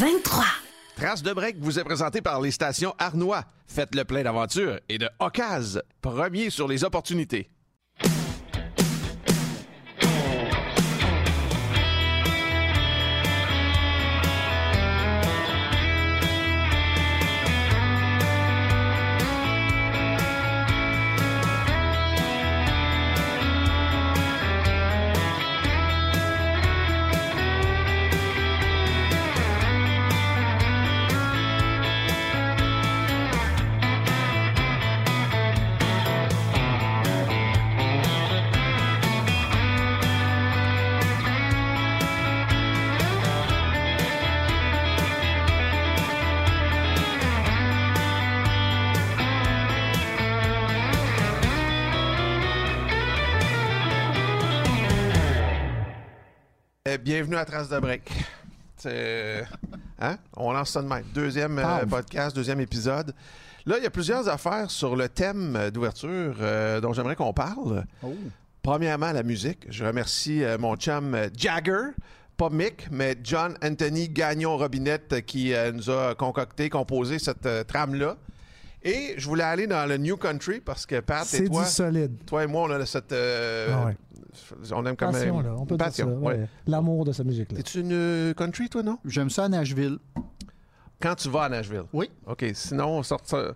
23. Trace de break vous est présenté par les stations Arnois. Faites le plein d'aventure et de Ocase, premier sur les opportunités. Euh, bienvenue à Trace de Break. C'est- Hein? On lance ça de même. Deuxième euh, podcast, deuxième épisode. Là, il y a plusieurs affaires sur le thème euh, d'ouverture euh, dont j'aimerais qu'on parle. Oh. Premièrement, la musique. Je remercie euh, mon chum euh, Jagger, pas Mick, mais John Anthony Gagnon-Robinette euh, qui euh, nous a concocté, composé cette euh, trame-là. Et je voulais aller dans le New Country parce que Pat et C'est toi, du solide. toi et moi, on a cette... euh, Ah ouais. On aime comme Passion, là. On peut passion, dire ça. ouais. ouais. L'amour de sa musique-là. T'es-tu une euh, country, toi, non? J'aime ça à Nashville. Quand tu vas à Nashville? Oui. OK, sinon, on sort ça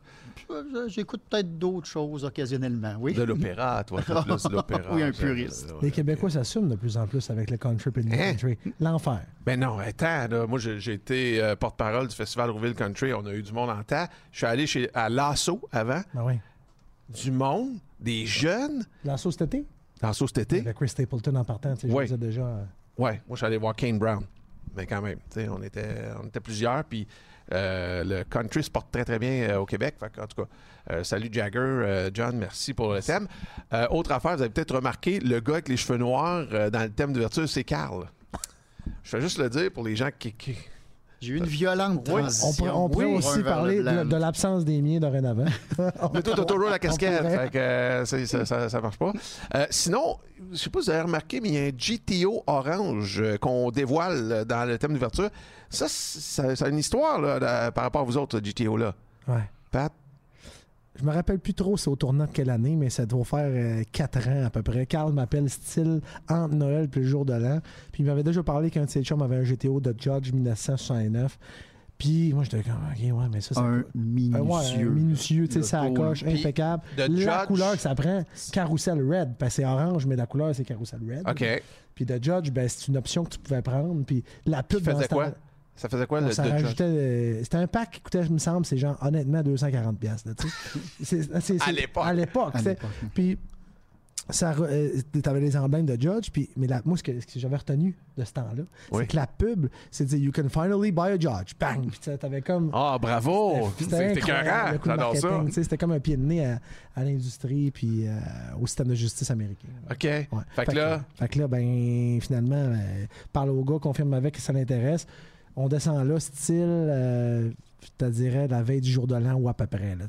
J'écoute peut-être d'autres choses occasionnellement, oui. de l'opéra, toi. l'opéra. Oui, un puriste. Les Québécois s'assument de plus en plus avec le country et le Hein? country. L'enfer. Ben non, attends, là, moi j'ai été euh, porte-parole du Festival Rouville Country, on a eu du monde en temps. Je suis allé chez, à Lasso avant, Ben oui. du monde, des jeunes, L'assaut cet été? Lasso cet été? Avec Chris Stapleton en partant. tu sais, Oui. Je déjà. euh, Ouais, moi je suis allé voir Kane Brown. Mais quand même, tu sais, on était, on était plusieurs, puis euh, le country se porte très très bien euh, au Québec. En tout cas, euh, salut Jagger, John, merci pour le thème. Autre affaire, vous avez peut-être remarqué, le gars avec les cheveux noirs dans le thème d'ouverture, c'est Carl. Je vais juste le dire pour les gens qui. qui- J'ai eu une violente Oui. transition. On pourrait, on pourrait Oui. aussi parler de, de l'absence des miens dorénavant. Mais toi, t'as toujours la casquette, pourrait. fait que euh, ça, ça, ça marche pas. Euh, sinon, je sais pas si vous avez remarqué, mais il y a un GTO orange euh, qu'on dévoile dans le thème d'ouverture. Ça, c'est- ça, ça a une histoire là, par rapport à vous autres, GTO là. ouais. Pat? Je me rappelle plus trop c'est au tournant de quelle année, mais ça doit faire 4 ans à peu près. Carl m'appelle style entre Noël puis le jour de l'an. Puis il m'avait déjà parlé qu'un de ses chums avait un GTO de Judge 1969. Puis moi, j'étais comme, OK, ouais, mais ça, c'est. Un Euh, ouais, minutieux. un minutieux, tu sais, ça coche, impeccable. de la Judge- couleur que ça prend, carousel red, parce que c'est orange, mais la couleur, c'est carousel red. OK. Puis de Judge, ben, c'est une option que tu pouvais prendre. Puis la pub Qui faisait dans quoi? Ça faisait quoi le Judge? rajoutait, C'était un pack qui coûtait, il me semble, c'est genre honnêtement 240$. piastres, là, tu sais. C'est- c'est- À l'époque. À l'époque. À c'était- l'époque. Puis, ça, re- euh, t'avais les emblèmes de Judge, puis, mais la, moi, ce que, ce que j'avais retenu de ce temps-là, Oui. c'est que la pub, c'est de dire You can finally buy a Judge. Bang! Puis tu t'avais comme. Ah, bravo! C'était C'était incroyable, ça. comme un pied de nez à, à l'industrie puis euh, au système de justice américain. OK. Ouais. Fait que là, fait que là, ben, finalement, euh, parle au gars, confirme avec que ça l'intéresse. On descend là, style, euh, je te dirais, la veille du jour de l'an ou à peu près. Là.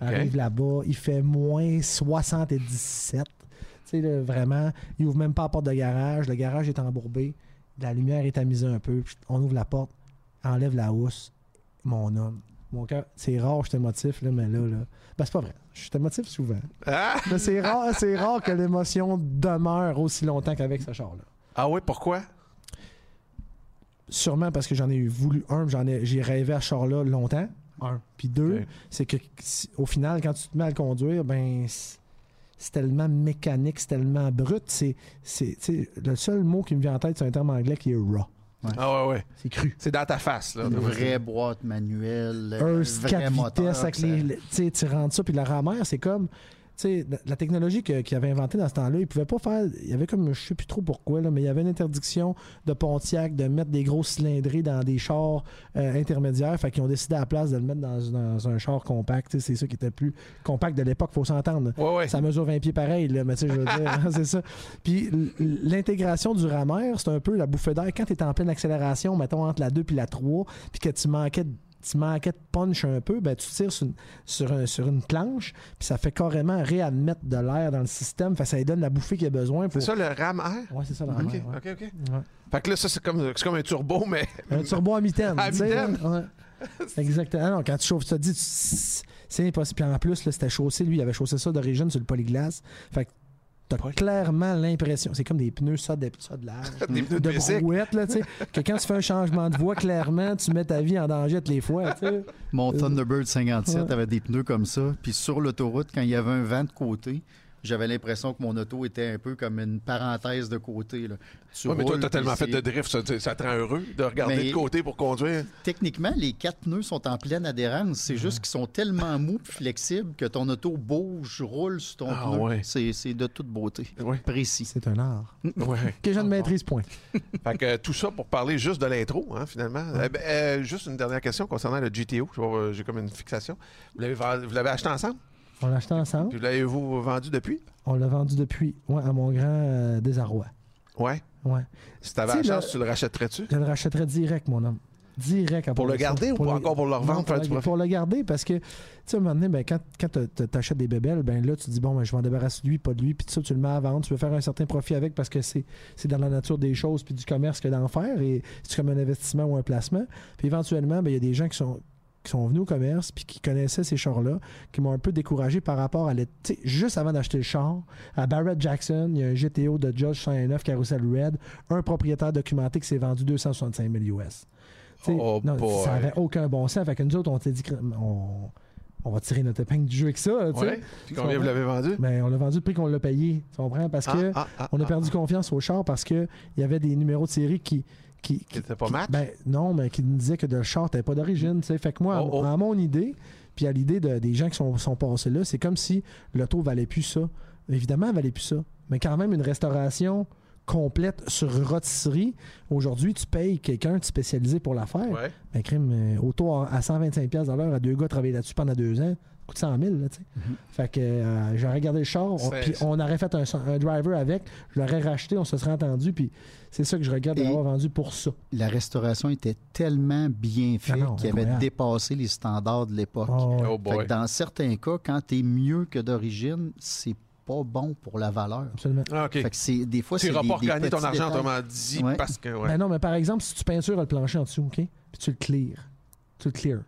Arrive là-bas, il fait moins 77. Tu sais, là, vraiment, il ouvre même pas la porte de garage. Le garage est embourbé. La lumière est tamisée un peu. On ouvre la porte, enlève la housse. Mon homme. Mon cœur, c'est rare, je t'émotif, là, mais là, là. Ben, c'est pas vrai. Je t'émotif souvent. ah, Mais c'est rare, c'est rare que l'émotion demeure aussi longtemps qu'avec ce char-là. ah oui, pourquoi? Sûrement parce que j'en ai voulu un, j'en ai, j'ai rêvé à char-là longtemps. Un. Puis deux, c'est que au final, quand tu te mets à le conduire, ben c'est tellement mécanique, c'est tellement brut. C'est, c'est, le seul mot qui me vient en tête, c'est un terme anglais qui est raw. Ah ouais, ouais. C'est cru. C'est dans ta face, là. Une vraie boîte manuelle. Un Un 4 vrai moteur. vitesses avec ça- les, les- tu sais, tu rentres ça, puis la ramère, c'est comme sais, la, technologie que- qu'il avait inventée dans ce temps-là, il pouvait pas faire. Il y avait comme, je sais plus trop pourquoi, là, mais il y avait une interdiction de Pontiac de mettre des gros cylindrés dans des chars euh, intermédiaires. Fait qu'ils ont décidé à la place de le mettre dans, dans un char compact. C'est ça qui était plus compact de l'époque, faut s'entendre. Ouais, ouais. Ça mesure 20 pieds pareil, là, mais tu sais, je veux dire, c'est ça. Puis l'intégration du rameur, c'est un peu la bouffée d'air. Quand tu es en pleine accélération, mettons entre la 2 puis la 3, puis que tu manquais de tu manquais de punch un peu, ben, tu tires sur une, sur, un- sur une planche, puis ça fait carrément réadmettre de l'air dans le système. Fait ça lui donne la bouffée qu'il a besoin. Pour... C'est ça le RAM Air? Ouais, c'est ça le rameur. ouais. OK, OK. Ouais. Fait que là, ça, c'est comme, comme un turbo, mais. Un turbo à mitaine. À mitaine. Exactement. Ah non, quand tu chauffes, tu te dis, c'est impossible. Puis en plus, là, c'était chaussé. Lui, il avait chaussé ça d'origine sur le polyglace. Fait que t'as clairement l'impression, c'est comme des pneus ça de, ça de large. Des pneus de brouette, là, tu sais, que quand tu fais un changement de voie, clairement, tu mets ta vie en danger toutes les fois, tu sais. Mon Thunderbird 57 Ouais. avait des pneus comme ça. Puis sur l'autoroute, quand il y avait un vent de côté, j'avais l'impression que mon auto était un peu comme une parenthèse de côté. Là. Tu Ouais, mais toi, t'as tellement fait de drift, ça, te- ça te rend heureux de regarder Mais- de côté pour conduire? Techniquement, les quatre pneus sont en pleine adhérence. C'est juste qu'ils sont tellement mous et flexibles que ton auto bouge, roule sur ton Ah pneu. ouais. C'est de toute beauté. Ouais. Précis. C'est un art. Ouais. Que je ne maîtrise point. Fait que tout ça pour parler juste de l'intro, hein, finalement. Euh, ben, euh, juste une dernière question concernant le GTO. Je vais, euh, J'ai comme une fixation. Vous l'avez acheté ensemble? On l'a acheté ensemble. Puis l'avez-vous vendu depuis? On l'a vendu depuis, ouais, à mon grand euh, désarroi. Ouais. Ouais. Si t'avais la chance, le- tu le rachèterais-tu? Je le rachèterais direct, mon homme. Direct à Pour le ça. garder ou pour encore pour le revendre, Non, pour, faire du le, profit? pour le garder parce que, tu sais, à un moment donné, ben, quand, quand tu achètes des bébelles, ben là, tu te dis, bon, ben, je vais en débarrasser de lui, pas de lui, puis ça, tu le mets à vendre, tu veux faire un certain profit avec parce que c'est c'est dans la nature des choses puis du commerce que d'en faire et c'est comme un investissement ou un placement. Puis éventuellement, ben, il y a des gens qui sont qui sont venus au commerce puis qui connaissaient ces chars-là, qui m'ont un peu découragé par rapport à... juste avant d'acheter le char, à Barrett Jackson, il y a un GTO de Judge 109 Carousel Red, un propriétaire documenté qui s'est vendu 265 000 US. Oh non, ça n'avait aucun bon sens. Fait que nous autres, on s'est dit, on, on va tirer notre épingle du jeu avec ça. là, tu sais. Ouais. Puis combien vous l'avez vendu? Mais on l'a vendu le prix qu'on l'a payé. Tu comprends? Parce que Ah, ah, ah, on a ah, perdu confiance au char parce qu'il y avait des numéros de série qui. Qui, Qui étaient pas qui- match? Ben, non, mais qui nous disaient que le char n'était pas d'origine. Fait que moi, à- Oh, oh. à, mon idée, puis à l'idée de- des gens qui sont, sont passés là, c'est comme si l'auto valait plus ça. Évidemment, elle valait plus ça. Mais quand même, une restauration complète sur rotisserie, aujourd'hui, tu payes quelqu'un de spécialisé pour la faire. Ouais. Ben, crime, euh, auto à à 125$ piastres de l'heure à deux gars travailler là-dessus pendant deux ans, coûte 100 000, là, tu sais. Fait que euh, j'aurais regardé le char, puis on aurait fait un, un driver avec, je l'aurais racheté, on se serait entendu, puis c'est ça que je regarde Et- d'avoir vendu pour ça. La restauration était tellement bien faite Ah non, qu'il avait dépassé les standards de l'époque. Oh. Oh dans certains cas, quand tu es mieux que d'origine, c'est pas bon pour la valeur. Absolument. Ah, OK. Fait que c'est des fois Tu des, pas regagner ton argent, autrement dit, Ouais. parce que... Ouais. Ben non, mais par exemple, si tu peintures le plancher en dessous, OK? Puis tu le clear. Tu le clear.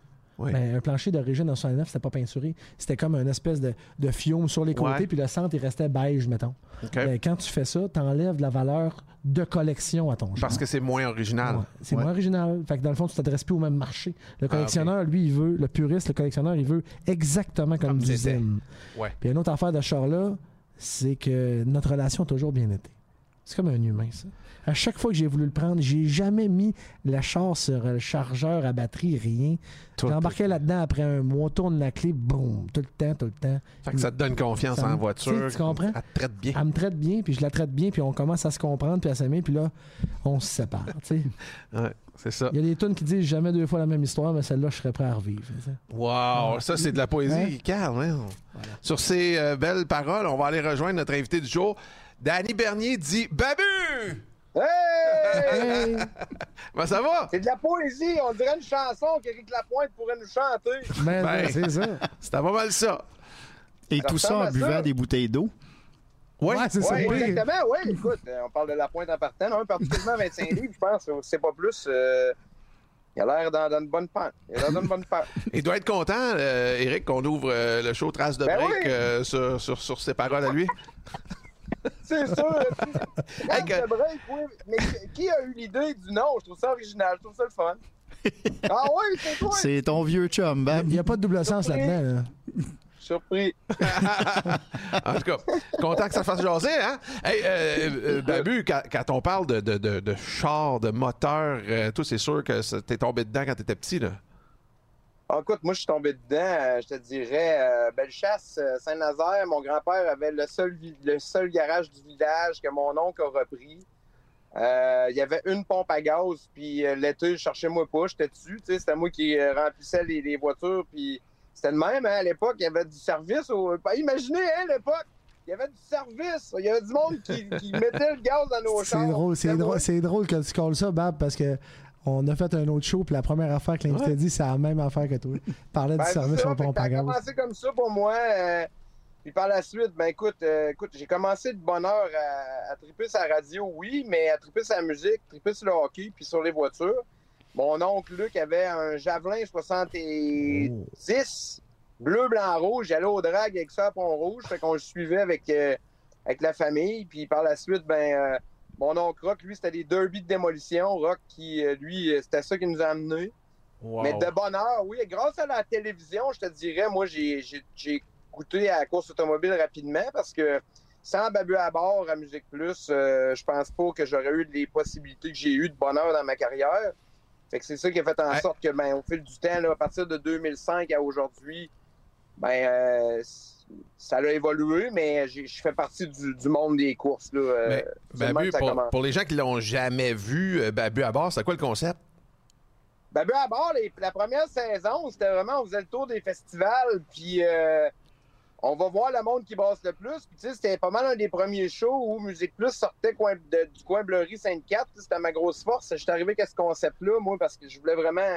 Ben, un plancher d'origine en 69, c'était pas peinturé. C'était comme une espèce de, de fiume sur les côtés, Ouais. puis le centre, il restait beige, mettons. OK. Ben, quand tu fais ça, tu enlèves de la valeur de collection à ton char. Parce que c'est moins original. Ouais, c'est Ouais. moins original. Fait que dans le fond, tu t'adresses plus au même marché. Le Ah, collectionneur, lui, il veut, le puriste, le collectionneur, il veut exactement comme, Comme. Puis une autre affaire de ce char-là, c'est que notre relation a toujours bien été. C'est comme un humain, ça. À chaque fois que j'ai voulu le prendre, j'ai jamais mis le char sur le chargeur à batterie, rien. J'embarquais là-dedans après un mois, tourne la clé, boum, tout le temps, tout le temps. Fait que ça te donne confiance Ça en voiture. tu comprends? Elle te traite bien. Elle me traite bien, puis je la traite bien, puis on commence à se comprendre, puis à s'aimer, puis là, on se sépare. tu sais. Ouais, c'est ça. Il y a des tunes qui disent jamais deux fois la même histoire, mais celle-là, je serais prêt à revivre. Wow, ça c'est de la poésie, Hein? Hein? Sur ces euh, belles paroles, on va aller rejoindre notre invité du jour. Danny Bernier dit Babu! Hey! Ben, ça va? C'est de la poésie, on dirait une chanson qu'Éric Lapointe pourrait nous chanter. Ben, Ben. c'est ça. C'était pas mal ça. Et Ça tout ça en buvant ça. des bouteilles d'eau. Oui, Ouais, c'est ça. Exactement, oui. Écoute, euh, on parle de la pointe en partant. Un particulièrement 25 livres, je pense. C'est pas plus. euh, il a l'air dans, dans une bonne pente. Il a l'air dans une bonne pente. Il doit être content, euh, Eric, qu'on ouvre euh, le show Trace de Ben Break oui. euh, sur, sur, sur ses paroles à lui. C'est sûr. Hey, que- break, oui. Mais qui a eu l'idée du nom? Je trouve ça original. Je trouve ça le fun. Ah oui, c'est toi. C'est ton vieux chum. Il n'y a pas de double sens là-dedans. là. Surpris. En tout cas, content que ça se fasse jaser, hein? Hey, euh, euh, Babu, quand, quand on parle de, de, de, de char, de moteur, euh, toi, c'est sûr que t'es tombé dedans quand t'étais petit, là. Ah, écoute, moi, je suis tombé dedans, euh, je te dirais, euh, Bellechasse, euh, Saint-Nazaire. Mon grand-père avait le seul, le seul garage du village que mon oncle a repris. Euh, Il y avait une pompe à gaz, puis euh, l'été, je cherchais moi pas, j'étais dessus. C'était moi qui remplissais les, les voitures, puis c'était le même. hein, à l'époque, il y avait du service. Au... Imaginez, hein, à l'époque, il y avait du service. Il y avait du monde qui, qui mettait le gaz dans nos chars. C'est drôle, c'est drôle, drôle que tu calls ça, Bab, parce que on a fait un autre show, puis la première affaire que l'invité Ouais. dit, c'est la même affaire que toi. Parlait Ben, du c'est service ça, au pompe ça à a commencé comme ça pour moi. euh, puis par la suite, ben écoute, euh, écoute, j'ai commencé de bonne heure à, à triper la radio, oui, mais à triper la musique, triper sur le hockey, puis sur les voitures. Mon oncle Luc avait un Javelin 70, bleu, blanc, rouge. J'allais au drag avec ça à Pont-Rouge, fait qu'on le suivait avec, euh, avec la famille. Puis par la suite, ben euh, mon oncle Rock, lui, c'était des derbies de démolition. Rock, qui, euh, lui, euh, c'était ça qui nous a amenés. Wow. Mais de bonne heure, oui. Grâce à la télévision, je te dirais, moi, j'ai- goûté à la course automobile rapidement parce que sans Babu à bord à Musique Plus, euh, je pense pas que j'aurais eu les possibilités que j'ai eues de bonheur dans ma carrière. Fait que c'est ça qui a fait en Ouais. sorte que, ben, au fil du temps, là, à partir de 2005 à aujourd'hui, ben, euh, ça a évolué, mais je fais partie du, du monde des courses. Là, euh, Mais, Babu, pour, les gens qui l'ont jamais vu, euh, Babu à bord, c'est quoi le concept? Babu à bord, les- la première saison, c'était vraiment, on faisait le tour des festivals, puis euh, on va voir le monde qui brasse le plus. Puis tu sais, c'était pas mal un des premiers shows où Musique Plus sortait coin- de- du coin Bleury Sainte-Cat. C'était ma grosse force. Je suis arrivé avec ce concept-là, moi, parce que je voulais vraiment...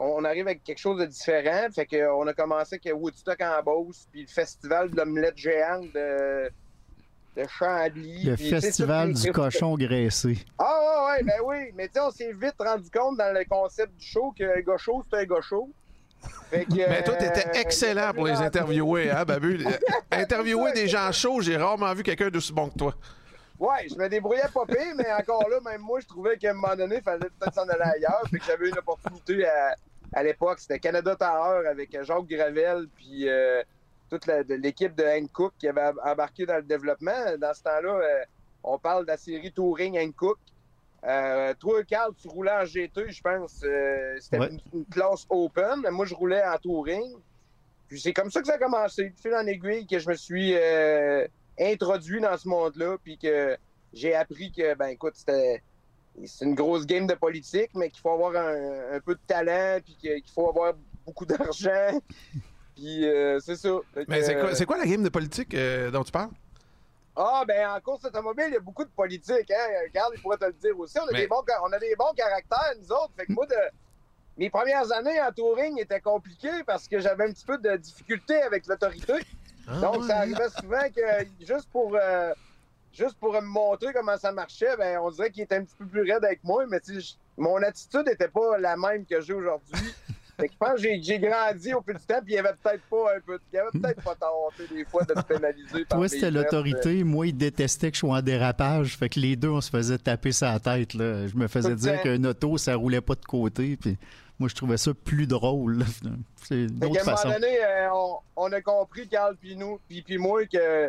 On arrive avec quelque chose de différent. Fait qu'on a commencé avec Woodstock en Beauce, puis le festival de l'omelette géante de, de Chambly. Le puis, festival du cochon graissé. ah ouais, ouais, ben oui. Mais tu sais, on s'est vite rendu compte dans le concept du show qu'un gars chaud, c'est un gars chaud. Fait que, Mais toi, euh, t'étais excellent pour les euh, interviewer, hein, Babu? Euh, Interviewer des gens chauds, j'ai rarement vu quelqu'un d'aussi bon que toi. Ouais, je me débrouillais pas pire, mais encore là, même moi, je trouvais qu'à un moment donné, il fallait peut-être s'en aller ailleurs. Fait que j'avais une opportunité à, à l'époque. C'était Canada Tower avec Jacques Gravel, puis euh, toute l'équipe de Hank Cook qui avait embarqué dans le développement. Dans ce temps-là, euh, on parle de la série Touring Hank Cook. Euh, toi, Carl, tu roulais en GT, je pense. euh, C'était Ouais. une, une classe open. Moi, je roulais en Touring. Puis c'est comme ça que ça a commencé, de fil en aiguille, que je me suis euh, introduit dans ce monde-là, puis que j'ai appris que, ben écoute, c'était c'est une grosse game de politique, mais qu'il faut avoir un, un peu de talent, puis qu'il faut avoir beaucoup d'argent. Puis euh, c'est ça. Que, Mais c'est quoi, euh, c'est quoi la game de politique euh, dont tu parles? ah, ben en course automobile, il y a beaucoup de politique. Hein? Regarde, il pourrait te le dire aussi. On a, Mais- des, bons, ca- on a des bons caractères, nous autres. Fait que moi, de, mes premières années en touring étaient compliquées parce que j'avais un petit peu de difficulté avec l'autorité. Ah, Donc, ça arrivait souvent que juste pour, euh, juste pour me montrer comment ça marchait, ben, on dirait qu'il était un petit peu plus raide avec moi, mais mon attitude n'était pas la même que j'ai aujourd'hui. Fait que je pense que j'ai- grandi au fil du temps, puis il y avait peut-être pas un peu, il y avait peut-être pas des fois, de me pénaliser. par Toi, c'était l'autorité. Moi, il détestait que je sois en dérapage. Fait que les deux, on se faisait taper sa tête. Là. Je me faisais dire qu'un auto, ça roulait pas de côté. Puis moi, je trouvais ça plus drôle. qu'à un moment donné, euh, on, on a compris, Carl puis nous, puis, puis moi, que,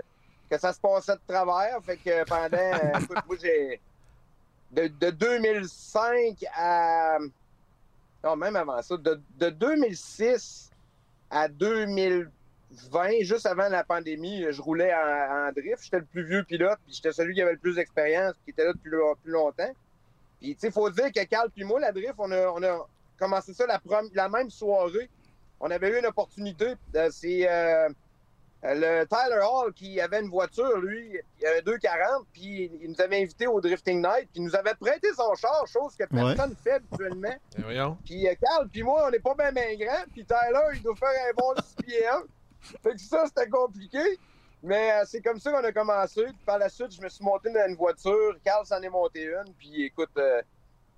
que ça se passait de travers. Fait que pendant, écoute, moi, j'ai... De, de 2005 à... Non, même avant ça. De, de 2006 à 2020, juste avant la pandémie, je roulais en, en drift. J'étais le plus vieux pilote, puis j'étais celui qui avait le plus d'expérience, qui était là depuis plus longtemps. Puis, tu sais, il faut dire que Carl puis moi, la drift, on a, on a commencé ça la, la même soirée. On avait eu une opportunité. euh, C'est euh, le Tyler Hall qui avait une voiture, lui, il avait 240, puis il nous avait invités au Drifting Night, puis il nous avait prêté son char, chose que personne ne fait habituellement. Eh, voyons. Puis euh, Carl, puis moi, on n'est pas bien grands, puis Tyler, il doit faire un bon 6 pieds 1. Fait que ça, c'était compliqué. Mais euh, c'est comme ça qu'on a commencé. Puis par la suite, je me suis monté dans une voiture. Carl s'en est monté une. Puis écoute, euh,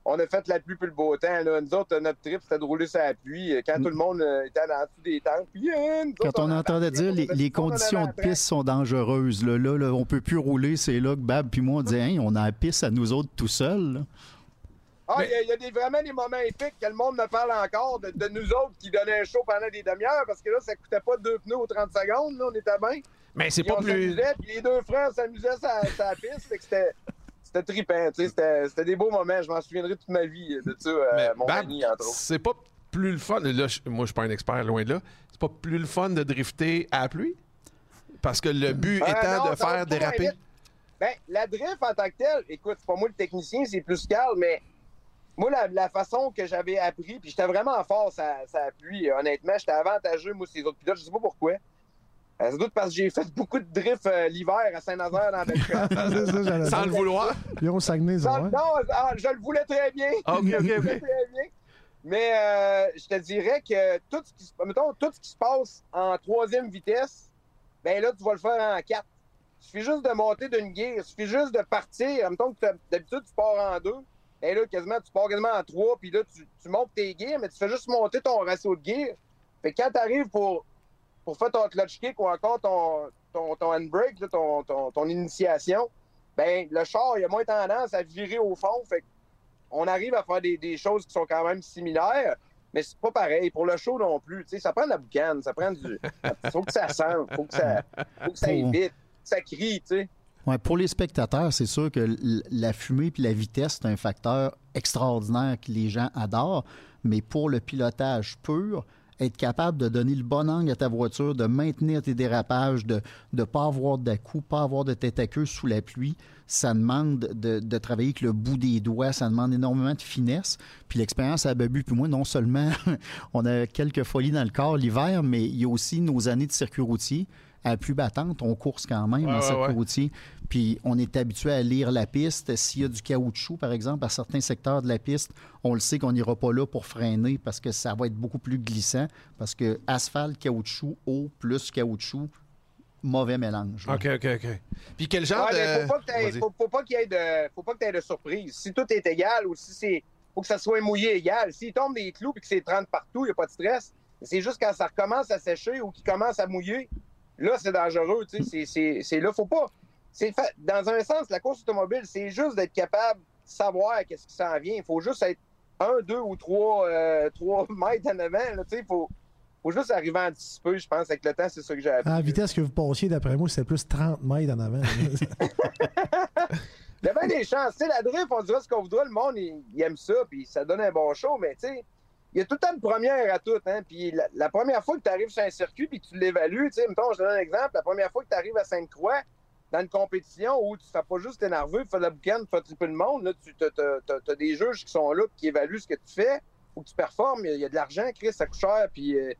on a fait la pluie puis le beau temps. Là. Nous autres, notre trip, c'était de rouler sur la pluie. Quand tout le monde euh, était en dessous des tentes. Puis, euh, Quand autres, on entendait dire on les, les conditions de piste sont dangereuses, là, là, là, on peut plus rouler, c'est là que Bab puis moi on disait, Hein, on a la piste à nous autres tout seuls. là. Ah, il Mais- y a, il y a des, vraiment des moments épiques que le monde me parle encore de, de nous autres qui donnaient un show pendant des demi-heures parce que là, ça coûtait pas deux pneus aux 30 secondes. Là, on était bien. Mais c'est pas on plus. s'amusait, puis les deux frères s'amusaient sur la- sur la piste. c'était, c'était trippant. tu sais, C'était, des beaux moments. Je m'en souviendrai toute ma vie de ça, euh, Mais mon ami, entre autres. c'est pas plus le fun. Là, je- moi, je suis pas un expert loin de là. C'est pas plus le fun de drifter à la pluie? Parce que le but Euh, étant non, de faire déraper. Ben, la drift en tant que telle, écoute, c'est pas moi le technicien, c'est plus Carl, mais moi, la, la façon que j'avais appris, puis j'étais vraiment fort, ça, ça appuie, honnêtement, j'étais avantageux, moi, ces autres pilotes, je sais pas pourquoi. Euh, C'est doute parce que j'ai fait beaucoup de drift euh, l'hiver à Saint-Nazaire dans. C'est ça, j'allais Sans dire. le vouloir? Ils ont Saguenay, ça, Non, ah, je le voulais très bien. OK, OK, Je le voulais OK. très bien. Mais euh, je te dirais que tout ce, qui, se- mettons, tout ce qui se passe en troisième vitesse, ben là, tu vas le faire en quatre. Il suffit juste de monter d'une gear. Il suffit juste de partir. Mettons que d'habitude, tu pars en deux. Et là, quasiment, tu pars quasiment en trois. Puis là, tu, tu montes tes gears, mais tu fais juste monter ton ratio de gear. Fait que quand tu arrives pour, pour faire ton clutch kick ou encore ton, ton, ton handbrake, là, ton, ton, ton initiation, ben le char, il a moins tendance à virer au fond. Fait on arrive à faire des, des choses qui sont quand même similaires, mais c'est pas pareil. Pour le show non plus. Tu sais, ça prend de la boucane, ça prend du. faut que ça sente, faut que ça, faut que ça aille Pour- vite, que ça crie, tu sais. Ouais, pour les spectateurs, c'est sûr que la fumée puis la vitesse, c'est un facteur extraordinaire que les gens adorent. Mais pour le pilotage pur, être capable de donner le bon angle à ta voiture, de maintenir tes dérapages, de ne pas avoir d'à-coups, pas avoir de tête à queue sous la pluie, ça demande de, de travailler avec le bout des doigts, ça demande énormément de finesse. Puis l'expérience à Babu puis moi, non seulement on a quelques folies dans le corps l'hiver, mais il y a aussi nos années de circuit routier. À la plus battante, on course quand même Ouais, en ouais, circuit ouais. routier. Puis on est habitué à lire la piste. S'il y a du caoutchouc, par exemple, à certains secteurs de la piste, on le sait qu'on n'ira pas là pour freiner parce que ça va être beaucoup plus glissant. Parce que asphalte, caoutchouc, eau plus caoutchouc, mauvais mélange. là. OK, OK, OK. Puis quel genre de. faut pas que faut, faut pas qu'il y ait de, faut pas que t'aies de surprise. Si tout est égal ou si c'est, faut que ça soit mouillé égal. S'il tombe des clous et que c'est 30 partout, il n'y a pas de stress. C'est juste quand ça recommence à sécher ou qu'il commence à mouiller, là, c'est dangereux, tu sais. C'est, là, faut pas. Dans un sens, la course automobile, c'est juste d'être capable de savoir qu'est-ce qui s'en vient. Il faut juste être un, deux ou trois, euh, trois mètres en avant, tu sais. Faut, faut juste arriver à anticiper, je pense. Avec le temps, c'est ça que j'ai appris. À la vitesse que vous passiez, d'après moi, c'est plus 30 mètres en avant. Il y a bien des chances. Tu sais, la drift, on dirait ce qu'on voudrait. Le monde, il, il aime ça, puis ça donne un bon show, mais tu sais, il y a tout le temps une première à tout. Hein? Puis la, première fois que tu arrives sur un circuit puis tu l'évalues, tu sais, mettons, je te donne un exemple. La première fois que tu arrives à Sainte-Croix, dans une compétition où tu ne fais pas juste fais de la boucane, fais triper le monde, là, tu as, des juges qui sont là qui évaluent ce que tu fais, faut que tu performes. Il y, a de l'argent, Chris, ça coûte cher, puis euh,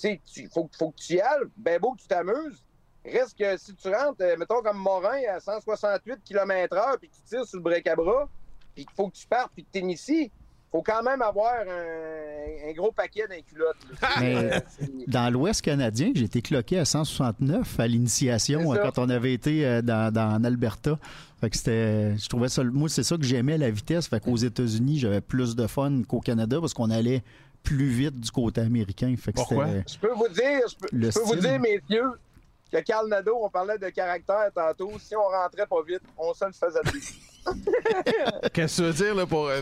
tu sais, faut, faut que tu y ailles. Ben beau que tu t'amuses. Reste que si tu rentres, euh, mettons comme Morin à 168 km/h, puis que tu tires sur le break à bras, puis qu'il faut que tu partes, puis que tu ici, faut quand même avoir un, un gros paquet d'un culotte. Mais- Dans l'Ouest canadien, j'ai été cloqué à 169 à l'initiation euh, quand on avait été euh, dans, dans en Alberta. Fait que c'était, je trouvais ça, moi c'est ça que j'aimais la vitesse. Fait qu'aux États-Unis, j'avais plus de fun qu'au Canada parce qu'on allait plus vite du côté américain. Fait que Pourquoi? c'était- Je peux vous dire, je peux, je peux vous dire, messieurs, que Carl Nadeau, on parlait de caractère tantôt, si on rentrait pas vite, on se le faisait dire. Qu'est-ce que tu veux dire, là, pour. euh,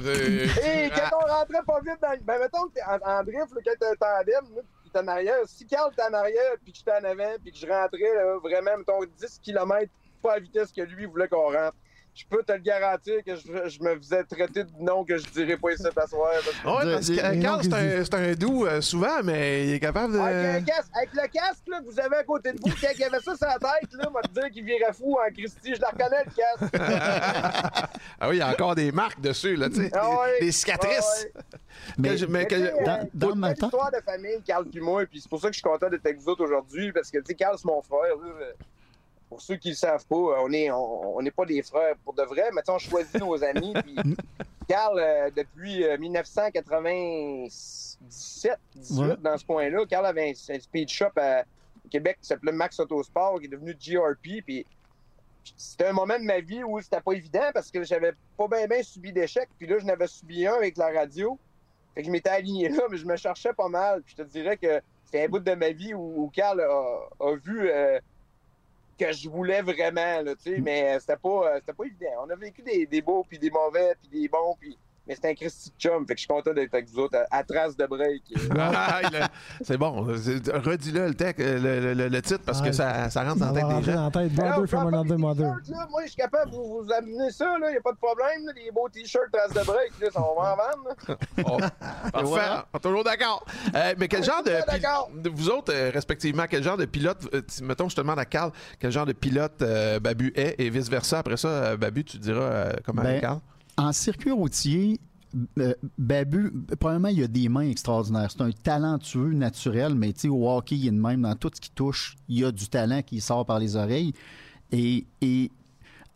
Et quand on rentrait pas vite dans le... Ben, mettons que t'es en, en drift, là, quand t'es un tandem, là, t'es en arrière, si Carl t'es en arrière, puis que j'étais en avant, puis que je rentrais, là, vraiment, mettons, 10 km, pas à la vitesse que lui voulait qu'on rentre, je peux te le garantir que je, je me faisais traiter de nom que je dirais pas ici parce que- Ouais, parce que Carl, c'est un, c'est un doux euh, souvent, mais il est capable de. Avec, le casque, avec le casque là, que vous avez à côté de vous, quand il avait ça sur la tête, là, moi te dire qu'il virait fou en Christie. Je la reconnais, le casque. ah oui, il y a encore des marques dessus, là, tu sais. Ah ouais. des, des cicatrices. Ah ouais. Mais Que je- mais Mais que- dans- euh, dans c'est une ma histoire de famille, Carl puis moi, puis c'est pour ça que je suis content d'être avec vous autres aujourd'hui, parce que, tu sais, Carl, c'est mon frère, là. Pour ceux qui ne le savent pas, on n'est on, on pas des frères pour de vrai, mais on choisit nos amis. Puis Carl, euh, depuis euh, 1997, 18, Ouais. dans ce coin-là, Carl avait un, un speed shop à Québec qui s'appelait Max Autosport, qui est devenu GRP. Puis c'était un moment de ma vie où c'était pas évident parce que j'avais pas bien subi d'échecs. Puis là, je n'avais subi un avec la radio. Fait que je m'étais aligné là, mais je me cherchais pas mal. Puis je te dirais que c'était un bout de ma vie où, où Carl a, a vu euh, que je voulais vraiment, là, tu sais, mais c'était pas, euh, c'était pas évident. On a vécu des, des beaux, puis des mauvais, puis des bons, puis... mais c'est un Christy chum. Fait que je suis content d'être avec vous autres à, à trace de break. Ah, c'est bon. Redis-le le, tec- le, le- le titre parce Ouais. que ça, ça rentre dans la tête des gens. dans la tête. Alors, Brother from prends pas another des mother. t-shirts, là. Moi, je suis capable de vous, vous amener ça, il n'y a pas de problème. là. Les beaux t-shirts trace de break, là, ça, on va en vendre. Oh, parfait. voilà. On est toujours d'accord. Euh, mais quel genre de, Vous autres, euh, respectivement, quel genre de pilote, euh, mettons, je te demande à Carl, quel genre de pilote euh, Babu est et vice-versa? Après ça, euh, Babu, tu diras euh, comment Ben, est Carl? En circuit routier, euh, Babu, probablement, il a des mains extraordinaires. C'est un talentueux naturel, mais tu sais, au hockey, il est de même. Dans tout ce qui touche, il y a du talent qui sort par les oreilles. Et, et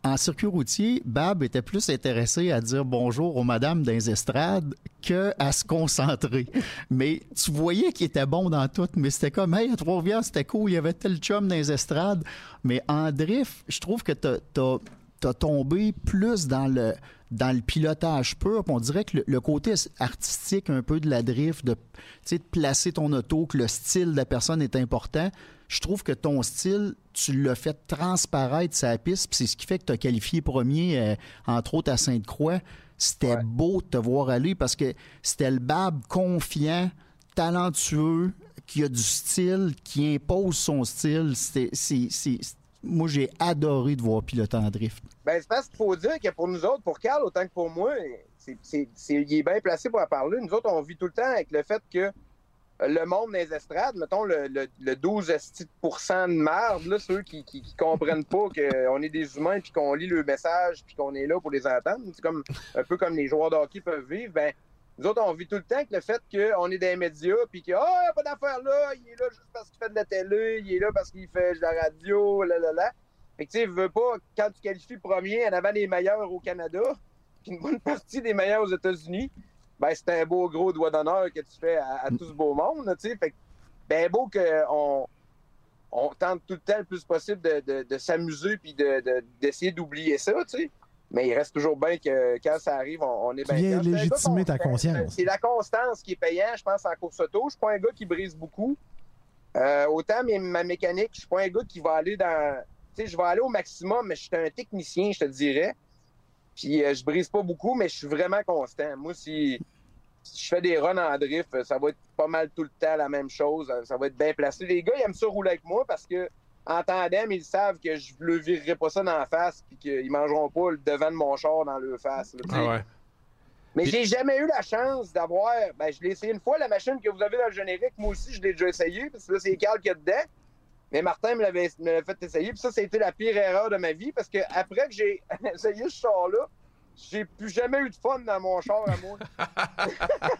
en circuit routier, Bab était plus intéressé à dire bonjour aux madames dans les estrades que à se concentrer. Mais tu voyais qu'il était bon dans tout, mais c'était comme, hey, à Trois-Rivières, c'était cool, il y avait tel chum dans les estrades. Mais en drift, je trouve que t'as as, t'as tombé plus dans le dans le pilotage pur. Puis on dirait que le, le côté artistique un peu de la drift, de, placer ton auto, que le style de la personne est important. Je trouve que ton style, tu l'as fait transparaître sa piste, puis c'est ce qui fait que tu as qualifié premier, euh, entre autres à Sainte-Croix. C'était Ouais. beau de te voir aller parce que c'était le Bab confiant, talentueux, qui a du style, qui impose son style. C'est- moi, j'ai adoré de voir piloter en drift. Ben, c'est parce qu'il faut dire que pour nous autres, pour Carl, autant que pour moi, c'est, c'est- il est bien placé pour en parler. Nous autres, on vit tout le temps avec le fait que le monde des estrades, mettons le, le, le 12 esti de merde, là, ceux qui, qui, comprennent pas qu'on est des humains puis qu'on lit le message puis qu'on est là pour les entendre, c'est comme un peu comme les joueurs de hockey peuvent vivre, ben nous autres, on vit tout le temps avec le fait qu'on est des médias puis que ah, y a pas d'affaire là, il est là juste parce qu'il fait de la télé, il est là parce qu'il fait de la radio, là là là. Fait que tu sais, veux pas, quand tu qualifies premier en avant des meilleurs au Canada, puis une bonne partie des meilleurs aux États-Unis, ben c'est un beau gros doigt d'honneur que tu fais à, tout ce beau monde, tu sais. Fait que, ben beau qu'on on tente tout le temps le plus possible de, s'amuser puis de- de- d'essayer d'oublier ça, tu sais. Mais il reste toujours bien que quand ça arrive, on, on est bien. viens légitimer ta conscience. C'est la constance qui est payant, je pense, en course auto. Je suis pas un gars qui brise beaucoup. Euh, autant mais ma mécanique, je suis pas un gars qui va aller dans. Tu sais, je vais aller au maximum, mais je suis un technicien, je te dirais. Puis euh, je brise pas beaucoup, mais je suis vraiment constant. Moi, si, si je fais des runs en drift, ça va être pas mal tout le temps la même chose. Ça va être bien placé. Les gars, ils aiment ça rouler avec moi parce que en tandem, ils savent que je ne virerai pas ça dans la face puis qu'ils mangeront pas le devant de mon char dans leur face. là. Ah ouais. Mais Puis- j'ai jamais eu la chance d'avoir. Ben, je l'ai essayé une fois, la machine que vous avez dans le générique. Moi aussi, je l'ai déjà essayé, parce que là, c'est Carl qui est dedans. Mais Martin me l'avait fait essayer. Puis ça, ça a été la pire erreur de ma vie, parce que après que j'ai essayé ce char-là, j'ai plus jamais eu de fun dans mon char à moi.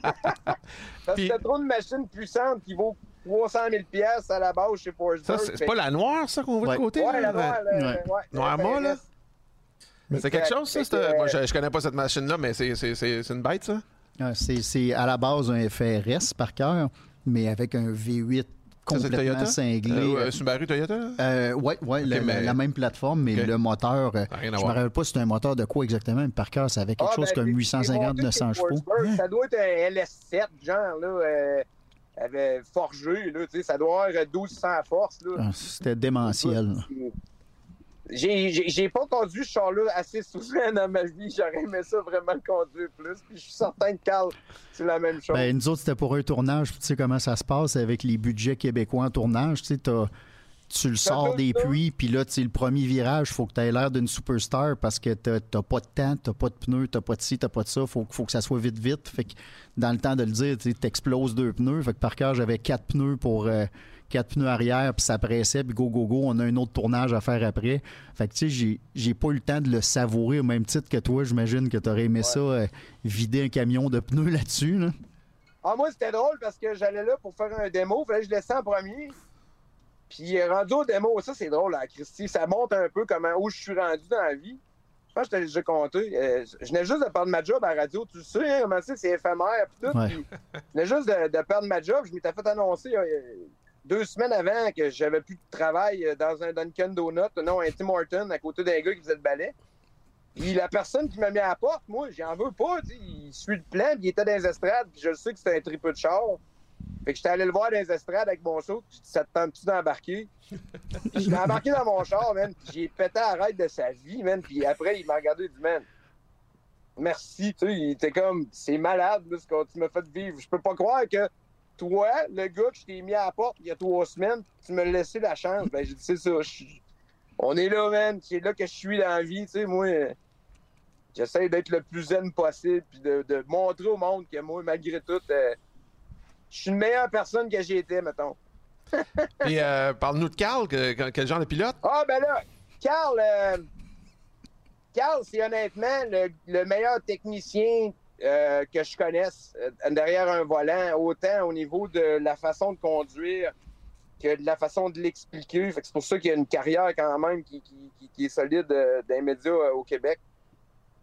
parce que Puis- c'était trop une machine puissante qui vaut 300 000 pièces à la base chez Ça, Forsberg. c'est c'est pas la noire, ça, qu'on voit Ouais. de côté? Ouais, là? la noire, Ouais. là, ouais. Noir. C'est quelque chose, ça? C'est- Moi, je, je connais pas cette machine-là, mais c'est c'est- c'est- c'est une bête, ça? Ah, C'est c'est à la base un FRS par cœur, mais avec un V8 Ça, c'est complètement Toyota? cinglé. Euh, euh, Subaru Toyota? là? Euh, ouais, ouais, la, mais- la même plateforme, mais le moteur, euh, Ça je me voir. rappelle pas si c'était un moteur de quoi exactement, mais par cœur, ça avait quelque Ah, chose ben, comme j'ai- 850-900 j'ai monté chevaux. Forsberg, Ça doit être un LS7, genre, là, euh, avait forgé, là, ça doit avoir 1200 force, là. Ah, C'était démentiel. J'ai- pas conduit ce char-là assez souvent dans ma vie. J'aurais aimé ça vraiment le conduire plus. Puis je suis certain que Carl, c'est la même chose. Ben, nous autres, c'était pour un tournage. Tu sais comment ça se passe avec les budgets québécois en tournage. Tu sais, tu le sors des puits, puis là, tu le premier virage, faut que tu aies l'air d'une superstar parce que t'as pas de temps, t'as pas de pneus, t'as pas de ci, t'as pas de ça. Faut, faut que ça soit vite, vite. Fait que dans le temps de le dire, tu exploses deux pneus. Fait que par cœur, j'avais quatre pneus pour. euh, quatre pneus arrière, puis ça pressait, puis go, go, go, on a un autre tournage à faire après. Fait que, tu sais, j'ai- pas eu le temps de le savourer au même titre que toi. J'imagine que t'aurais aimé ça, euh, vider un camion de pneus là-dessus, là. Ah, moi, c'était drôle parce que j'allais là pour faire un démo. Fallait que je laissais en premier. Puis rendu au démo, ça, c'est drôle, là, Christy. Ça montre un peu comment où je suis rendu dans la vie. Je pense que je t'ai déjà compté. Euh, je venais juste de perdre ma job à la radio. Tu le sais, hein, comment c'est, c'est éphémère. Puis tout. Ouais. Puis je venais juste de, de perdre ma job. Je m'étais fait annoncer euh, deux semaines avant que j'avais plus de travail euh, dans un Dunkin' Donut, non, un Tim Horton, à côté d'un gars qui faisait le balai. Puis la personne qui m'a mis à la porte, moi, j'en veux pas. Il suit le plan, puis il était dans les estrades, puis je sais que c'était un tripeux de char. Fait que j'étais allé le voir dans les estrades avec mon saut, puis ça te tente-tu d'embarquer? Je l'ai embarqué dans mon char, man, puis j'ai pété à la de sa vie, man. Puis après, il m'a regardé et dit, man, merci, tu sais, il était comme, c'est malade, là, ce que tu m'as fait vivre. Je peux pas croire que toi, le gars que je t'ai mis à la porte il y a trois semaines, tu me laissé la chance. Ben, j'ai dit, c'est ça, on est là, man, c'est là que je suis dans la vie, tu sais, moi, j'essaie d'être le plus zen possible, puis de, de montrer au monde que moi, malgré tout, euh, je suis une meilleure personne que j'ai été, mettons. Puis, euh, parle-nous de Carl, que- que- quel genre de pilote? Ah, ben là, Carl, euh, Carl, c'est honnêtement le, le meilleur technicien euh, que je connaisse euh, derrière un volant, autant au niveau de la façon de conduire que de la façon de l'expliquer. C'est pour ça qu'il y a une carrière quand même qui, qui- est solide dans les médias au Québec.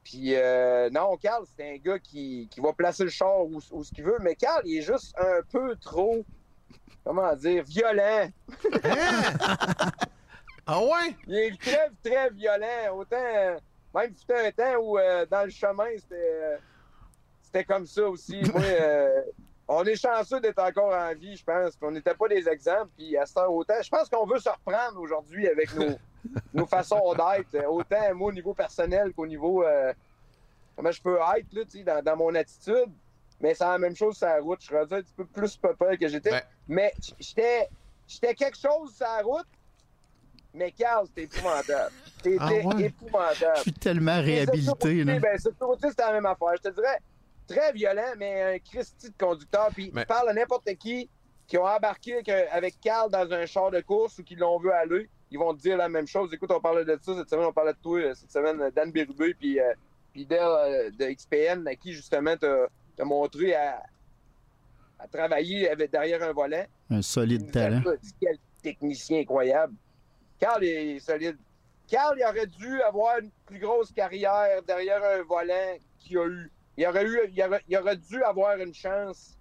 Puis euh, non, Carl, c'est un gars qui, qui va placer le char où, où ce qu'il veut, mais Carl, il est juste un peu trop, comment dire, violent. Ah ouais? Il est très, très violent. Autant, euh, même fut un temps où euh, dans le chemin, c'était c'était comme ça aussi. Moi, euh, on est chanceux d'être encore en vie, je pense. Puis on n'était pas des exemples. Puis à ce temps, autant, je pense qu'on veut se reprendre aujourd'hui avec nos, nos façons d'être. Autant moi au niveau personnel qu'au niveau euh, comment je peux être là, tu sais, dans, dans mon attitude. Mais c'est la même chose sur la route. Je suis rendu un petit peu plus papa que j'étais. Ben- Mais j'étais j'étais quelque chose sur la route. Mais Carl, c'était épouvantable. C'était Ah ouais? Je épouvantable. suis tellement réhabilité. Là. Ben, c'était la même affaire. Je te dirais, très violent, mais un Christy de conducteur. Puis Mais- tu parles à n'importe qui qui ont embarqué avec Carl dans un char de course ou qui l'ont vu aller, ils vont te dire la même chose. Écoute, on parlait de ça cette semaine, on parlait de toi euh, cette semaine, euh, Dan Bérubé, puis euh, puis Del euh, de XPN, à qui justement t'as as montré à, à travailler avec, derrière un volant. Un solide talent. Quel technicien incroyable. Carl est solide. Carl, il aurait dû avoir une plus grosse carrière derrière un volant qu'il a eu. Il aurait, eu, il, aurait, il aurait dû avoir une chance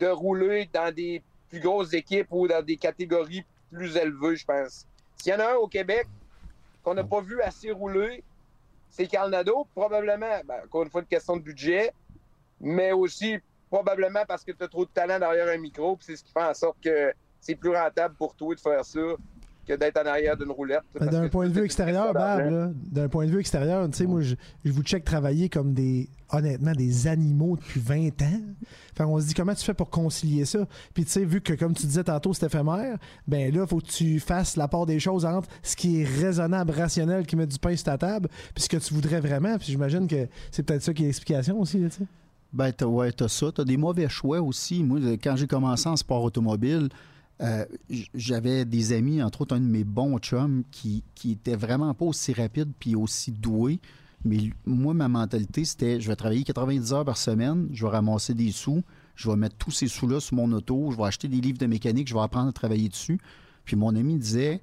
de rouler dans des plus grosses équipes ou dans des catégories plus élevées, je pense. S'il y en a un au Québec qu'on n'a pas vu assez rouler, c'est Carl Nadeau. Probablement, ben, encore une fois, une question de budget, mais aussi probablement parce que tu as trop de talent derrière un micro, puis c'est ce qui fait en sorte que c'est plus rentable pour toi de faire ça que d'être en arrière d'une roulette. Ben, Parce D'un point de vue extérieur, Bab, là, d'un point de vue extérieur, tu sais, moi, je, je vous check travailler comme des, honnêtement, des animaux depuis 20 ans. Enfin, on se dit, comment tu fais pour concilier ça? Puis, tu sais, vu que, comme tu disais tantôt, c'est éphémère, ben là, il faut que tu fasses la part des choses entre ce qui est raisonnable, rationnel, qui met du pain sur ta table, puis ce que tu voudrais vraiment. Puis, j'imagine que c'est peut-être ça qui est l'explication aussi, tu sais. Ben, t'as, ouais, t'as ça. T'as des mauvais choix aussi. Moi, quand j'ai commencé en sport automobile, euh, j'avais des amis, entre autres un de mes bons chums, qui, qui était vraiment pas aussi rapide puis aussi doué. Mais moi, ma mentalité, c'était je vais travailler 90 heures par semaine, je vais ramasser des sous, je vais mettre tous ces sous-là sur mon auto, je vais acheter des livres de mécanique, je vais apprendre à travailler dessus. Puis mon ami disait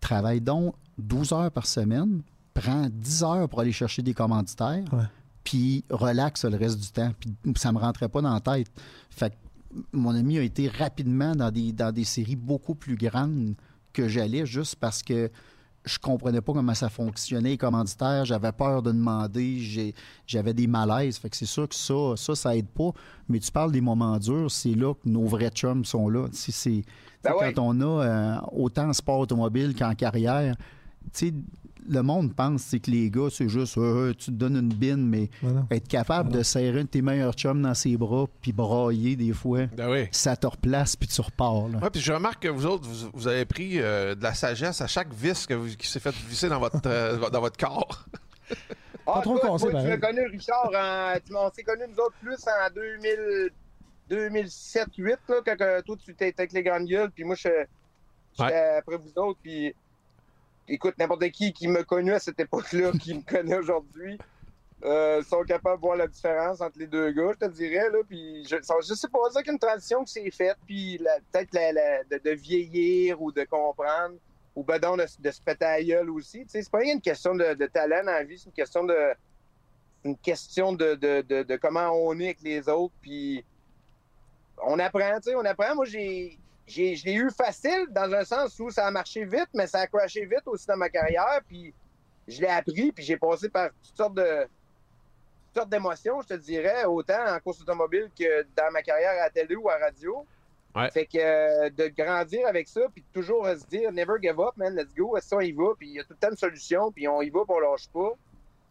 travaille donc 12 heures par semaine, prends 10 heures pour aller chercher des commanditaires, Ouais. puis relaxe le reste du temps. Puis ça me rentrait pas dans la tête. Fait que mon ami a été rapidement dans des, dans des séries beaucoup plus grandes que j'allais juste parce que je comprenais pas comment ça fonctionnait, les commanditaires. J'avais peur de demander. J'avais des malaises. Fait que c'est sûr que ça, ça, ça aide pas. Mais tu parles des moments durs, c'est là que nos vrais chums sont là. C'est, Ben ouais. Quand on a euh, autant en sport automobile qu'en carrière, tu sais, le monde pense sais, que les gars, c'est juste euh, tu te donnes une bine, mais être capable de serrer un de tes meilleurs chums dans ses bras puis brailler des fois, Ben oui. ça te replace puis tu repars. là. Ouais, puis je remarque que vous autres, vous, vous avez pris euh, de la sagesse à chaque vis que vous- qui s'est fait visser dans votre, euh, dans votre corps. Ah, trop toi, toi, tu l'as connu, Richard, en- tu- on s'est connus nous autres plus en 2000, 2007-2008, là, quand toi, tu étais avec les grandes gueules, puis moi, je- j'étais Ouais. après vous autres, puis écoute, n'importe qui qui me connu à cette époque-là, qui me connaît aujourd'hui, euh, sont capables de voir la différence entre les deux gars, je te dirais, là, puis je, ça- je sais pas, c'est qu'une transition qui s'est faite, puis peut-être la- de, vieillir ou de comprendre, ou ben donc de, de se péter à la gueule aussi, c'est pas rien une question de, talent dans la vie, c'est une question de une question de, de comment on est avec les autres, puis on apprend, tu sais, on apprend. Moi, j'ai, j'ai, je l'ai eu facile dans un sens où ça a marché vite, mais ça a crashé vite aussi dans ma carrière, puis je l'ai appris, puis j'ai passé par toutes sortes de toutes sortes d'émotions, je te dirais, autant en course automobile que dans ma carrière à la télé ou à la radio. Ouais. Fait que euh, de grandir avec ça, puis toujours se dire never give up, man, let's go, ça on y va, puis il y a tout le temps une solution, puis on y va, puis on lâche pas.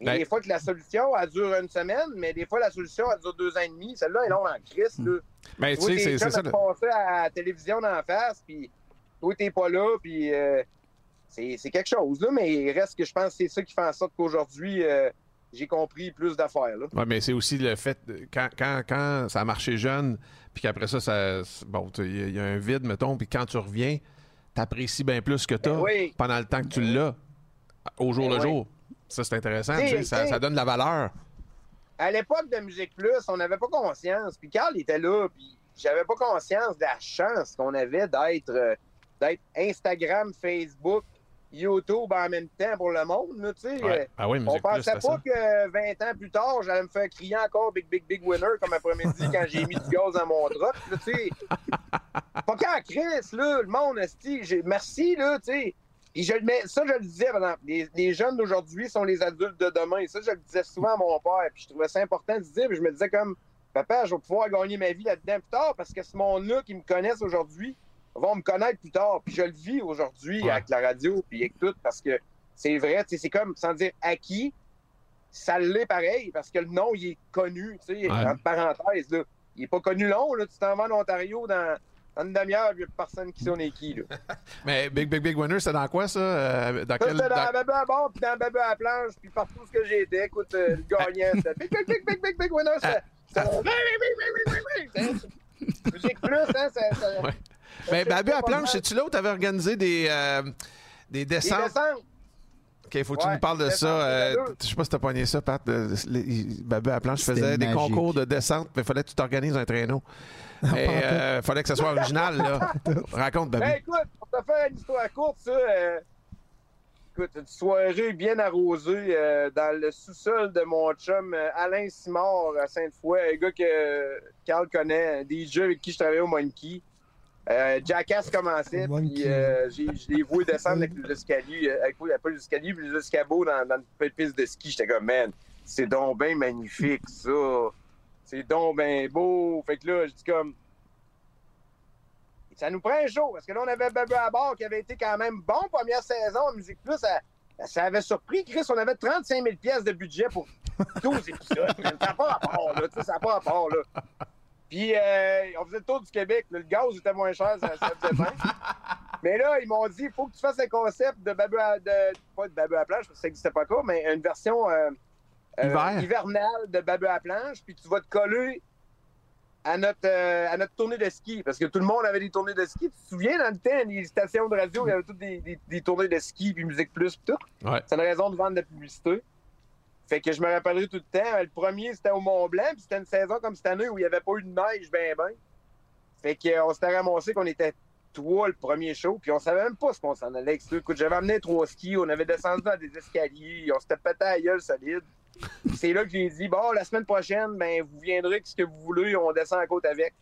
Et Ben- des fois que la solution, elle dure une semaine, mais des fois, la solution, elle dure deux ans et demi. Celle-là est longue en crise, là. Mais tu Toi, sais, c'est ça. passer à la télévision d'en face, puis toi, t'es pas là, puis euh, c'est c'est quelque chose, là. Mais il reste que je pense que c'est ça qui fait en sorte qu'aujourd'hui, euh, j'ai compris plus d'affaires, là. Ouais, mais c'est aussi le fait, de- quand, quand, quand ça a marché jeune, puis qu'après ça, ça bon, tu- il y, a- un vide, mettons, puis quand tu reviens, t'apprécies bien plus ce que tu as Ben oui. pendant le temps que tu l'as, au jour Ben le oui. jour. Ça, c'est intéressant, T'sais, tu sais, ça, t'sais- ça donne de la valeur. à l'époque de Musique Plus, on n'avait pas conscience. Puis Carl était là, puis j'avais pas conscience de la chance qu'on avait d'être euh, d'être Instagram, Facebook, YouTube en même temps pour le monde. tu sais. Ouais. Ah oui, On Plus, pensait pas ça. que 20 ans plus tard, j'allais me faire crier encore Big Big Big Winner comme après-midi quand j'ai mis du gaz dans mon drop. là, tu sais. Pas qu'à Chris, là, le monde, esti, merci, là, tu sais. Puis je le mets, ça, je le disais, les, les jeunes d'aujourd'hui sont les adultes de demain. Ça, je le disais souvent à mon père. Puis je trouvais ça important de dire. Puis je me disais comme, papa, je vais pouvoir gagner ma vie là-dedans plus tard parce que ce monde-là qui me connaissent aujourd'hui vont me connaître plus tard. Puis je le vis aujourd'hui Ouais. avec la radio puis avec tout parce que c'est vrai, c'est comme, sans dire acquis, ça l'est pareil parce que le nom, il est connu, tu sais, Ouais. entre parenthèses, là. Il est pas connu long, là. Tu t'en vas en Ontario dans une demi-heure, il n'y a personne qui sait on est qui, là. Mais Big Big Big Winner, c'est dans quoi, ça? Euh, dans Ça, quel... dans dans- bébé à bord, puis dans bébé à la planche, puis partout où ce que j'étais, écoute, euh, le gagnant, c'était big, big, big, big, big, big winner, c'était... big. Musique plus, hein, ça... ça- Ouais. Babu à planche, c'est-tu là où tu avais organisé des, euh, des Les descentes? descentes. OK, faut que tu Ouais, nous parles de ça. Euh, je sais pas si t'as pogné ça, Pat. Babu à planche faisait des magique. concours de descente, mais il fallait que tu t'organises un traîneau. Et euh, fallait que ça soit original, là. Raconte, Babu. Ben écoute, pour te faire une histoire courte, ça, euh, écoute, une soirée bien arrosée euh, dans le sous-sol de mon chum euh, Alain Simard à Sainte-Foy, un gars que euh, Carl connaît, un DJ avec qui je travaillais au Monkey. Euh, Jackass commençait, puis euh, je l'ai voué descendre avec les escaliers, euh, avec pas les escaliers, puis les escabeaux dans, dans une petite piste de ski. J'étais comme, man, c'est donc bien magnifique, ça. C'est donc bien beau. Fait que là, je dis comme, ça nous prend un show. Parce que là, on avait Babu à bord qui avait été quand même bon première saison en Musique Plus. Ça, ça avait surpris, Chris. On avait 35 000 pièces de budget pour 12 épisodes. Ça n'a pas rapport, là. Ça n'a pas rapport, là. Puis, euh, on faisait le tour du Québec. là. Le gaz était moins cher, ça, ça faisait bien. Mais là, ils m'ont dit, il faut que tu fasses un concept de Babu à... De, pas de Babu à planche, parce que ça n'existait pas encore, mais une version euh, euh, Hiver. hivernale de Babu à planche. Puis tu vas te coller à notre, euh, à notre tournée de ski. Parce que tout le monde avait des tournées de ski. Tu te souviens, dans le temps, les stations de radio, il y avait toutes des, des- des tournées de ski, puis Musique Plus, puis tout. Ouais. C'est une raison de vendre de la publicité. Fait que je me rappellerai tout le temps. Le premier, c'était au Mont-Blanc, puis c'était une saison comme cette année où il n'y avait pas eu de neige, ben ben. Fait qu'on s'était ramassé qu'on était trois le premier show, puis on savait même pas ce qu'on s'en allait. Écoute, j'avais amené trois skis, on avait descendu dans des escaliers, on s'était pété à gueule solide. C'est là que j'ai dit, bon, la semaine prochaine, ben, vous viendrez avec ce que vous voulez, on descend à côte avec.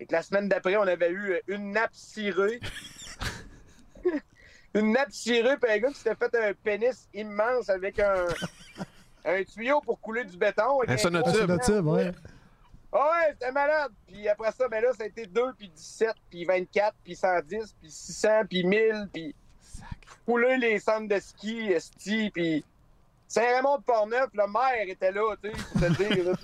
Et que la semaine d'après, on avait eu une nappe cirée. une nappe cirée, puis un gars qui s'était fait un pénis immense avec un, un tuyau pour couler du béton. Un sonotube. Tube, ouais. Ah ouais, c'était malade. Puis après ça, ben là, ça a été 2, puis 17, puis 24, puis 110, puis 600, puis 1000, puis couler les centres de ski, esti, puis Saint-Raymond de Portneuf, le maire était là, tu sais, pour te dire,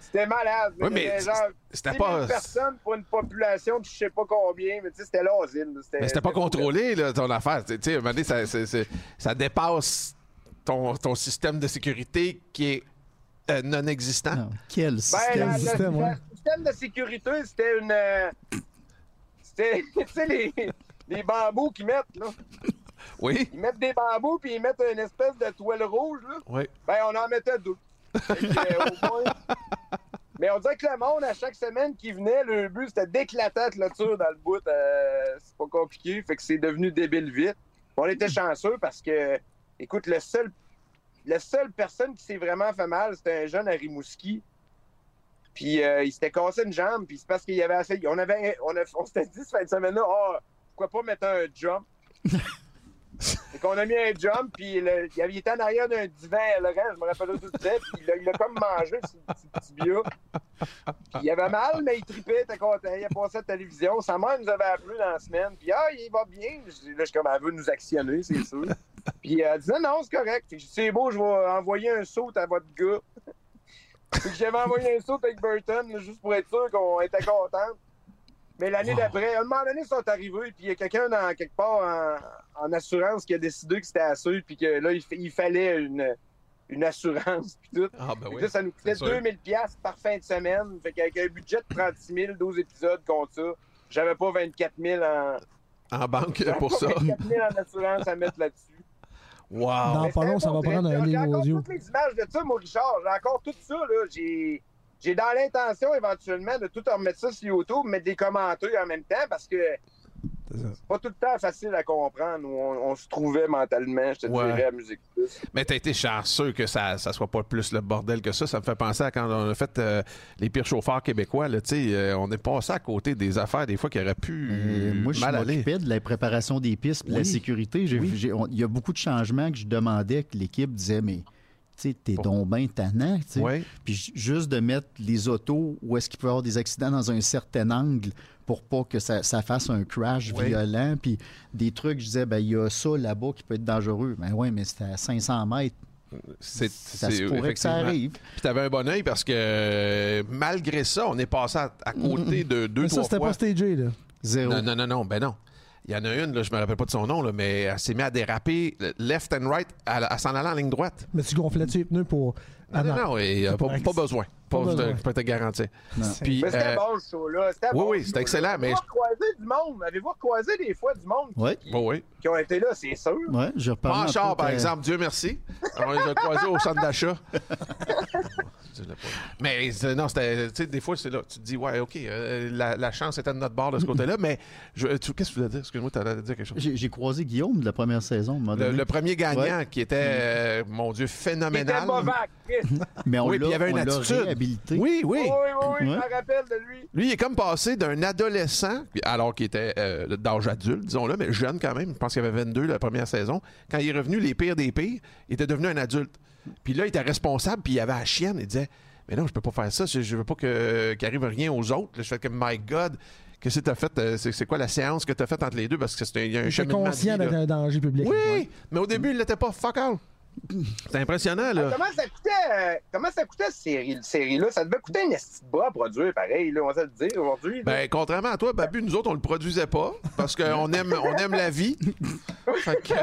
c'était- malade. Oui, mais C'était genre C'était 10 000 pas. personnes pour une population de je sais pas combien, mais tu sais, c'était l'asile. Mais c'était pas contrôlé, là, ton affaire. Tu sais, à un moment donné, ça, c'est- ça dépasse ton, ton système de sécurité qui est euh, non existant. Non, Quel Ben, système? la- la- système, ouais. le système de sécurité, c'était une. euh, C'était, tu sais, les, les bambous qu'ils mettent, là. Oui? Ils mettent des bambous, puis ils mettent une espèce de toile rouge, là. Oui. Ben, on en mettait deux. Que, euh, au moins- Mais on dirait que le monde, à chaque semaine qui venait, le but, c'était d'éclater la clôture dans le bout. euh, c'est pas compliqué, fait que c'est devenu débile vite. On était chanceux parce que, écoute, le seul, la seule personne qui s'est vraiment fait mal, c'était un jeune à Rimouski. Puis euh, il s'était cassé une jambe, puis c'est parce qu'il y avait assez. On avait, on, a- on s'était dit cette fin de semaine-là, Ah, pourquoi pas mettre un jump? Fait qu'on a mis un jump, puis le- il était en arrière d'un divan Laurent, je me rappelle tout de suite, puis il a, il a comme mangé ce petit tibia. Puis il avait mal, mais il tripait, il était content, il a passé à la télévision. Sa mère nous avait appelé dans la semaine, puis ah, il va bien. Là, je suis comme, elle veut nous actionner, c'est sûr. Puis elle dit non, non, c'est correct. C'est beau, je vais envoyer un saut à votre gars. J'avais envoyé un saut avec Burton, juste pour être sûr qu'on était contents. Mais l'année d'après, à un moment donné, ils sont arrivés, puis il y a quelqu'un dans quelque part en, en assurance qui a décidé que c'était assez, puis que là, il, fa- il fallait une, une assurance, puis tout. Ah, ben oui. là, ça nous coûtait c'est sûr. 2000 pièces par fin de semaine. Fait qu'avec un budget de 36 000, 12 épisodes contre ça, j'avais pas 24 000 en... En banque pour ça. 24 000 en assurance à mettre là-dessus. Wow. Dans Mais pas long, ça va prendre un J'ai livre encore audio. toutes les images de ça, moi, Richard. J'ai encore tout ça, là. J'ai... J'ai dans l'intention, éventuellement, de tout remettre ça sur YouTube, mettre des commentaires en même temps, parce que ça. c'est pas tout le temps facile à comprendre où on, on se trouvait mentalement, je te Ouais. dirais, à Musique Plus. Mais t'as été chanceux que ça, ça soit pas plus le bordel que ça. Ça me fait penser à quand on a fait euh, les pires chauffeurs québécois. Là, tu sais, euh, on est passé à côté des affaires des fois qui auraient pu Euh, moi, je mal aller. m'occupais de la préparation des pistes, de la sécurité. Oui. Il y a beaucoup de changements que je demandais que l'équipe disait, mais tu sais, t'es Pour- donc bien tannant. tu sais. Ouais. Puis ju- juste de mettre les autos où est-ce qu'il peut y avoir des accidents dans un certain angle pour pas que ça, ça fasse un crash violent. Puis des trucs, je disais, ben il y a ça là-bas qui peut être dangereux. Ben oui, mais c'était à 500 mètres. C'est, Ça se pourrait que ça arrive. Puis t'avais un bon oeil parce que euh, malgré ça, on est passé à, à côté de deux, Mais ça, trois c'était fois. pas stagé, là. Zéro. Non, non, non, non, ben non. Il y en a une, là, je me rappelle pas de son nom, là, mais elle s'est mise à déraper left and right à, à s'en allant en ligne droite. Mais tu gonflais-tu les pneus pour. Non, Ah, non, non, et, euh, pas, besoin. Pas, pas besoin. je peux te garantir. Puis, Mais c'était euh, bon, ce show-là. C'était oui, bon, oui, c'était excellent, mais Avez-vous recroisé du monde? Avez-vous recroisé des fois du monde qui, oui, oui. ont été là, c'est sûr? Ouais, j'ai reparlé. Pas en char, par exemple, Dieu merci. On les a croisés au centre d'achat. Mais non, c'était. Tu sais, des fois, c'est là. Tu te dis, ouais, OK, euh, la, la chance était de notre bord de ce côté-là, mais qu'est-ce que tu voulais dire? Excuse-moi, tu allais dire quelque chose. J'ai croisé Guillaume de la première saison. Le, le premier gagnant Ouais. qui était, euh, mon Dieu, était phénoménal. mauvais, Chris. Mais on Oui, puis il avait une attitude. réhabilité. Oui, oui. Oui, oui, oui, je me rappelle de lui. Lui, il est comme passé d'un adolescent, alors qu'il était euh, d'âge adulte, disons-le, mais jeune quand même. Je pense qu'il avait 22 la première saison. Quand il est revenu les pires des pires, il était devenu un adulte. Puis là, il était responsable, puis il avait la chienne. Il disait Mais non, je peux pas faire ça. Je, veux pas que- qu'il arrive rien aux autres. Là, je fais comme My God. Qu'est-ce que tu as fait? Euh, C'est c'est quoi la séance que tu as faite entre les deux? Parce que c'est un, il y a un cheminement conscient vie, d'être là. un danger public. Oui, mais au début, il l'était pas. Fuck all. C'est impressionnant, là. Comment ça coûtait, euh, comment ça coûtait cette série- cette série-là? Ça devait coûter une esti de bras à produire, pareil, là, on va se le dire aujourd'hui. là. Ben, contrairement à toi, Babu, nous autres, on le produisait pas parce qu'on aime, on aime la vie. Fait que,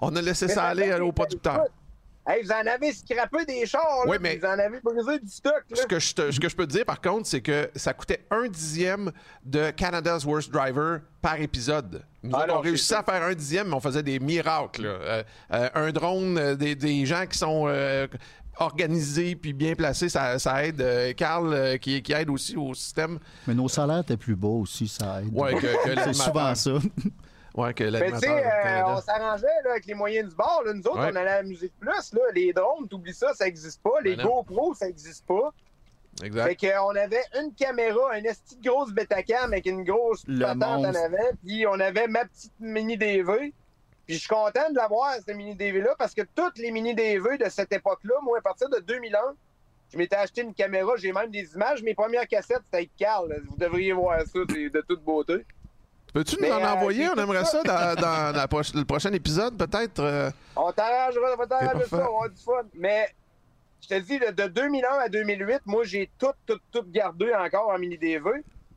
on a laissé ça aller euh, au producteur. Hey, vous en avez scrappé des chars, là, Oui, mais- vous en avez brisé du stock. Là. Ce que, je te- ce que je peux te dire, par contre, c'est que ça coûtait un dixième de Canada's Worst Driver par épisode. Nous Ah non, on réussissait à faire un dixième, mais on faisait des miracles. là. Euh, euh, un drone, euh, des, des gens qui sont euh, organisés puis bien placés, ça, ça aide. Euh, Carl, euh, qui, qui aide aussi au système. Mais nos salaires étaient plus bas aussi, ça aide. Ouais, que, que C'est souvent ça. Ouais, que Mais tu sais, euh, on s'arrangeait là, avec les moyens du bord. Là. Nous autres, Ouais. on allait à la Musique Plus. Là. Les drones, t'oublies ça, ça n'existe pas. Les Ben. GoPro, ça n'existe pas. Exact. Fait qu'on avait une caméra, une petite grosse Betacam avec une grosse Le patente en avant. Puis on avait ma petite mini DV. Puis je suis content de l'avoir, cette mini DV-là, parce que toutes les mini DV de cette époque-là, moi, à partir de 2001, je m'étais acheté une caméra, j'ai même des images. Mes premières cassettes, c'était avec Carl. Vous devriez voir ça, c'est de toute beauté. Peux-tu nous en euh, envoyer? On aimerait ça dans, dans la proche- le prochain épisode, peut-être. euh, On t'arrangera, on va t'arranger C'est ça, on va avoir du fun. Mais je te dis, de 2001 à 2008, moi, j'ai tout, tout, tout gardé encore en mini DV.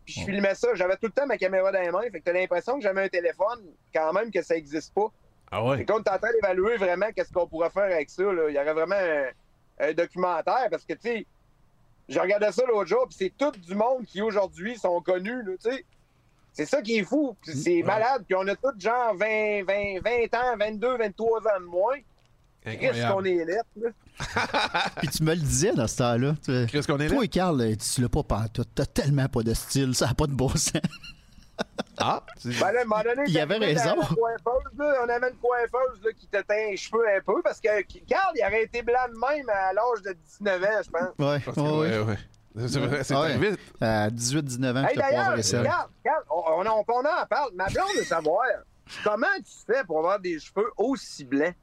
Puis je filmais ça. J'avais tout le temps ma caméra dans les mains. Fait que t'as l'impression que j'avais un téléphone, quand même, que ça n'existe pas. Ah ouais. là, on est en train d'évaluer vraiment qu'est-ce qu'on pourrait faire avec ça. là. Il y aurait vraiment un, un documentaire parce que, tu sais, je regardais ça l'autre jour, puis c'est tout du monde qui aujourd'hui sont connus, là, tu sais. C'est ça qui est fou. puis C'est malade. Puis on a tous genre 20, 20, 20 ans, 22, 23 ans de moins. Qu'est-ce qu'on est lettre, là? Puis tu me le disais dans ce temps-là. Qu'est-ce qu'on est? Toi et Carl, euh, tu l'as pas pantoute. T'as tellement pas de style, ça n'a pas de bon sens. Ah, Ben là, à un moment donné, Il avait raison. là, on avait une coiffeuse là, qui t'éteint les cheveux un peu parce que Carl, il aurait été blanc de même à l'âge de 19 ans, je pense. Ouais, ouais. ouais, ouais. C'est vrai, c'est Ouais. arrivé vite. À 18-19 ans, Hey, je te d'ailleurs, poivre et sel. Carl, Carl, on, on, en- on en parle. Ma blonde veut savoir comment tu fais pour avoir des cheveux aussi blancs?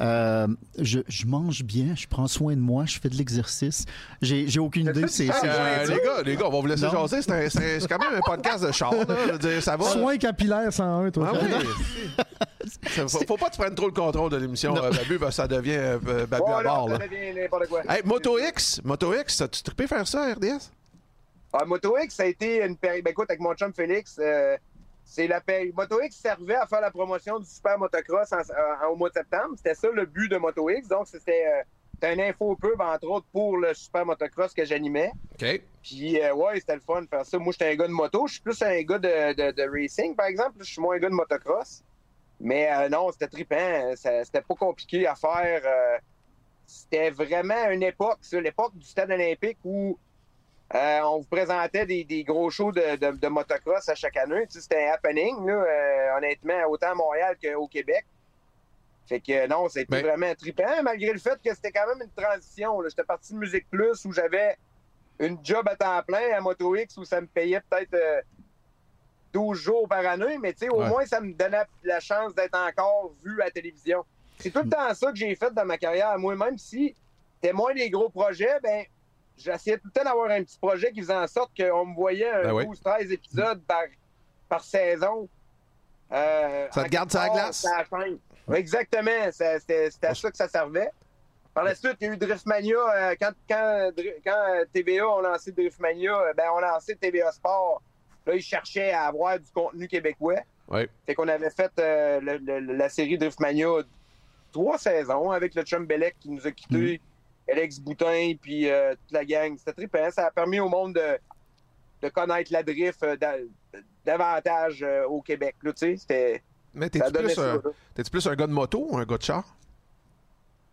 Euh, je, je mange bien, je prends soin de moi, je fais de l'exercice. J'ai j'ai aucune idée. C'est Ah, c'est- Euh, les gars, les gars, on va vous laisser Non. jaser. C'est un- C'est c'est quand même un podcast de char. là. Ça va. Soins capillaires 101, toi. Ah oui. Faut, faut pas que tu prennes trop le contrôle de l'émission, euh, Babu, parce que ça devient euh, Babu à là, bord. ça Là. devient n'importe quoi. Hey, Moto X, Moto X, as-tu trippé faire ça, RDS? Ah, Moto X, ça a été une période. Ben, écoute, avec mon chum Félix, euh, c'est la période. Moto X servait à faire la promotion du super motocross en- en- au mois de septembre. C'était ça le but de Moto X. Donc, c'était c'était un info pub, entre autres, pour le super motocross que j'animais. OK. Puis, euh, ouais, c'était le fun de faire ça. Moi, j'étais un gars de moto. Je suis plus un gars de, de- de racing, par exemple. Je suis moins un gars de motocross. Mais euh, non, c'était trippant. C'était pas compliqué à faire. euh, c'était vraiment une époque, l'époque du stade olympique où euh, on vous présentait des, des gros shows de, de- de motocross à chaque année. Tu sais, c'était un happening, là, honnêtement, autant à Montréal qu'au Québec. Fait que non, c'était vraiment trippant, malgré le fait que c'était quand même une transition. J'étais parti de Musique Plus où j'avais une job à temps plein à Moto X où ça me payait peut-être euh, 12 jours par année, mais au Ouais. moins ça me donnait la chance d'être encore vu à la télévision. C'est tout le temps ça que j'ai fait dans ma carrière. Moi, même si c'était moins des gros projets, ben j'essayais tout le temps d'avoir un petit projet qui faisait en sorte qu'on me voyait un Ben oui. 12-13 épisodes par, par saison. Euh, Ça te garde sur la glace? Exactement. C'était à ça que ça servait. Par la suite, il y a eu Driftmania. euh, quand, quand, quand euh, TVA ont lancé Driftmania, ben, on a lancé TVA Sport. Là, ils cherchaient à avoir du contenu québécois. Oui. Fait qu'on avait fait euh, le- le- la série Driftmania trois saisons avec le chum Bellec qui nous a quittés, Alex Boutin, puis euh, toute la gang. C'était trippant. Ça a permis au monde de, de connaître la drift euh, da- davantage au Québec. Là, c'était... Mais t'es-tu plus, plus un gars de moto ou un gars de char?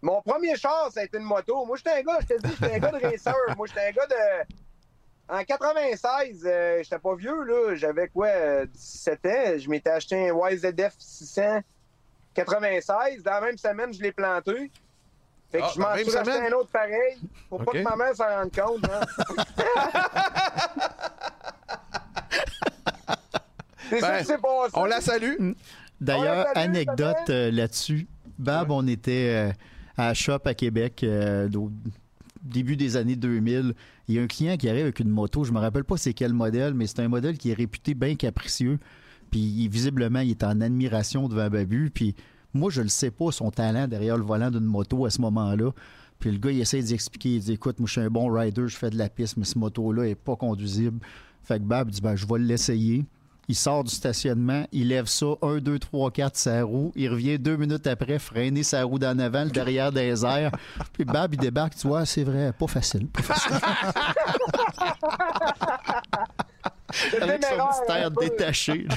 Mon premier char, ça a été une moto. Moi, j'étais un gars, je te dis, j'étais un gars de racer. Moi, j'étais un gars de. En 96, euh, j'étais pas vieux, là. J'avais quoi, euh, 17 ans? Je m'étais acheté un YZF 600 96. Dans la même semaine, je l'ai planté. Fait que Ah, je m'en suis acheté un autre pareil. Pour pas que ma mère s'en rende compte. Hein. C'est ça Ben, qui s'est passé. On la salue. D'ailleurs, Ouais, salut, anecdote ça euh, là-dessus. Bab, on était euh, à la shop à Québec euh, début des années 2000. Il y a un client qui arrive avec une moto. Je me rappelle pas c'est quel modèle, mais c'est un modèle qui est réputé bien capricieux. Puis visiblement, il est en admiration devant Babu. Puis moi, je le sais pas, son talent derrière le volant d'une moto à ce moment-là. Puis le gars, il essaie d'expliquer. Il dit Écoute, moi, je suis un bon rider, je fais de la piste, mais ce moto-là est pas conduisible. Fait que Bab dit ben, Je vais l'essayer. Il sort du stationnement, il lève ça, 1, 2, 3, 4, sa roue. Il revient deux minutes après, freiner sa roue d'en avant, le derrière des airs. Puis Bab, il débarque, tu vois, c'est vrai, pas facile. Pas facile. C'était Avec son mystère un peu. détaché.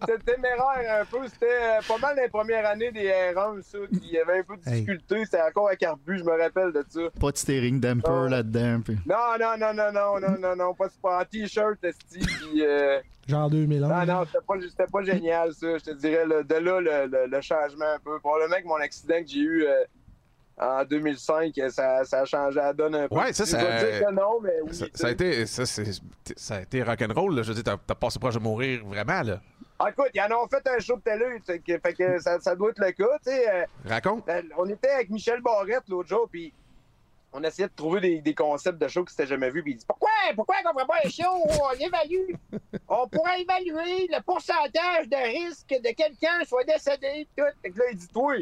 C'était téméraire un peu. C'était euh, pas mal les premières années des R1, ça, qui avait un peu de Hey. difficulté. C'était encore à carbu, je me rappelle de ça. pas de steering damper Oh. là-dedans. puis- Non, non, non, non, non, non, non, non, pas, pas en t-shirt, esti, puis... euh, Genre 2011. non, non, c'était pas, c'était pas génial, ça. Je te dirais, le- de là, le, le- le changement un peu. Probablement que mon accident que j'ai eu euh, en 2005, ça, ça a changé la donne un peu. Ouais, ça, ça- non, mais oui. Ça, ça a été, ça, ça a été rock'n'roll. Je veux dire, t'as, passé proche de mourir vraiment. là. Ah, écoute, ils en ont fait un show de télé, fait que, fait que ça, ça doit être le cas, tu sais. euh, Raconte. Ben, on était avec Michel Barrette l'autre jour, puis on essayait de trouver des, des concepts de show que c'était jamais vu. Puis il dit Pourquoi Pourquoi qu'on ferait pas un show où on évalue? On pourrait évaluer le pourcentage de risque de quelqu'un soit décédé. Tout. Fait que là, il dit Toi,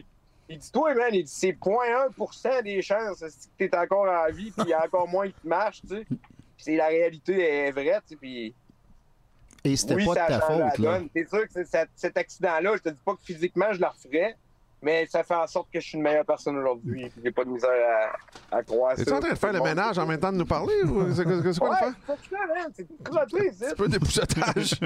il dit Toi, man, il dit C'est 0.1% des chances que tu es encore en vie, puis il y a encore moins qui marche, tu sais. C'est la réalité est vraie, tu sais. Puis Et c'était oui, pas ça de ta faute. Là. donne. C'est sûr que cet accident-là, je te dis pas que physiquement je le referais, mais ça fait en sorte que je suis une meilleure personne aujourd'hui. J'ai pas de misère à, à croire Es-tu ça. en train de faire le ménage en même temps de nous parler? Ou c'est, quoi Ouais, le faire? c'est Un peu d'époussetage.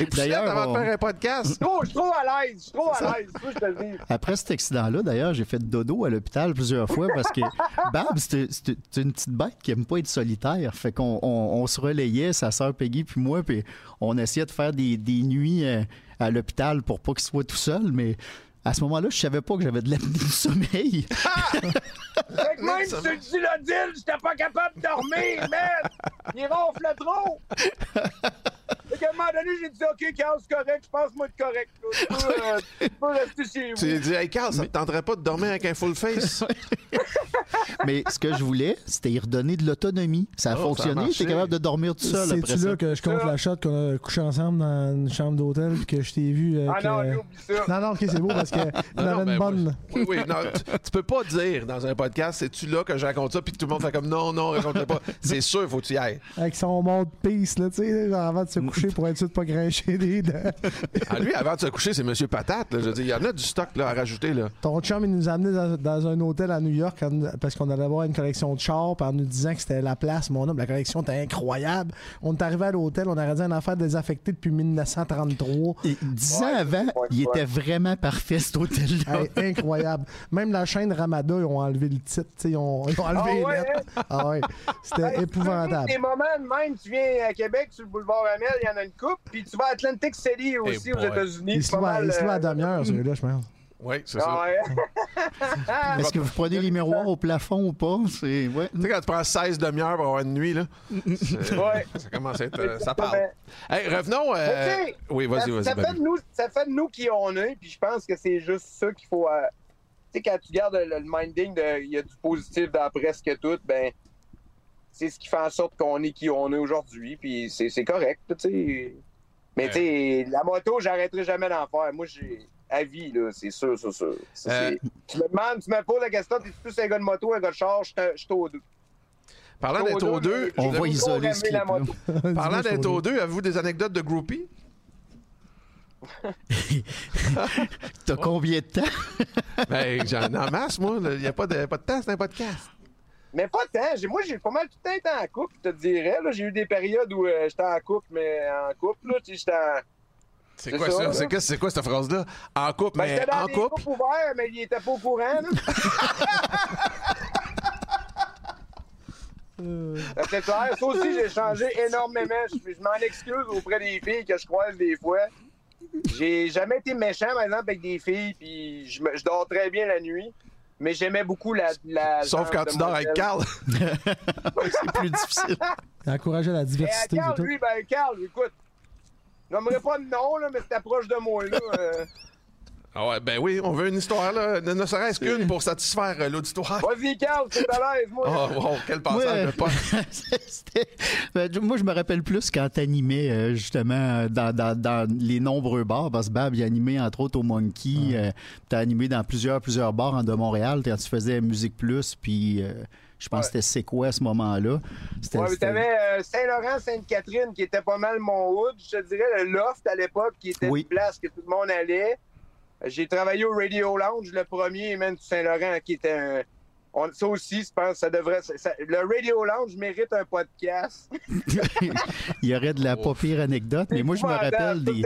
Et puis, D'ailleurs, avant de faire un podcast. Je suis trop à l'aise, je suis trop à l'aise, ça, je te le dis. Après cet accident-là, d'ailleurs, j'ai fait dodo à l'hôpital plusieurs fois parce que Bab, c'est une petite bête qui aime pas être solitaire. Fait qu'on on, on se relayait, sa sœur Peggy puis moi, puis on essayait de faire des, des nuits euh, à l'hôpital pour pas qu'il soit tout seul, mais à ce moment-là, je savais pas que j'avais de l'apnée du sommeil. Fait que même ça sur le Dilodil, j'étais pas capable de dormir, man! Il ronfle trop! Fait qu'à un moment donné, j'ai dit, OK, Carl, c'est correct, je pense moi de correct. là. Tu peux, euh, tu peux rester chez vous. Tu lui dit, hey Carl, ça te tenterait pas de dormir avec un full face? Mais ce que je voulais, c'était y redonner de l'autonomie. Ça a Oh, fonctionné. J'étais capable de dormir tout seul C'est-tu là que je compte la shot qu'on a couché ensemble dans une chambre d'hôtel puis que je t'ai vu Ah avec, non, euh, ça. Non, non, ok, c'est beau parce que Non, on non, avait ben, une moi, bonne. Oui, oui, non, tu, tu peux pas dire dans un podcast, c'est-tu là que je raconte ça, puis tout le monde fait comme non, non, raconte-le pas. C'est sûr, faut que tu y ailles. Avec son mode peace, là, tu sais, avant de se coucher pour être sûr de pas grincher des dents. Ah, lui, avant de se coucher, c'est Monsieur Patate. là. je dire, il y en a du stock là, à rajouter. Là. Ton chum, il nous a amenés dans, dans un hôtel à New York parce qu'on allait voir une collection de chars en nous disant que c'était la place. Mon homme, la collection était incroyable. On est arrivé à l'hôtel, on aurait dit un affaire désaffecté depuis 1933. Et dix Ouais, ans avant, ouais, il ouais. était vraiment parfait, cet hôtel-là. Hey, incroyable. Même la chaîne Ramada, ils ont enlevé le titre. Ils ont, ils ont enlevé Ah les ouais, lettres. Ah ouais. C'était épouvantable. Des moments de même, tu viens à Québec sur le boulevard Amel, il y en a une coupe, puis tu vas à Atlantic City aussi aux. États-Unis. Il se loue à, mal, il se loue à euh, demi-heure, celui-là, je pense. Oui, c'est ah ça. ouais. Est-ce que vous prenez les miroirs au plafond ou pas? C'est... Ouais. Tu sais, quand tu prends 16 demi-heures pour avoir une nuit, là, Ouais. ça commence à être. euh, ça parle. Hey, revenons. euh, Oui, vas-y, ça, vas-y. ça fait de nous, ça fait de nous qui on est, puis je pense que c'est juste ça qu'il faut. euh, tu sais, quand tu gardes le, le minding de il y a du positif dans presque tout, ben c'est ce qui fait en sorte qu'on est qui on est aujourd'hui, puis c'est c'est correct, tu sais. Mais tu sais, la moto, j'arrêterai jamais d'en faire. Moi, j'ai à vie, là, c'est sûr, c'est sûr. Ça, Euh, c'est- Tu me demandes, tu me poses la question, t'es plus un gars de moto, un gars de char, je suis au deux. Parlant d'être aux deux, On va isoler ce la clip-là. moto. parlant d'être aux deux, avez-vous des anecdotes de groupie? T'as combien de temps? Ben, j'en ai en masse, moi. Il n'y a pas de, pas de temps, c'est un podcast. Mais pas tant. Moi, j'ai pas mal tout le temps été en couple, je te dirais. là. J'ai eu des périodes où euh, j'étais en couple, mais en couple, là, tu sais, j'étais en... C'est quoi ça. C'est quoi, cette phrase-là? En couple, Ben, mais j'étais dans en couple? couples ouverts, mais il était pas au courant, là. Ça, C'est clair. Ça aussi, j'ai changé énormément. Je, je m'en excuse auprès des filles que je croise des fois. J'ai jamais été méchant, par exemple, avec des filles, puis je, me- je dors très bien la nuit. Mais j'aimais beaucoup la, la Sauf quand tu dors avec. Carl. C'est plus difficile. Encourager la à diversité, Carl, tout. lui, ben, Carl, écoute, je nommerai pas de nom, là, mais c'est proche de moi, là. euh. Ah ouais, ben oui, on veut une histoire, là. Ne, ne serait-ce qu'une pour satisfaire euh, l'auditoire. Vas-y, Carl, c'est à l'aise, moi. Oh, wow, quel passage Ouais. de pas. Ben, moi, je me rappelle plus quand t'animais euh, justement dans, dans- dans les nombreux bars, parce que Bab, il animait entre autres au Monkey, euh, t'as animé dans plusieurs, plusieurs bars en de Montréal quand tu faisais Musique Plus, puis euh, je pense Ouais. que c'était C'est quoi à ce moment-là? C'était- Ouais, t'avais euh, Saint-Laurent, Sainte-Catherine, qui était pas mal mon hood. Je te dirais le Loft à l'époque, qui était Oui. une place que tout le monde allait. J'ai travaillé au Radio Lounge, le premier, même Saint-Laurent, qui était un. on- ça aussi, je pense, ça devrait. ça- le Radio Lounge mérite un podcast. il y aurait de la pas pire anecdote, mais moi, je me rappelle des,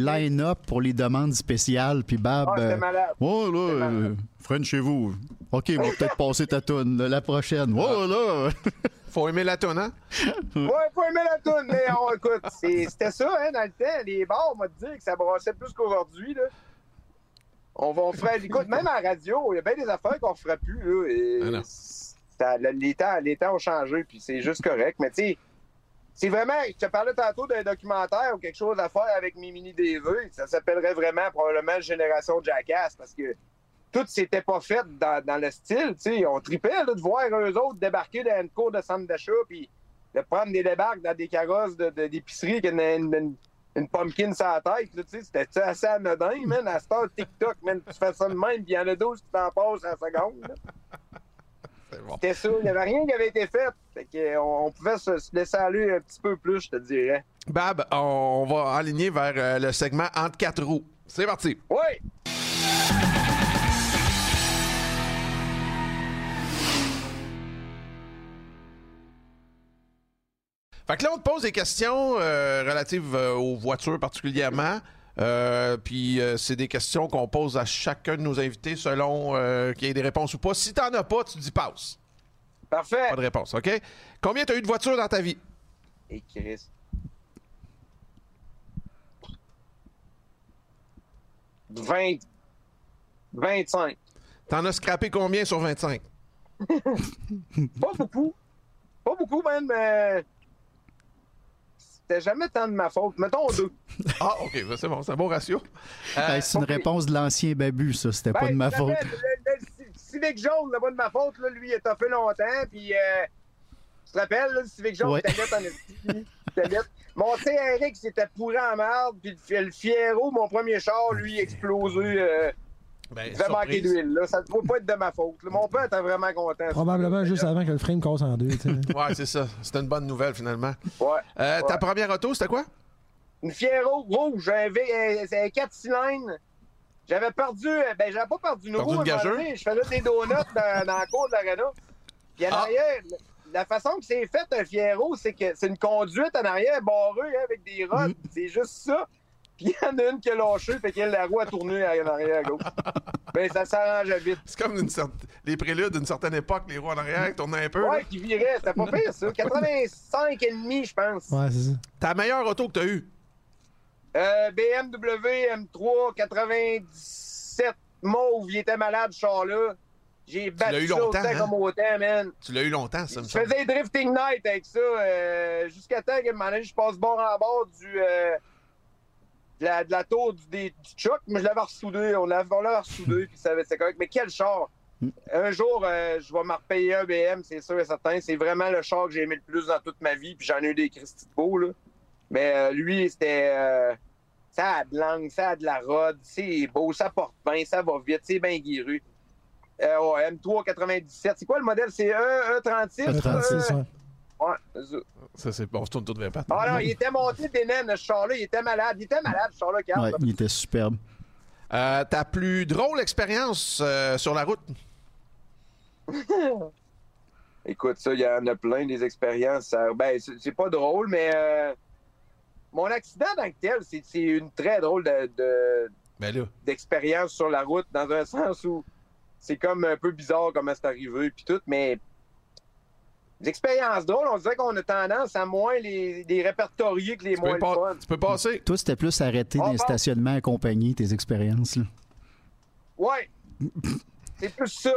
line-up pour les demandes spéciales, puis Bab... Ah, c'était euh, malade. Oh là, euh, French chez vous. OK, on va peut-être passer ta toune là, la prochaine. Oh là! Faut aimer la tonne, hein? Ouais, faut aimer la toune, mais on écoute. C'était ça, hein, dans le temps. Les bars, on m'a dit que ça brassait plus qu'aujourd'hui, là. On va on ferait. Écoute, même à la radio, il y a bien des affaires qu'on ferait plus, là. et Ah non. ça- le- les, temps, les temps ont changé, puis c'est juste correct. Mais tu sais, c'est vraiment. Je te parlais tantôt d'un documentaire ou quelque chose à faire avec mes mini DV. Ça s'appellerait vraiment probablement Génération Jackass, parce que tout s'était pas fait dans, dans le style, tu sais. On tripait, là, de voir eux autres débarquer dans une cour de centre d'achat, puis de prendre des débarques dans des carrosses de- de- d'épicerie une, une, une- pumpkin sur la tête. là, tu sais, C'était assez anodin, man? À heure, TikTok, man, tu fais ça de même, puis il y en a 12 qui t'en passent en seconde. là. C'est bon. C'était ça. Il n'y avait rien qui avait été fait. Fait que, euh, on, pouvait se, se laisser aller un petit peu plus, je te dirais. Bab, on va aligner vers euh, le segment entre quatre roues. C'est parti. Oui! Fait que là, on te pose des questions euh, relatives euh, aux voitures particulièrement. Euh, puis c'est des questions qu'on pose à chacun de nos invités selon qu'il y ait des réponses ou pas. Si t'en as pas, tu dis passe. Parfait. Pas de réponse, OK? Combien t'as eu de voitures dans ta vie? Et Chris. Vingt. 25. T'en as scrappé combien sur 25? Pas beaucoup. Pas beaucoup, man, mais. C'était jamais tant de ma faute. Mettons deux. Ah, OK, c'est bon, c'est un bon ratio. Euh, c'est une ok. réponse de l'ancien Babu, ça. C'était pas Ben, de ma faute. le- le- Civic jaune, là-bas de ma faute, là, lui, il a toffé longtemps, puis... Euh, tu te rappelles, là, le Civic jaune, Ouais. en. Mon TRX, c'était pourri en merde, puis le le Fiero, mon premier char, lui, explosé. Euh, Ben, manquer surprise. d'huile, là. Ça ne doit pas être de ma faute. là. Mon père était vraiment content. Probablement juste avant que le frame casse en deux. Ouais, c'est ça. C'était une bonne nouvelle, finalement. Ouais. Euh, Ta première auto, c'était quoi? Une Fiero rouge, un V, euh, c'est un 4 cylindres. J'avais perdu, euh, ben j'avais pas perdu une Perdu roue. une. Je faisais des donuts dans, dans la cour de l'arena. Puis en Ah. arrière, la façon que c'est fait un Fiero, c'est que c'est une conduite en arrière barrée hein, avec des rods. C'est juste ça. Puis il y en a une qui a lâché, fait que la roue a tourné en arrière à gauche. ben ça s'arrangeait vite. C'est comme une cer- les préludes d'une certaine époque, les roues en arrière qui tournaient un peu. là. Ouais, qui virait, c'était pas pire ça. 85 et demi, je pense. Ouais, c'est ça. Ta meilleure auto que t'as eue? Euh, BMW M3 97 mauve, il était malade, ce char-là. J'ai l'as battu eu ça longtemps, autant hein? comme autant, man. Tu l'as eu longtemps, ça me Je faisais drifting night avec ça euh, jusqu'à temps que un moment donné, je passe bord en bord du, euh, de, la, de la tour du, des, du mais je l'avais ressoudé. On l'avait ressoudé, puis ça avait- c'est correct. Mais quel char! Un jour, euh, je vais me repayer un BM, c'est sûr et certain. C'est vraiment le char que j'ai aimé le plus dans toute ma vie, puis j'en ai eu des Christy de beaux, là. Mais euh, lui, c'était... euh, ça a de l'angle, ça a de la rod, c'est beau, ça porte bien, ça va vite, c'est bien guéru. Euh, ouais, M3 97. C'est quoi le modèle? C'est E, E36? Le 36, ouais. Ça. Ça, c'est bon, on se tourne tout de pattes. Ah non, il était monté des naines, ce char-là. Il était malade. Il était malade, ce char-là. Ouais, il était superbe. Euh, ta plus drôle expérience euh, sur la route? Écoute, ça, il y en a plein des expériences. ça- Ben, c'est pas drôle, mais euh, mon accident en tant que tel, c'est c'est une très drôle de- de- Ben d'expérience sur la route, dans un sens où c'est comme un peu bizarre comment c'est arrivé, puis tout, mais des expériences drôles, on dirait qu'on a tendance à moins les, les répertorier que les Tu moins peux, le pas- fun. tu peux passer. Toi, c'était plus arrêter On dans les part. stationnements accompagnés, tes expériences. Là. Ouais. C'est plus ça.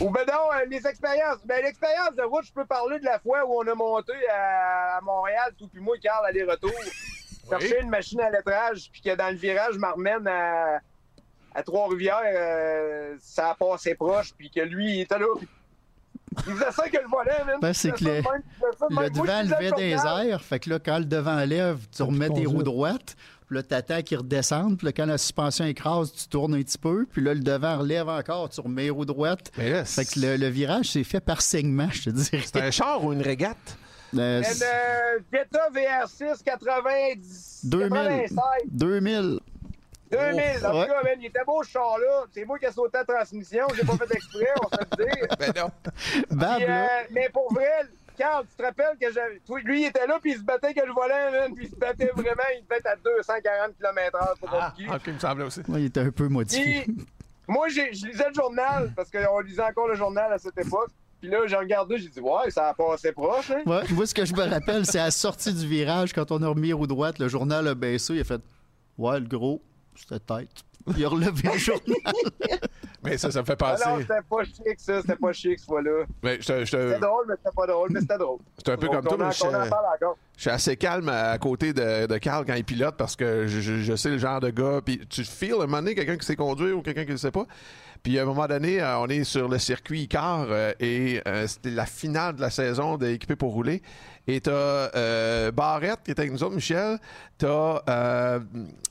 Ou ben non, euh, les expériences. Ben l'expérience de route, je peux parler de la fois où on a monté à, à Montréal, tout puis moi, Carl, aller-retour, chercher une machine à lettrage, puis que dans le virage, je m'emmène à, à Trois-Rivières, euh, ça a passé proche, puis que lui, il était là. Il faisait ça que le volet. Ben, c'est Il que le- même, Le même. Devant levait le des airs. Fait que là, quand le devant lève, tu remets tes roues droites. Puis là, t'attends qu'il redescende. Puis là, quand la suspension écrase, tu tournes un petit peu. Puis là, le devant relève encore. Tu remets les roues droites. Mais là, Fait que le, le virage, c'est fait par segment, je te dirais. c'est un char ou une régate? Euh, Une c'est- euh, Jetta VR6 90. 2000. 96. 2000. 2000, en tout cas, man, il était beau ce char-là. C'est moi qui ai sauté la transmission. J'ai pas fait exprès, on va se le dire. Ben non. Puis, euh, mais pour vrai, Carl, tu te rappelles que j'avais. Lui, il était là, puis il se battait que le volant, man, puis il se battait vraiment. Il devait être à 240 km/h pour Ah, ok, il me semblait aussi. Ouais, il était un peu modifié. Puis, moi, j'ai- je lisais le journal, parce qu'on lisait encore le journal à cette époque. Puis là, j'ai regardé, j'ai dit, ouais, ça a passé proche, hein. Ouais, moi, ce que je me rappelle, c'est à la sortie du virage, quand on a remis roues droites, le journal a baissé. Il a fait Ouais, le gros, c'était tête. Il a. Mais ça, ça me fait Ah penser. non, c'était pas chic, ça. C'était pas chic, ce fois-là. Ben, je te- je C'était drôle, mais c'était pas drôle, mais c'était drôle. J'étais un peu comme toi, mais je-. Je suis assez calme à côté de, de Carl quand il pilote parce que je, je- sais le genre de gars. Puis tu feels à un moment donné quelqu'un qui sait conduire ou quelqu'un qui ne sait pas. Puis à un moment donné, euh, on est sur le circuit Icar euh, et euh, c'était la finale de la saison d'équipé pour rouler. Et t'as euh, Barrette qui est avec nous autres, Michel. T'as euh,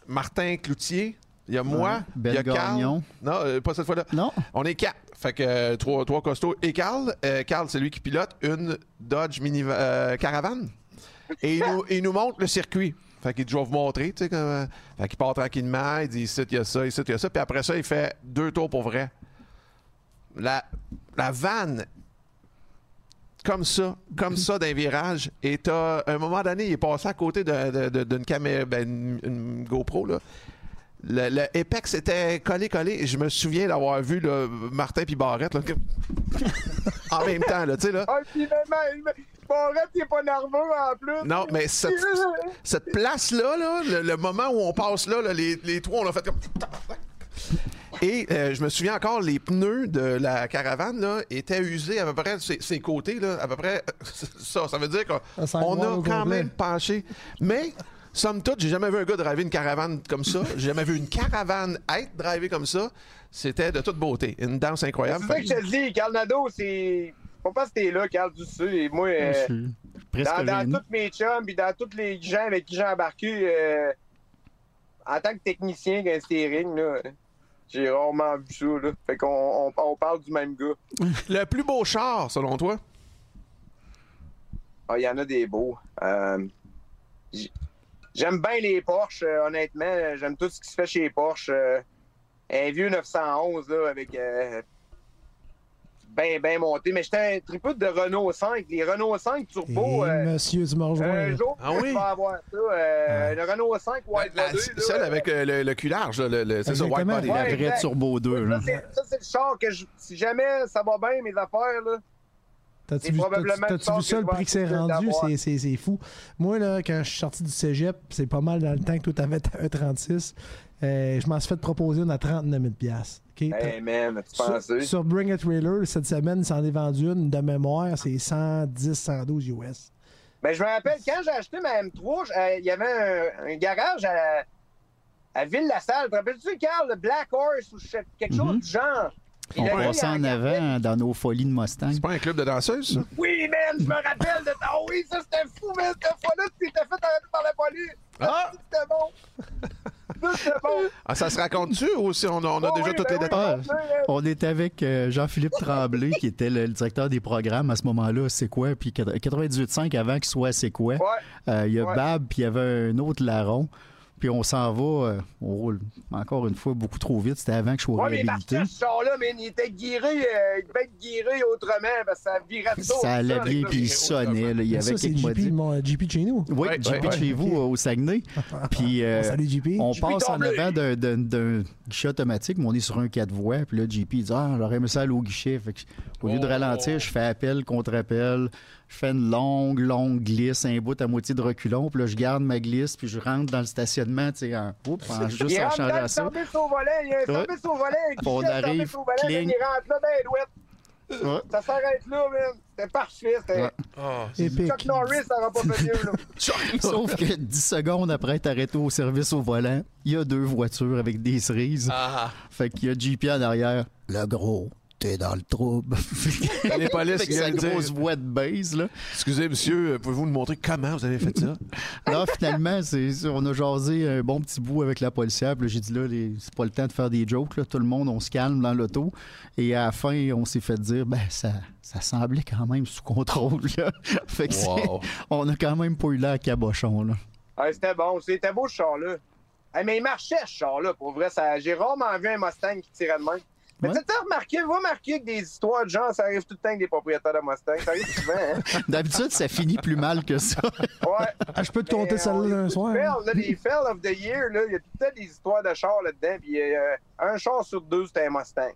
Martin Cloutier. Il y a moi. Il y a Carl. Non, euh, pas cette fois-là. Non? On est quatre. Fait que euh, trois, trois costauds. Et Carl, euh, Carl, c'est lui qui pilote une Dodge Mini Caravane. Et il nous, il nous montre le circuit. Fait qu'il dit, je vais vous montrer, tu sais, comme, Fait qu'il part tranquillement, il dit, ici, il y a ça, ici, il y a ça. Puis après ça, il fait deux tours pour vrai. La, la vanne, comme ça, comme ça, d'un virage. Et t'as, à un moment donné, il est passé à côté d'une caméra, ben, une, une GoPro, là. Le, le Apex était collé, collé. Et je me souviens d'avoir vu là, Martin puis Barrette là, en même temps, là, tu sais, là. Ah, puis même, Barrette, il est pas nerveux en plus. Non, mais cette, cette place-là, là, le, le moment où on passe là, là, les, les trois, on a fait comme. Et euh, je me souviens encore, les pneus de la caravane là, étaient usés à peu près ses, ses côtés, là, à peu près ça. Ça veut dire qu'on a quand complet. même penché. Mais somme toute, j'ai jamais vu un gars driver une caravane comme ça. J'ai jamais vu une caravane être drivée comme ça. C'était de toute beauté. Une danse incroyable. C'est ça que je te dis, Carl Nadeau, c'est. Faut pas que t'es là, Carl, tu sais. Et moi, euh, dans, tous mes chums, puis dans tous les gens avec qui j'ai embarqué, euh, en tant que technicien d'un steering, là, j'ai rarement vu ça. Là. Fait qu'on on, on parle du même gars. Le plus beau char, selon toi? Ah, Il y en a des beaux. Euh, J'aime bien les Porsche, euh, honnêtement. J'aime tout ce qui se fait chez les Porsche. Euh, un vieux 911 là, avec euh, bien ben monté. Mais j'étais un tripot de Renault 5. Les Renault 5 Et turbo. euh, monsieur, tu un jour, Ah tu oui? vas avoir ça. Euh, Le Renault 5 White La- Body. là, celle avec euh, le, le cul large, là, le, le- c'est ça, white body. La vraie. Turbo 2. là. Ça, c'est- ça, c'est le char que je- si jamais ça va bien, mes affaires, là. T'as-tu C'est vu, ça, le prix que c'est rendu? C'est- C'est c'est fou. Moi, là, quand je suis sorti du cégep, c'est pas mal dans le temps que toi, t'avais un 36. euh, je m'en suis fait proposer une à 39 000 OK? Hey man, tu Sur, sur Bring It Trailer, cette semaine, il s'en est vendu une de mémoire, c'est 110, 112 US. Ben, je me rappelle, quand j'ai acheté ma M3, j'- euh, il y avait un, un garage à, à Ville-la-Salle. Te rappelles-tu, Carl, le Black Horse ou quelque chose Mhm. du genre? On passait en avant dans nos folies de Mustang. C'est pas un club de danseuses, ça? Oui, man, je me rappelle de Ah oui, ça c'était fou, man, cette fois-là, tu t'étais fait arrêter par la police. Ah! C'était bon. Ça, c'était bon. Ah, ça se raconte-tu ou si on a, on a Oh déjà oui, tous ben les détails? ben oui. On était avec euh, Jean-Philippe Tremblay, qui était le, le directeur des programmes à ce moment-là, C'est quoi? Puis 98.5 avant qu'il soit C'est quoi? Ouais. Euh, Il y a Ouais. Bab, puis il y avait un autre larron. Puis on s'en va, euh, on roule encore une fois beaucoup trop vite. C'était avant que je sois Ouais, mais réhabilité. Martin, ce char-là, man, il était guiré, euh, il devait être guiré autrement, parce que ça virait tôt. Ça allait bien, là. puis il sonnait. là. Il y Mais avait ça, c'est quelques JP, modifs. mon JP de chez nous. Oui, Ouais, de chez ouais. vous, au Saguenay. Puis euh, Salut JP. on JP passe en avant d'un- d'un d'un guichet automatique, mais on est sur un 4 voies. Puis là, JP il dit Ah, j'aurais aimé ça aller au guichet. Fait que, au lieu de Oh. ralentir, je fais appel contre appel. Je fais une longue, longue glisse, un bout à moitié de reculon. Puis là, je garde ma glisse, puis je rentre dans le stationnement, tu sais, en, oups, en- juste il en changeant le ça. service au volet, il y a un Ouais. service au volet, un On arrive, service au volet, cling. il rentre là dans les douettes. Ouais. Ça s'arrête là, man. C'était parfait. C'était... Ouais. Épique. Chuck Norris, ça n'aura pas fait mieux, là. Sauf que 10 secondes après être arrêté au service au volant, il y a deux voitures avec des cerises. Ah, Fait qu'il y a JP en arrière. Le gros, t'es dans le trouble. les polices avec sa viennent dire, grosse voix de base, là. Excusez, monsieur, euh, pouvez-vous nous montrer comment vous avez fait ça? Là, finalement, c'est, on a jasé un bon petit bout avec la policière. Puis j'ai dit, là, les- c'est pas le temps de faire des jokes. Là. Tout le monde, on se calme dans l'auto. Et à la fin, on s'est fait dire, ben, ça, ça semblait quand même sous contrôle. Là. fait que Wow. on a quand même pas eu l'air cabochon. Là. Ouais, c'était bon. C'était beau, ce char-là. Hey, mais il marchait, ce char-là. Pour vrai, ça... j'ai rarement vu un Mustang qui tirait de main. Mais Ouais. tu sais, remarqué, va remarquer que des histoires de gens, ça arrive tout le temps avec des propriétaires de Mustang. Ça arrive souvent, hein? D'habitude, ça finit plus mal que ça. Ouais. Ah, je peux te compter celle-là d'un soir. Les fails, là, les fails of the year, là, il y a tout le temps des histoires de chars là-dedans. Puis euh, un char sur deux, c'était un Mustang.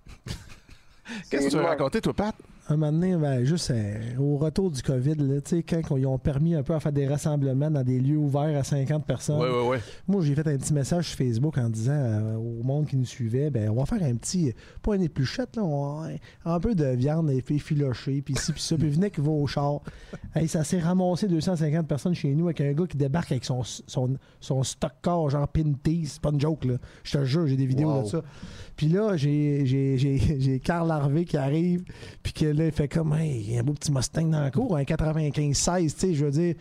Qu'est-ce que tu veux raconter, toi, Pat? Un moment donné, ben, juste euh, au retour du COVID, là, tu sais, quand ils ont permis un peu à faire des rassemblements dans des lieux ouverts à 50 personnes, moi, j'ai fait un petit message sur Facebook en disant euh, au monde qui nous suivait, ben, on va faire un petit, pas une épluchette, là, on va- un peu de viande effilochée, puis ci, puis ça, puis venez qui va au char. Hey, ça s'est ramassé 250 personnes chez nous avec un gars qui débarque avec son, son, son stock car, genre Pinty, c'est pas une joke, là. Je te jure, j'ai des vidéos Wow. de ça. Puis là, j'ai Carl Harvey qui arrive, puis que il fait comme, hey, il y a un beau petit Mustang dans le cours, un 95-16, tu sais, je veux dire,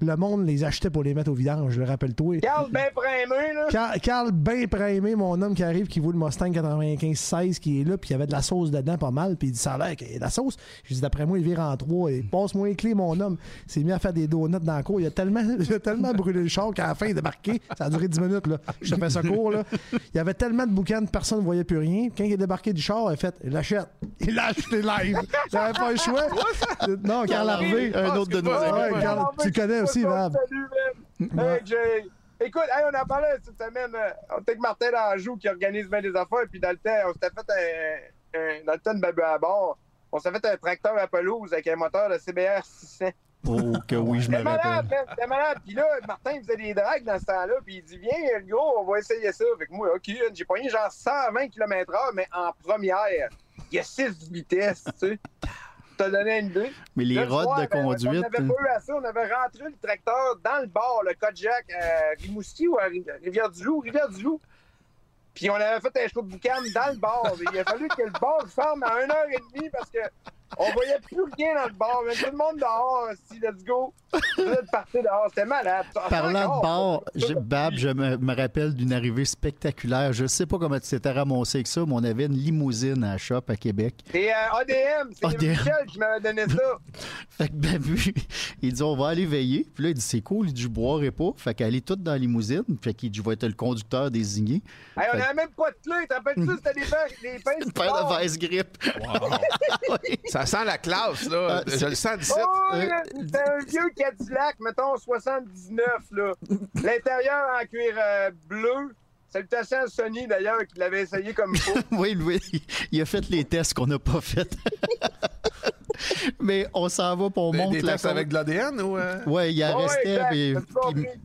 le monde les achetait pour les mettre au vidange, je le rappelle-toi. Carl, ben primé, là. Carl, Carl bien primé, mon homme qui arrive, qui vaut le Mustang 95-16 qui est là, puis il y avait de la sauce dedans pas mal, puis il dit ça a l'air qu'il y a de la sauce. Je dis d'après moi, il vire en trois et passe-moi les clés, mon homme. Il s'est mis à faire des donuts dans le cour. Il a tellement, il a tellement brûlé le char qu'à la fin, il est débarqué. Ça a duré 10 minutes, là. Je te fais ça court, là. Il y avait tellement de boucans, personne ne voyait plus rien. Quand il est débarqué du char, il a fait, il l'achète. Il l'a acheté live. Il n'avait pas le choix. Non, Carl Harvey. un autre de nos amis. Ouais, Carl, tu connais je aussi, Val. Salut. Hey, Jay. Écoute, hey, on en parlait cette semaine. euh, On était avec Martin Lanjou qui organise bien des affaires. Puis dans le temps, on s'était fait un, un- Dans le temps de Babu à bord, on s'est fait un tracteur à pelouse avec un moteur de CBR 600. Oh, que oui, je me malade, rappelle. C'était malade. Puis là, Martin il faisait des drags dans ce temps-là. Puis il dit Viens, le gros, on va essayer ça. Fait que moi, OK, j'ai pogné genre 120 km/h, mais en première. Il y a 6 vitesses, tu sais. Te donner une idée. Mais les rods de ben, conduite. On n'avait pas eu assez. On avait rentré le tracteur dans le bar, le Kodiak à Rimouski ou à Ri- Rivière-du-Loup. Rivière-du-Loup. Puis on avait fait un show de boucan dans le. Mais il a fallu que le bar ferme à 1h30 parce que on voyait plus rien dans le bar. Mais tout le monde dehors, si let's go. Vous êtes parti dehors. C'était malade. Parlant de bar, je- Bab, je me, me rappelle d'une arrivée spectaculaire. Je sais pas comment tu t'étais ramassé avec ça, mais on avait une limousine à la shop à Québec. C'est euh, ADM. C'est ADM. Michel qui m'avait donné ça. Fait que Babu, il dit on va aller veiller. Puis là, il dit c'est cool, il dit je boirai pas. Fait qu'elle est toute dans la limousine. Fait qu'il dit je vais être le conducteur désigné. Hey, on Fait- n'avait même pas de clé. T'as rappelles-tu? C'était des pains Une paire de vice grip. Oui. Ça sent la classe, là. Ah, je le sens d'ici. Oh, Euh, c'était un vieux Cadillac, mettons 79, là. L'intérieur en cuir euh, bleu. Salutations à Sony, d'ailleurs, qui l'avait essayé comme il faut. oui, oui, il a fait les tests qu'on n'a pas fait. Mais on s'en va pour on Des, monte des la côte. avec de l'ADN ou. euh? Ouais, il en Ouais, restait, puis,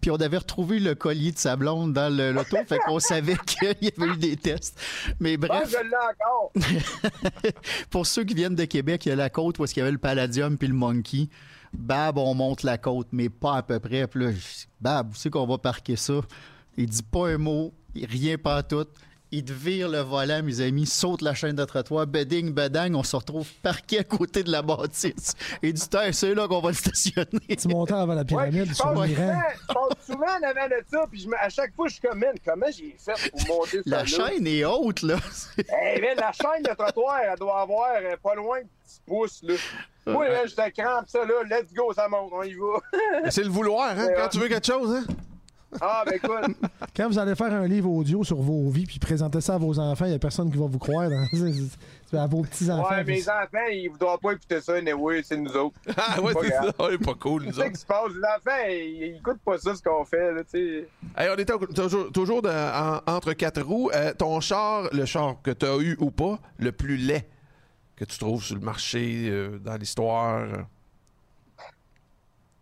puis on avait retrouvé le collier de sa blonde dans le- l'auto, fait qu'on savait qu'il y avait eu des tests. Mais bref, je l'ai encore. pour ceux qui viennent de Québec, il y a la côte où est-ce qu'il y avait le Palladium puis le Monkey. Bab, on monte la côte, mais pas à peu près. Puis là, je dis, Bab, où c'est qu'on va parquer ça? Il dit pas un mot, rien pas tout. Il te vire le volant, mes amis, saute la chaîne de trottoir, beding, bedang, on se retrouve parqué à côté de la bâtisse. Il dit, Tiens, c'est là qu'on va le stationner. Tu montais avant la Ouais, pyramide je sur souvent, je passe souvent en avant de ça, puis je à chaque fois, je suis comme, Man, comment j'ai fait pour monter ça La là? chaîne est haute, là. Eh ben, la chaîne de trottoir, elle doit avoir euh, pas loin de 10 pouces, là. Moi, là, je te crampe ça, là. Let's go, ça monte, on y va. C'est le vouloir, hein? Ouais, Quand ouais. tu veux quelque chose, hein? Ah, ben écoute, Quand vous allez faire un livre audio sur vos vies puis présenter ça à vos enfants, il n'y a personne qui va vous croire. Dans... c'est- c'est- c'est à vos petits-enfants. ouais, mes enfants, ils voudront pas écouter ça, mais oui, c'est nous autres. Ah, ouais, Pas c'est ça. On est pas cool, nous C'est ça autres. qui se passe? Les enfants, ils, ils écoutent pas ça, ce qu'on fait, là, tu sais. Hey, on était toujours, toujours de- en- entre quatre roues. Euh, ton char, le char que tu as eu ou pas, le plus laid que tu trouves sur le marché, euh, dans l'histoire.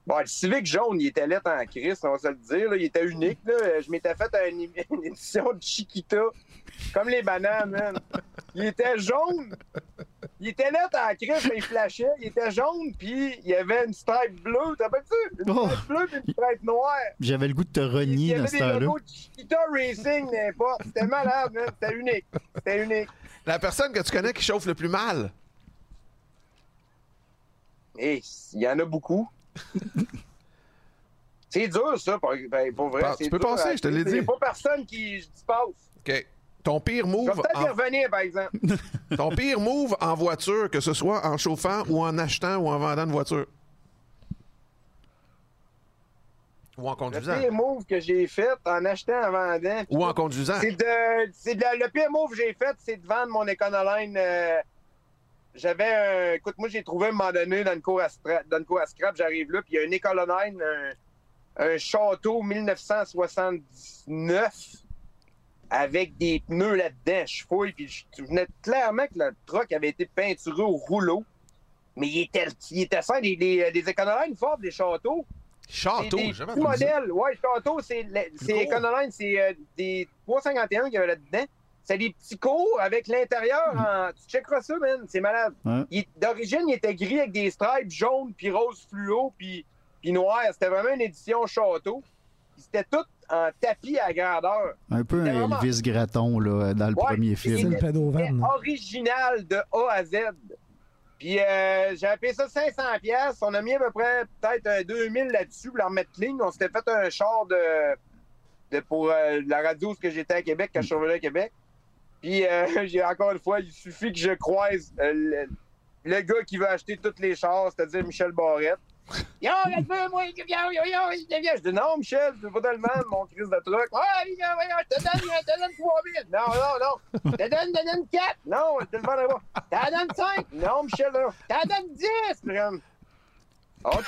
Bon, le Civic jaune, il était lettre en crise, on va se le dire. là. Il était unique. Là. Je m'étais fait une, une édition de Chiquita. Comme les bananes, man. Il était jaune. Il était lettre en crise, mais il flashait. Il était jaune, puis il y avait une stripe bleue. T'as pas vu? Une Oh. stripe bleue, puis une stripe noire. J'avais le goût de te Il y renier dans avait ce des temps-là. logos de Chiquita Racing, n'importe. C'était malade, man. C'était unique. C'était unique. La personne que tu connais qui chauffe le plus mal. Et il y en a beaucoup. c'est dur, ça, pour, ben, pour vrai. Tu peux dur passer, à- je te l'ai Il n'y a dit. pas personne qui se passe. OK. Ton pire Je vais move, peut-être y en, revenir, par exemple. ton pire move en voiture, que ce soit en chauffant ou en achetant ou en vendant une voiture? Ou en Le conduisant? pire move que j'ai fait en achetant, en vendant. Ou en conduisant? C'est de, de- le pire move que j'ai fait, c'est de vendre mon Econoline. euh, j'avais un. Écoute, moi, j'ai trouvé à un moment donné dans une cour à, stra- dans une cour à scrap, j'arrive là, puis il y a un Econoline, un, un château 1979 avec des pneus là-dedans. Je fouille, puis je je venais clairement que le truck avait été peinturé au rouleau. Mais il était, il était sain, des, des Econolines fortes, des châteaux. Château, jamais ça. modèles. Ouais, château, c'est le- c'est. Econoline, c'est euh, des 351 qu'il y avait là-dedans. C'est des petits cours avec l'intérieur en. Tu checkeras ça, man. C'est malade. Ouais. Il- D'origine, il était gris avec des stripes jaunes, puis rose fluo, puis, puis noir. C'était vraiment une édition château. C'était tout en tapis à grandeur. Un peu un vraiment- Elvis Gratton là, dans le Ouais, premier c'est C'est film. là. original de A à Z. Puis euh, j'ai payé ça 500 pièces. On a mis à peu près peut-être un 2000 là-dessus pour la remettre clean. On s'était fait un char de, de pour euh, la radio où que j'étais à Québec, quand je suis revenu à Québec. Puis euh, j'ai encore une fois, il suffit que je croise euh, le, le gars qui veut acheter tous les chars, c'est-à-dire Michel Barrette. Yo, veux, moi, yo, yo, yo, yo, je dis non, Michel, je veux pas te le vendre, mon crise de truc. Ouais, yo, yo, je te donne, je te donne 3000. Non, non, non. Je te donne, je te donne 4. Non, je te le vendrai pas. T'en donnes 5. Non, Michel, non. T'en donnes 10. Puis comme, OK.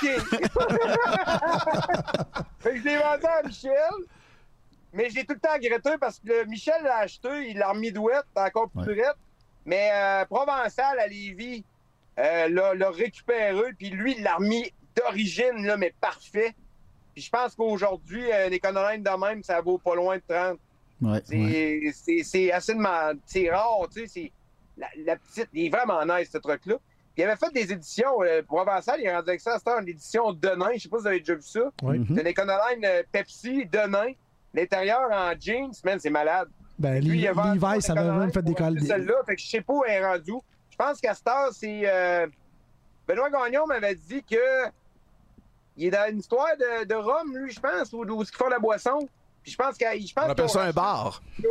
fait que je l'ai vendu à Michel. Mais j'ai tout le temps regretté parce que le Michel l'a acheté, il l'a remis douette, encore plus Ouais. douette. Mais euh, Provençal à Lévis euh, l'a récupéré, puis lui, il l'a remis d'origine, là, mais parfait. Puis je pense qu'aujourd'hui, euh, les Econoline de même, ça vaut pas loin de 30. Ouais, C'est ouais. c'est- c'est assez de C'est rare, tu sais. c'est- La, la petite, il est vraiment nice, ce truc-là. il avait fait des éditions. Euh, Provençal, il a rendu avec ça, c'était une édition Denain. Je sais pas si vous avez déjà vu ça. Oui. Mhm. C'est une Econoline euh, Pepsi, Denain. L'intérieur en jeans, man, c'est malade. Ben, Lui, il a vendu Levi, ça avait même fait des cols. Celle-là, fait que je sais pas où elle est rendue. Je pense qu'à cette heure, c'est. euh, Benoît Gagnon m'avait dit que. Il est dans une histoire de, de Rome, lui, je pense, où, où ils font la boisson. Puis je pense qu'il On appelle ça un bar. Je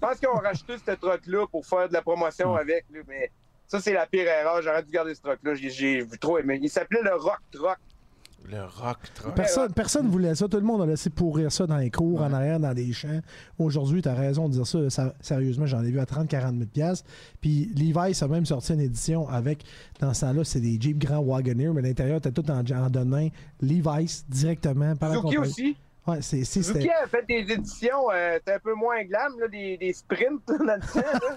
pense qu'ils ont racheté ce truck-là pour faire de la promotion avec. là, mais ça, c'est la pire erreur. J'aurais dû garder ce truck-là. J'ai- J'ai trop aimé. Il s'appelait le Rock Truck. Le rock truck. Personne, personne voulait ça. Tout le monde a laissé pourrir ça dans les cours, en arrière, dans des champs. Aujourd'hui, tu as raison de dire ça. Ça- Sérieusement, j'en ai vu à 30-40 000 piastres. Puis Levi's a même sorti une édition avec, dans ce temps-là, c'est des Jeep Grand Wagoneer, mais l'intérieur, était tout en, en donnin. Levi's directement par la Suzuki compagnie. aussi. Ouais, c'est, c'est, Suzuki c'était- a fait des éditions, euh, c'était un peu moins glam, là, des, des sprints là, dans le temps. là.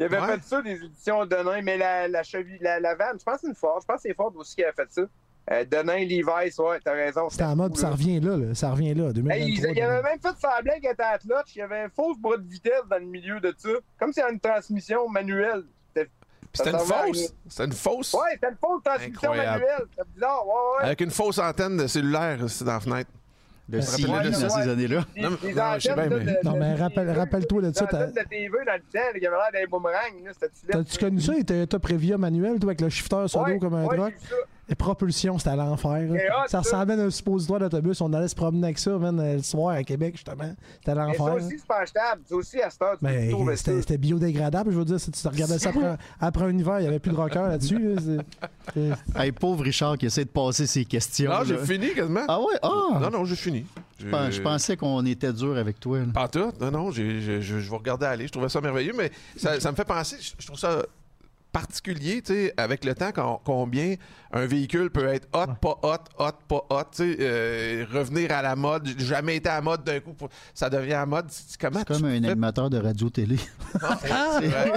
Il avait Ouais. fait ça, des éditions Denain, mais la, la cheville, la, la vanne, je pense que c'est une Ford. Je pense que c'est Ford aussi qui a fait ça. Euh, Denain, Levi's, ouais, t'as raison. c'était en mode, fou, ça là. revient là, là. ça revient là, 2023. Hey, il, il avait même fait semblant qu'il était à clutch. Il y avait un fausse bras de vitesse dans le milieu de ça. Comme s'il y avait une transmission manuelle. C'était- Puis C'était une ça fausse? C'était une fausse? Ouais, c'était une fausse transmission Incroyable. manuelle. C'était bizarre. Ouais, ouais. Avec une fausse antenne de cellulaire dans la fenêtre. Le silence ouais, de ouais. ces années-là. Non, non, je sais bien, mais- de- Non, de- mais des rappelle- rappelle-toi de ça, t'as- de TV dans le temps, là, qui avait l'air d'un boomerang. là, C'était T'as-tu connu ça? Il un top Previa manuel, toi, avec le shifter sur Ouais, dos comme un ouais, truck. j'ai vu ça. Et propulsion, c'était à l'enfer. Ça ressemblait à un suppositoire d'autobus. On allait se promener avec ça, man, euh, le soir à Québec, justement. C'était à Mais ça l'enfer. aussi, c'est pas achetable. Ça aussi, à cette heure, tu Mais c'était c'était biodégradable, je veux dire. Si tu regardais ça après, après un hiver, il n'y avait plus de rocker là-dessus. là. C'est- c'est- Hey, pauvre Richard qui essaie de passer ses questions. Non, j'ai fini quasiment. Ah ouais? Ah! Non, non, j'ai fini. Je pens- Je pensais qu'on était dur avec toi. là. Pas tout. Non, non, je, je, je vous regardais aller. Je trouvais ça merveilleux, mais ça, ça me fait penser, je, je trouve ça particulier, tu sais, avec le temps, quand- combien un véhicule peut être hot, pas hot, hot, pas hot, tu sais, euh, revenir à la mode, jamais été à la mode d'un coup, pour- ça devient à la mode. C'est- Comment C'est tu comme un fais- animateur de radio-télé. C'est vrai.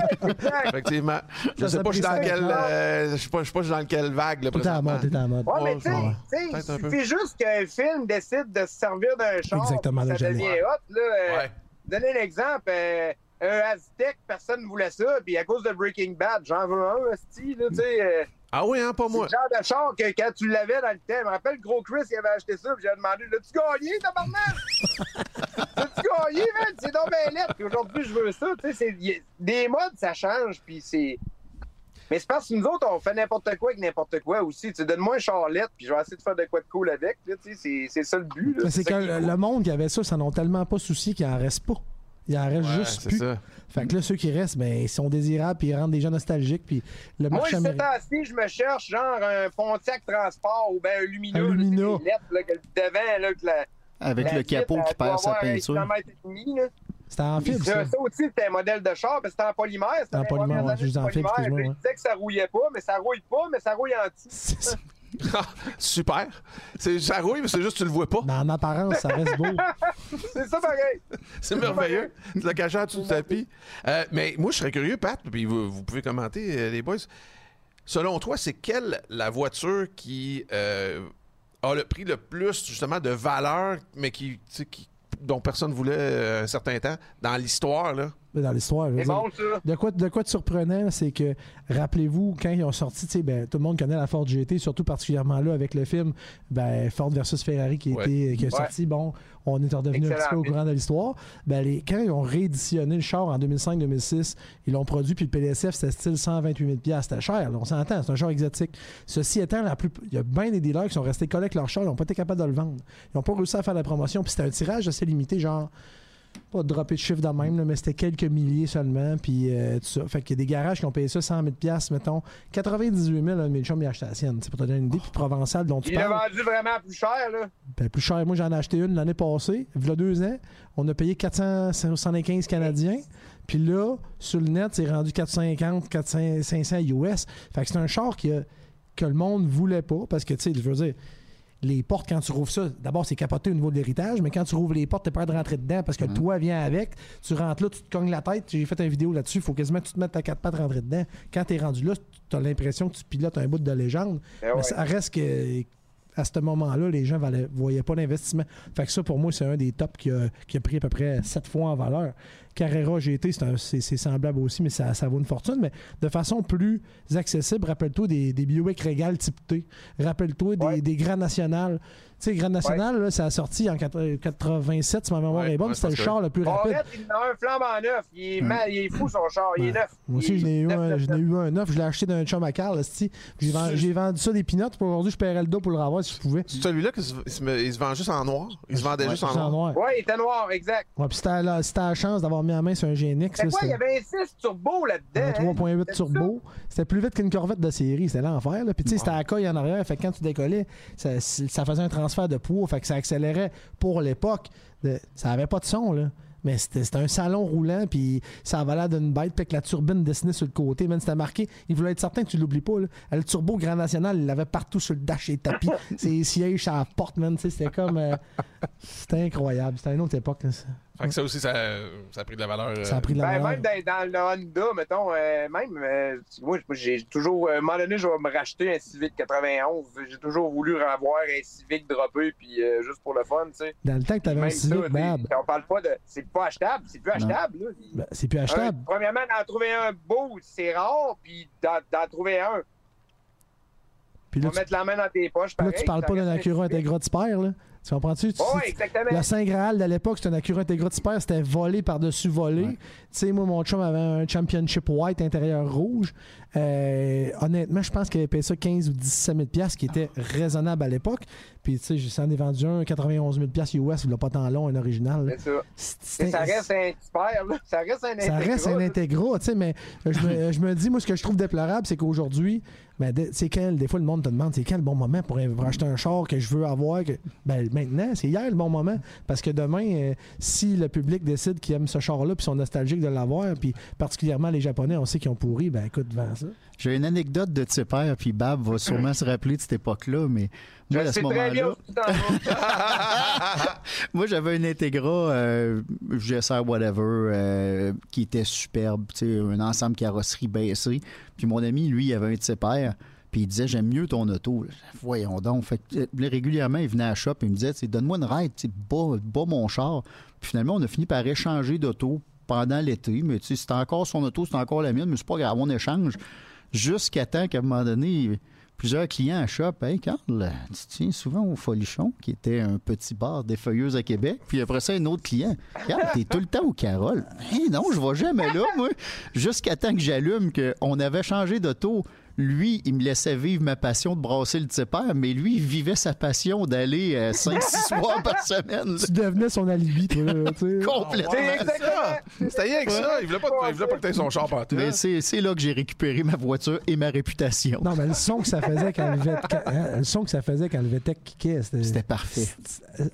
Effectivement. Je sais pas, je suis dans encore. euh, je sais pas, je sais pas, je suis dans quelle vague, là, Tout est en présentement. mode, tout est en mode. Ouais, mais tu sais, il suffit juste qu'un film décide de se servir d'un char. Exactement, Ça devient hot, là. euh, Ouais. Donner l'exemple, euh, un Aztec, personne ne voulait ça, puis à cause de Breaking Bad, j'en veux un, esti, là, tu sais. euh, Ah oui, hein, pas c'est moi. le genre de char que quand tu l'avais dans le temps, je me rappelle, Gros Chris, il avait acheté ça, puis j'ai demandé, l'as-tu gagné, tabarnak? L'as-tu gagné, man? C'est donc bien lettre. Puis aujourd'hui, je veux ça, tu sais. Des modes, ça change, puis c'est. Mais c'est parce que nous autres, on fait n'importe quoi avec n'importe quoi aussi. Tu sais, donne-moi un charlette, puis je vais essayer de faire de quoi de cool avec. Là, tu sais, c'est, c'est ça le but. là. Mais c'est que le, monde qui avait ça, ça n'en ont tellement pas souci qu'il en reste pas. Il en reste Ouais, juste c'est plus. ça. Fait que là, ceux qui restent, ben, ils sont désirables puis ils rendent des gens nostalgiques. Puis le Moi, marché américain. temps-ci, je me cherche genre un Pontiac Transport ou bien un Lumina. Un là, lettres, là, que le devant, là, que la, Avec la le capot qui perd sa peinture. C'était en fibre, ça, ça. aussi, c'était un modèle de char, que c'était en polymère. C'était En polymère, ouais, juste en fibre, excuse-moi. Il disait que ça rouillait pas, mais ça rouille pas, mais ça rouille en dessous. Super. C'est, ça rouille, mais c'est juste que tu le vois pas. Mais en apparence, ça reste beau. C'est ça pareil. C'est merveilleux. Tu l'as caché en dessous du tapis. Euh, mais moi, je serais curieux, Pat, puis vous, vous pouvez commenter, euh, les boys. Selon toi, c'est quelle la voiture qui euh, a le pris le plus, justement, de valeur, mais qui, dont personne voulait euh, un certain temps dans l'histoire, là? Dans l'histoire. C'est bon, ça. De quoi, de quoi de surprenant, c'est que, rappelez-vous, quand ils ont sorti, tu sais, ben, tout le monde connaît la Ford GT, surtout particulièrement là avec le film ben, Ford versus Ferrari qui, Ouais. été, qui Ouais. sorti. Bon, on est redevenu un petit peu au courant de l'histoire. Ben, les, quand ils ont rééditionné le char en 2005-2006, ils l'ont produit, puis le PDSF, c'était style 128 000 C'était cher, là, on s'entend, c'est un char exotique. Ceci étant, la plus, il y a bien des dealers qui sont restés collés avec leur char, ils n'ont pas été capables de le vendre. Ils n'ont pas réussi à faire la promotion, puis c'était un tirage assez limité, genre pas de dropper de chiffre de même, là, mais c'était quelques milliers seulement. Puis euh, tout ça. Fait qu'il y a des garages qui ont payé ça 100 000 mettons. 98 000, un de mes chums, il a acheté la sienne. C'est pour te donner une idée. Puis Provençal, dont tu Il parles, vendu vraiment plus cher, là. ben, plus cher. Moi, j'en ai acheté une l'année passée, il y a deux ans. On a payé 475 Canadiens. Puis là, sur le net, c'est rendu 450, 400, 500 US. Fait que c'est un char qui a- que le monde voulait pas. Parce que, tu sais, je veux dire, les portes, quand tu rouvres ça, d'abord, c'est capoté au niveau de l'héritage, mais quand tu rouvres les portes, t'as peur de rentrer dedans parce que le toit vient avec. Tu rentres là, tu te cognes la tête. J'ai fait une vidéo là-dessus. Il faut quasiment que tu te mettes ta quatre pattes rentrer dedans. Quand t'es rendu là, tu as l'impression que tu pilotes un bout de légende. Ben Mais ouais. ça reste que à ce moment-là, les gens ne voyaient pas l'investissement. Fait que ça, pour moi, c'est un des tops qui a, qui a pris à peu près sept fois en valeur. Carrera GT, c'est semblable aussi, mais ça, ça vaut une fortune. Mais de façon plus accessible, rappelle-toi des, des Buick Regal type T. Rappelle-toi des, Ouais. des Grand National. Tu sais, Grand National, là, ça a sorti en 80 87, si ma mémoire Ouais, est bonne. ouais, C'était le char le plus rapide. Il en a un flambant neuf. Il est, mal- il est fou, son char. Il est neuf. Moi aussi, Il- je n'ai eu, un- neuf, je n'ai neuf. eu un neuf. Je l'ai acheté d'un chum à Carl. J'ai vendu, j'ai vendu ça des. Pour aujourd'hui, je paierais le dos pour le revoir si je pouvais. C'est celui-là qui se, il se, vend juste en noir. Il se vendait Ouais, juste en en noir. noir. Ouais, il était noir, exact. Ouais, puis c'était la, c'était la chance d'avoir la main sur un GNX. C'est là, quoi? Il y avait un 6 turbo là-dedans. hein? 3.8 C'était turbo. C'était plus vite qu'une Corvette de série. C'était l'enfer. là. Puis tu sais, c'était à la coille en arrière. Fait que quand tu décollais, ça, ça faisait un transfert de poids. Fait que ça accélérait pour l'époque. Ça avait pas de son, là. Mais c'était c'était un salon roulant, puis ça avait l'air d'une bête, puis avec la turbine dessinée sur le côté. Même c'était marqué, il voulait être certain que tu l'oublies pas. Là. Le turbo Grand National, il l'avait partout sur le dash et le tapis. Ses sièges à la porte, man. tu sais, C'était comme. euh, c'était incroyable. C'était une autre époque. là, ça. Fait que ça aussi, ça, ça a pris de la valeur. euh, Ça a pris de la Ben, valeur. même dans, dans le Honda, mettons, euh, même, euh, moi, j'ai toujours, à un moment donné, je vais me racheter un Civic 91. J'ai toujours voulu avoir un Civic droppé, puis euh, juste pour le fun, tu sais. Dans le temps que tu avais un Civic, ça, Bab, on parle pas de. C'est pas achetable, c'est plus achetable, là. ben, c'est plus Un- achetable. premièrement, d'en trouver un beau, c'est rare, puis d'en trouver un. Puis Tu là, vas tu, mettre la main dans tes poches. là, pareil, tu parles pas d'un Acura. Integra Typer, là. Tu comprends-tu? Tu- Oh, exactement. Le Saint Graal de l'époque, c'était un Acura Integra Typer, c'était volé par-dessus volé. Ouais. Tu sais, moi, mon chum avait un Championship White intérieur rouge. Euh, honnêtement, je pense qu'il avait payé ça 15 ou 17 000 piastres, qui était raisonnable à l'époque. Puis, tu sais, j'en ai vendu un 91 000 piastres US, il l'a pas tant long, un original. C'est ça. Ça reste un super, là. Ça reste un ça reste un Integra. Integra, tu sais, mais je me dis, moi, ce que je trouve déplorable, c'est qu'aujourd'hui, ben, de- c'est quand, des fois, le monde te demande, c'est quand le bon moment pour, pour acheter un char que je veux avoir? Que, ben, maintenant, c'est hier le bon moment. Parce que demain, euh, si le public décide qu'il aime ce char-là, puis sont nostalgiques de l'avoir, puis particulièrement les Japonais, on sait qu'ils ont pourri, ben, écoute, vends ça. J'ai une anecdote de Tipper, puis Bab va sûrement se rappeler de cette époque-là, mais Je moi, à ce moment-là, moi, j'avais une Integra euh, GSR whatever euh, qui était superbe, tu sais, un ensemble carrosserie baissé. Puis mon ami, lui, il avait un Tipper, puis il disait j'aime mieux ton auto. Voyons donc. Fait que, euh, régulièrement, il venait à la shop et il me disait, donne-moi une ride, bas, bas mon char. Puis finalement, on a fini par échanger d'auto pendant l'été, mais tu sais, c'était encore son auto, c'était encore la mienne, mais c'est pas grave, on échange. Jusqu'à temps qu'à un moment donné, plusieurs clients à hey Carl, tu tiens souvent au Folichon, qui était un petit bar des feuilleuses à Québec. Puis après ça, un autre client. Carl, t'es tout le temps au Carole. Hey, non, je vais jamais là, moi. Jusqu'à temps que j'allume qu'on avait changé d'auto. Lui, il me laissait vivre ma passion de brasser le tipper, mais lui, il vivait sa passion d'aller 5-6 soirs par semaine. là. Tu devenais son alibi, toi, là, tu. Complètement. C'est ça. exactement. C'était rien que ça. Il voulait pas, il voulait pas que t'aies son char partout. Mais c'est c'est là que j'ai récupéré ma voiture et ma réputation. Non, mais le son que ça faisait quand le VTEC, hein, le son que ça faisait quand le VTEC kickait, c'était. C'était parfait.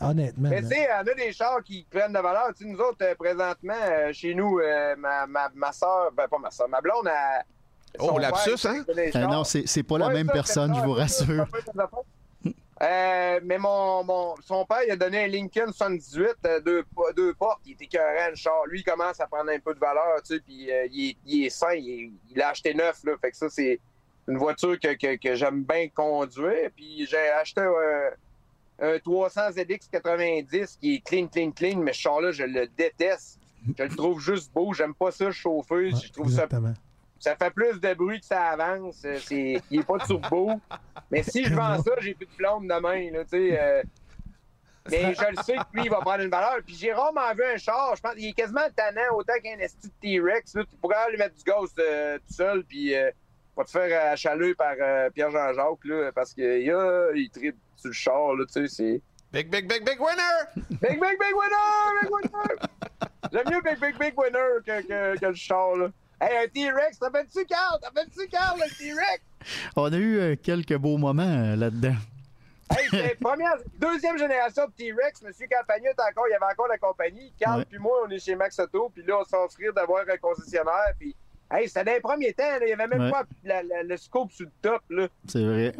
Honnêtement. Mais tu sais, il y en a des chars qui prennent de valeur. Tu sais, nous autres, euh, présentement, euh, chez nous, euh, ma, ma, ma soeur, ben pas ma soeur, ma blonde, a. Oh, son lapsus, père, hein? Ah chars. non, c'est c'est pas la Ouais, même ça, personne, je vous rassure. Euh, mais mon, mon, son père, il a donné un Lincoln 78, euh, deux, deux portes. Il était écœurant, le char. Lui, il commence à prendre un peu de valeur, tu sais, puis euh, il, est, il est sain. Il, l'a acheté neuf, là. Fait que ça, c'est une voiture que, que, que j'aime bien conduire. Puis j'ai acheté un 300 ZX 90 qui est clean, clean, clean, mais ce char-là, je le déteste. Je le trouve juste beau. J'aime pas ça chauffer. Ouais, je trouve exactement. ça fait plus de bruit que ça avance. Euh, C'est, il est pas turbo. Mais si je vends ça, j'ai plus de blonde demain, là, tu sais. euh. mais je le sais que lui, il va prendre une valeur. Puis j'ai rarement vu un char. Je pense qu'il est quasiment tannant autant qu'un esti de T-Rex. Tu pourrais lui mettre du gaz euh, tout seul, puis euh, pas te faire achaler par euh, Pierre-Jean-Jacques, là, parce qu'il a, il tripe sur le char, là, tu sais. C'est... Big, big, big, big winner! Big, big, big winner! Big winner! J'aime mieux Big, big, big winner que, que, que le char, là. Hey, un T-Rex, t'appelles-tu Carl? T'appelles-tu Carl, le T-Rex? On a eu euh, quelques beaux moments euh, là-dedans. Hey, c'est première, deuxième génération de T-Rex. Monsieur Campagna est encore, il y avait encore la compagnie. Carl Ouais. puis moi, on est chez Max Auto, puis là, on s'offrir d'avoir un concessionnaire. Puis, hey, c'était dans les premiers temps, là, il y avait même Ouais. pas la- la- le scope sur le top, là. C'est vrai.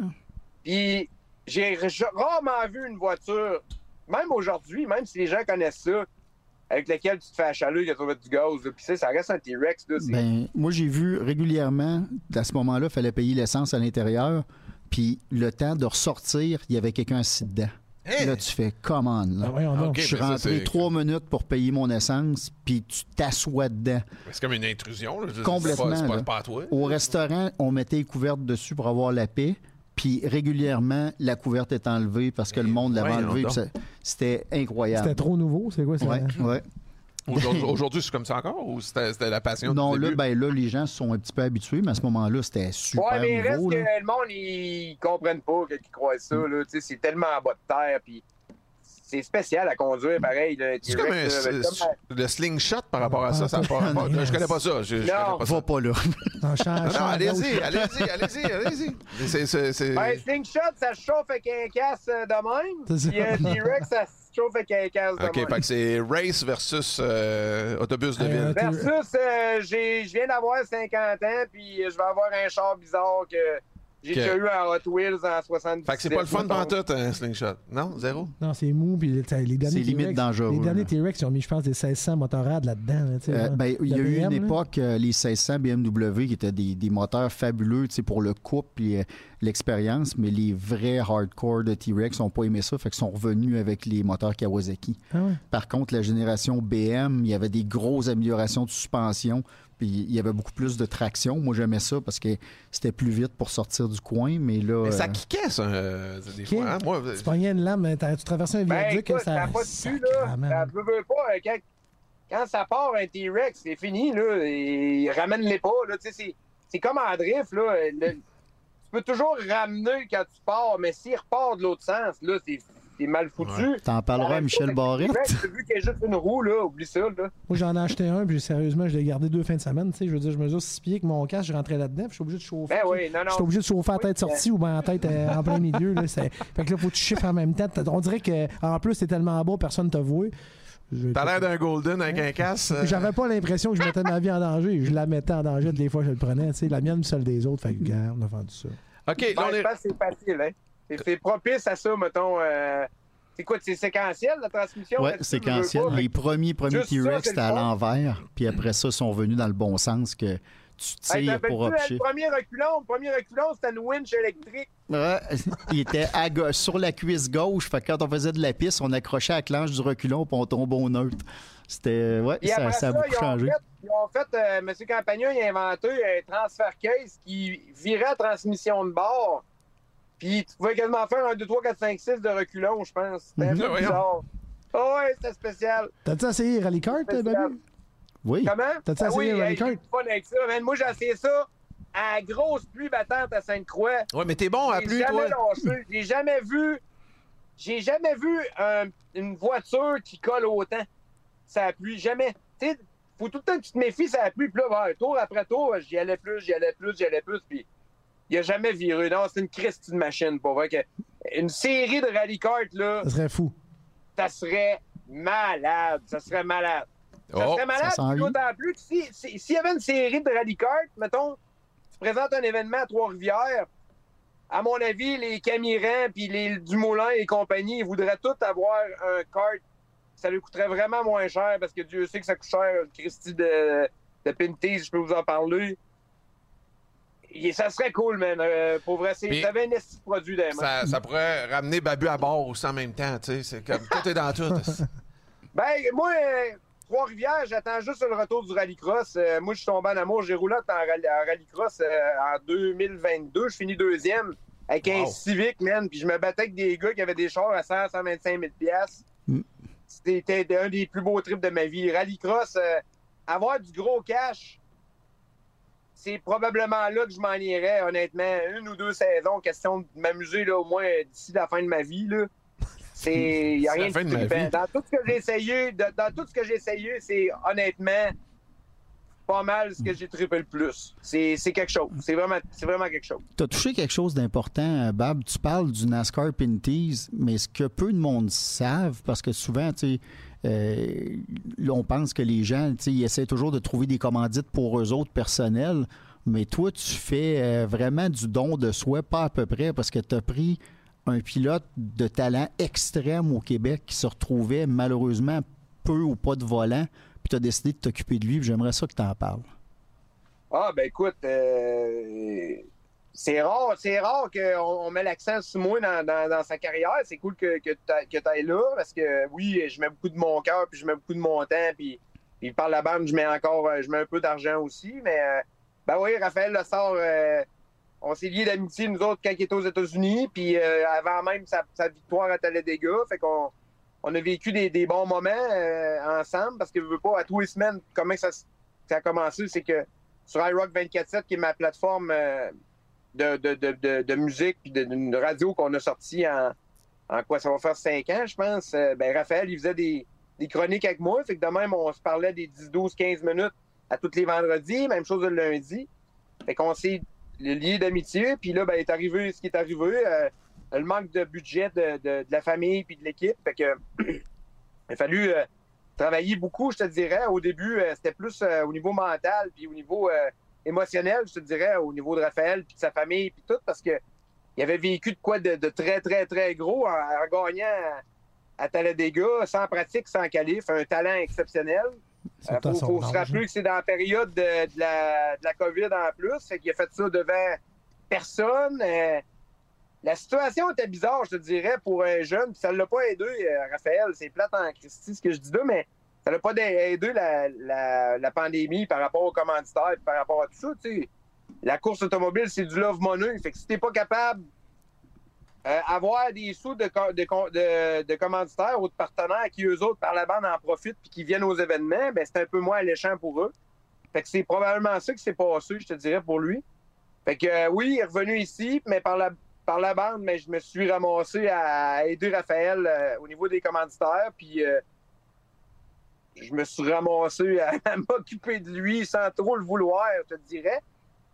Puis, j'ai rarement vu une voiture, même aujourd'hui, même si les gens connaissent ça, avec laquelle tu te fais achaler, il y a mettre du gaz. Puis, tu sais, ça reste un T-Rex, Ben, moi, j'ai vu régulièrement, à ce moment-là, il fallait payer l'essence à l'intérieur. Puis le temps de ressortir, il y avait quelqu'un assis dedans. Hein? Là, tu fais commande. Ah, Là. donc. Ok, Je suis rentré trois minutes pour payer mon essence, puis tu t'assois dedans. C'est comme une intrusion. là. Complètement, C'est pas, c'est pas- là. c'est pas à toi. Au restaurant, on mettait les couvertes dessus pour avoir la paix. Puis régulièrement, la couverte est enlevée parce que le monde l'avait enlevée. C'était incroyable. C'était trop nouveau, c'est quoi ça? Ouais, ouais. Aujourd'hui, c'est comme ça encore ou c'était la passion Non, du là, début? ben, là, les gens se sont un petit peu habitués, mais à ce moment-là, c'était super Ouais, mais reste que le monde, ils comprennent pas qu'ils croient ça. Là. Tu sais, C'est tellement en bas de terre. Puis c'est spécial à conduire, pareil. C'est comme, un, comme- le slingshot par rapport à ça. ça a pas rapport- je connais pas ça. Je, ça. Va pas là. Non, allez-y, allez-y, allez-y, allez-y. C'est- Ben, slingshot, ça se chauffe avec un casse euh, de même. C'est ça. Puis euh, T-Rex, ça se chauffe avec un casse de OK, même. fait que c'est race versus euh, autobus de ville. Versus, euh, j'ai- je viens d'avoir 50 ans, puis je vais avoir un char bizarre que j'ai déjà eu en Hot Wheels en 77. Fait que c'est pas le fun pantoute, un slingshot. Non, zéro? Non, c'est mou. Puis les derniers C'est limite T-Rex- dangereux, Les derniers. T-Rex, ils ont mis, je pense, des 1600 motorades là-dedans. Euh, ben, il y a eu une époque, euh, les 1600 BMW qui étaient des, des moteurs fabuleux pour le couple et l'expérience, mais les vrais hardcore de T-Rex n'ont pas aimé ça, fait qu'ils sont revenus avec les moteurs Kawasaki. Ah ouais. Par contre, la génération BM, il y avait des grosses améliorations de suspension, puis il y avait beaucoup plus de traction. Moi, j'aimais ça parce que c'était plus vite pour sortir du coin, mais là... Mais ça euh, kickait, ça, euh, des fois. hein? Moi, Tu pognais une lame, mais t'as- tu traversais un Ben, viaduc, écoute, ça pas de dessus, là. Ça veut, veut pas. euh, Quand, quand ça part un T-Rex, c'est fini, là. Et ramène-les pas, là. Tu sais, c'est- c'est comme en drift, là. Le- tu peux toujours ramener quand tu pars, mais s'il repart de l'autre sens, là, c'est c'est mal foutu. T'en parleras à Michel Barrette. Vu qu'il y a juste une roue, là. Oublie ça, là. Moi, j'en ai acheté un, puis sérieusement, je l'ai gardé deux fins de semaine. Tu sais, je veux dire, je mesure 6 pieds avec mon casque, je rentrais là-dedans, puis je suis obligé de chauffer. Ben oui, non, non. Je suis obligé de chauffer à tête sortie ou bien en tête euh, en plein milieu. Là, c'est- fait que là, faut que tu chiffres en même temps. On dirait que en plus, c'est tellement beau, personne voit. Je- T'as l'air d'un Golden avec un casse. euh, J'avais pas l'impression que je mettais ma vie en danger. Je la mettais en danger des fois, je le prenais. Tu sais, la mienne, celle des autres. Fait que, on a vendu ça. OK, là, Ben, on je est... pense que c'est facile, hein. C'est- propice à ça, mettons. euh, C'est quoi, c'est séquentiel, la transmission? Veux séquentiel. pas? Les premiers, premiers T-Rex, c'était à l'envers. Puis après ça, ils sont venus dans le bon sens que tu Hey, tires pour upcher. Le premier reculon, le premier reculon, c'était une winch électrique. Ouais, il était à ga- sur la cuisse gauche. Fait que quand on faisait de la piste, on accrochait à la clanche du reculon puis on tombait au neutre. C'était. Ouais, ça, après ça ça, a beaucoup ils changé. fait, ils ont fait euh, M. Campagnon, il a inventé un transfert case qui virait à transmission de bord. Puis tu pouvais quasiment faire un 2, 3, 4, 5, 6 de reculon, je pense. C'était un Mhm. peu Voyons. bizarre. Ah ouais, c'était spécial. T'as-tu essayé Rally Kart, Spécial. Babu? Oui. Comment? T'as-tu Ah essayé oui, Rally hey, Kart? j'ai eu du fun avec ça. man. Moi, j'ai essayé ça à grosse pluie battante à Sainte-Croix. Ouais, mais t'es bon à J'ai pluie, jamais toi. lâché. J'ai jamais vu. J'ai jamais vu un- une voiture qui colle autant. Ça pluie. Jamais. Tu sais, faut tout le temps que tu te méfies, ça pluie. Puis là, ben, tour après tour, j'y allais plus, j'y allais plus, j'y allais plus. Puis il a jamais viré. Non, c'est une Christie de machine, pour vrai. Que une série de rally kart, là, Ça serait fou. ça serait malade. Ça serait malade. Ça Oh, serait malade, d'autant plus que si- si- s'il y avait une série de rally kart, mettons, tu présentes un événement à Trois-Rivières, à mon avis, les Camirans, puis les Dumoulin et compagnie, ils voudraient tous avoir un kart. Ça lui coûterait vraiment moins cher, parce que Dieu sait que ça coûte cher, Christy de, de Pinty, je peux vous en parler. Ça serait cool, man. Euh, pour vrai, c'est- Puis- ça avait un esti produit mains. Ça, ça pourrait ramener Babu à bord aussi en même temps, tu sais. C'est comme tout est dans tout. Ben, moi, euh, Trois-Rivières, j'attends juste le retour du rallycross. Euh, moi, je suis tombé en amour. J'ai roulé en, rally- en rallycross euh, en 2022. Je finis deuxième avec un Wow. Civic, man. Puis je me battais avec des gars qui avaient des chars à 100, 125 000 piastres. Mm. C'était un des plus beaux trips de ma vie. Rallycross, euh, avoir du gros cash, c'est probablement là que je m'en irais, honnêtement. Une ou deux saisons, question de m'amuser là, au moins d'ici la fin de ma vie. Là. C'est. Y a rien fin de vie. Dans tout ce que j'ai essayé, de- dans tout ce que j'ai essayé, c'est honnêtement pas mal ce que j'ai trippé le plus. C'est c'est quelque chose. C'est vraiment, c'est vraiment quelque chose. Tu as touché quelque chose d'important, euh, Bab? Tu parles du NASCAR Pinties, mais ce que peu de monde savent, parce que souvent, tu sais, euh, on pense que les gens, ils essaient toujours de trouver des commandites pour eux autres personnels, mais toi, tu fais euh, vraiment du don de soi, pas à peu près, parce que tu as pris un pilote de talent extrême au Québec qui se retrouvait malheureusement peu ou pas de volant, puis tu as décidé de t'occuper de lui, j'aimerais ça que tu en parles. Ah, ben écoute, euh, c'est rare, c'est rare qu'on on met l'accent sur moi dans, dans- dans sa carrière. C'est cool que, que tu ailles là parce que oui, je mets beaucoup de mon cœur, puis je mets beaucoup de mon temps, puis, puis par la bande, je mets encore euh, je mets un peu d'argent aussi. Mais euh, ben oui, Raphaël Lessard, euh, on s'est liés d'amitié, nous autres, quand il était aux États-Unis, puis euh, avant même sa, sa victoire à Talladega. Fait qu'on on a vécu des, des bons moments euh, ensemble parce que je veux pas, à tous les semaines, comment ça, ça a commencé, c'est que sur iRock 24-7, qui est ma plateforme de, de, de, de, musique puis d'une radio qu'on a sortie en, en quoi ça va faire cinq ans, je pense. euh, ben, Raphaël, il faisait des, des chroniques avec moi. Fait que de même, on se parlait des 10, 12, 15 minutes à tous les vendredis. Même chose le lundi. Fait qu'on s'est liés d'amitié. Puis là, ben, est arrivé ce qui est arrivé. euh, le manque de budget de, de- la famille puis de l'équipe. Fait que il a fallu euh, travailler beaucoup, je te dirais. Au début, c'était plus au niveau mental puis au niveau émotionnel, je te dirais, au niveau de Raphaël puis de sa famille puis tout, parce que il avait vécu de quoi de, de très, très, très gros en, en gagnant à, à Talladega, sans pratique, sans qualif, un talent exceptionnel. Il à faut, se rappeler que c'est dans la période de, de la, de la COVID en plus. Fait qu'il a fait ça devant personne. Euh, la situation était bizarre, je te dirais, pour un jeune. Puis ça ne l'a pas aidé, euh, Raphaël. C'est plate en Christie ce que je dis là, mais ça l'a pas aidé la, la, la pandémie par rapport aux commanditaires puis par rapport à tout ça. tu sais. La course automobile, c'est du love money. Fait que si t'es pas capable euh, avoir des sous de, de commanditaires ou de partenaires qui, eux autres, par la bande, en profitent puis qui viennent aux événements, ben c'est un peu moins alléchant pour eux. Fait que c'est probablement ça qui s'est passé, je te dirais, pour lui. Fait que euh, oui, il est revenu ici, mais par la, par la bande, mais je me suis ramassé à aider Raphaël euh, au niveau des commanditaires, puis euh, je me suis ramassé à, à m'occuper de lui sans trop le vouloir, je te dirais.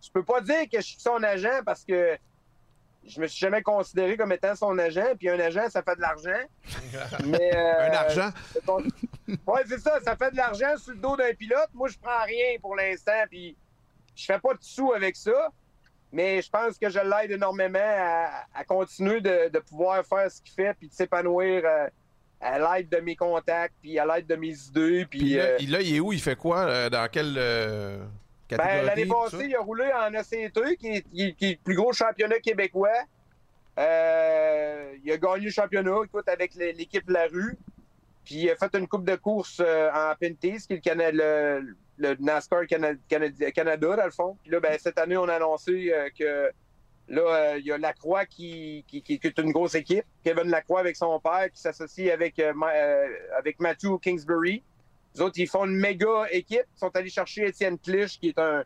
Je peux pas dire que je suis son agent parce que je me suis jamais considéré comme étant son agent, puis un agent, ça fait de l'argent. Mais, euh, Un argent? Ouais, c'est ça, ça fait de l'argent sur le dos d'un pilote. Moi, je prends rien pour l'instant, puis je fais pas de sous avec ça. Mais je pense que je l'aide énormément à, à continuer de, de pouvoir faire ce qu'il fait, puis de s'épanouir euh, à l'aide de mes contacts, puis à l'aide de mes idées. Puis, Puis là, euh, il, là, il est où? Il fait quoi? euh, dans quelle euh, catégorie? ben, l'année passée, il a roulé en ACT, qui est, qui est- qui est le plus gros championnat québécois. Il a gagné le championnat, écoute, avec l'é- l'équipe La Rue. Puis il a fait une coupe de course en Pinties, qui est le, Cana- le- le NASCAR Cana- Canada, Canada, dans le fond. Puis là, ben, cette année, on a annoncé que là, euh, il y a Lacroix qui, qui, est une grosse équipe. Kevin Lacroix avec son père qui s'associe avec, euh, euh, avec Matthew Kingsbury. Les autres, ils font une méga équipe. Ils sont allés chercher Étienne Clich, qui est un,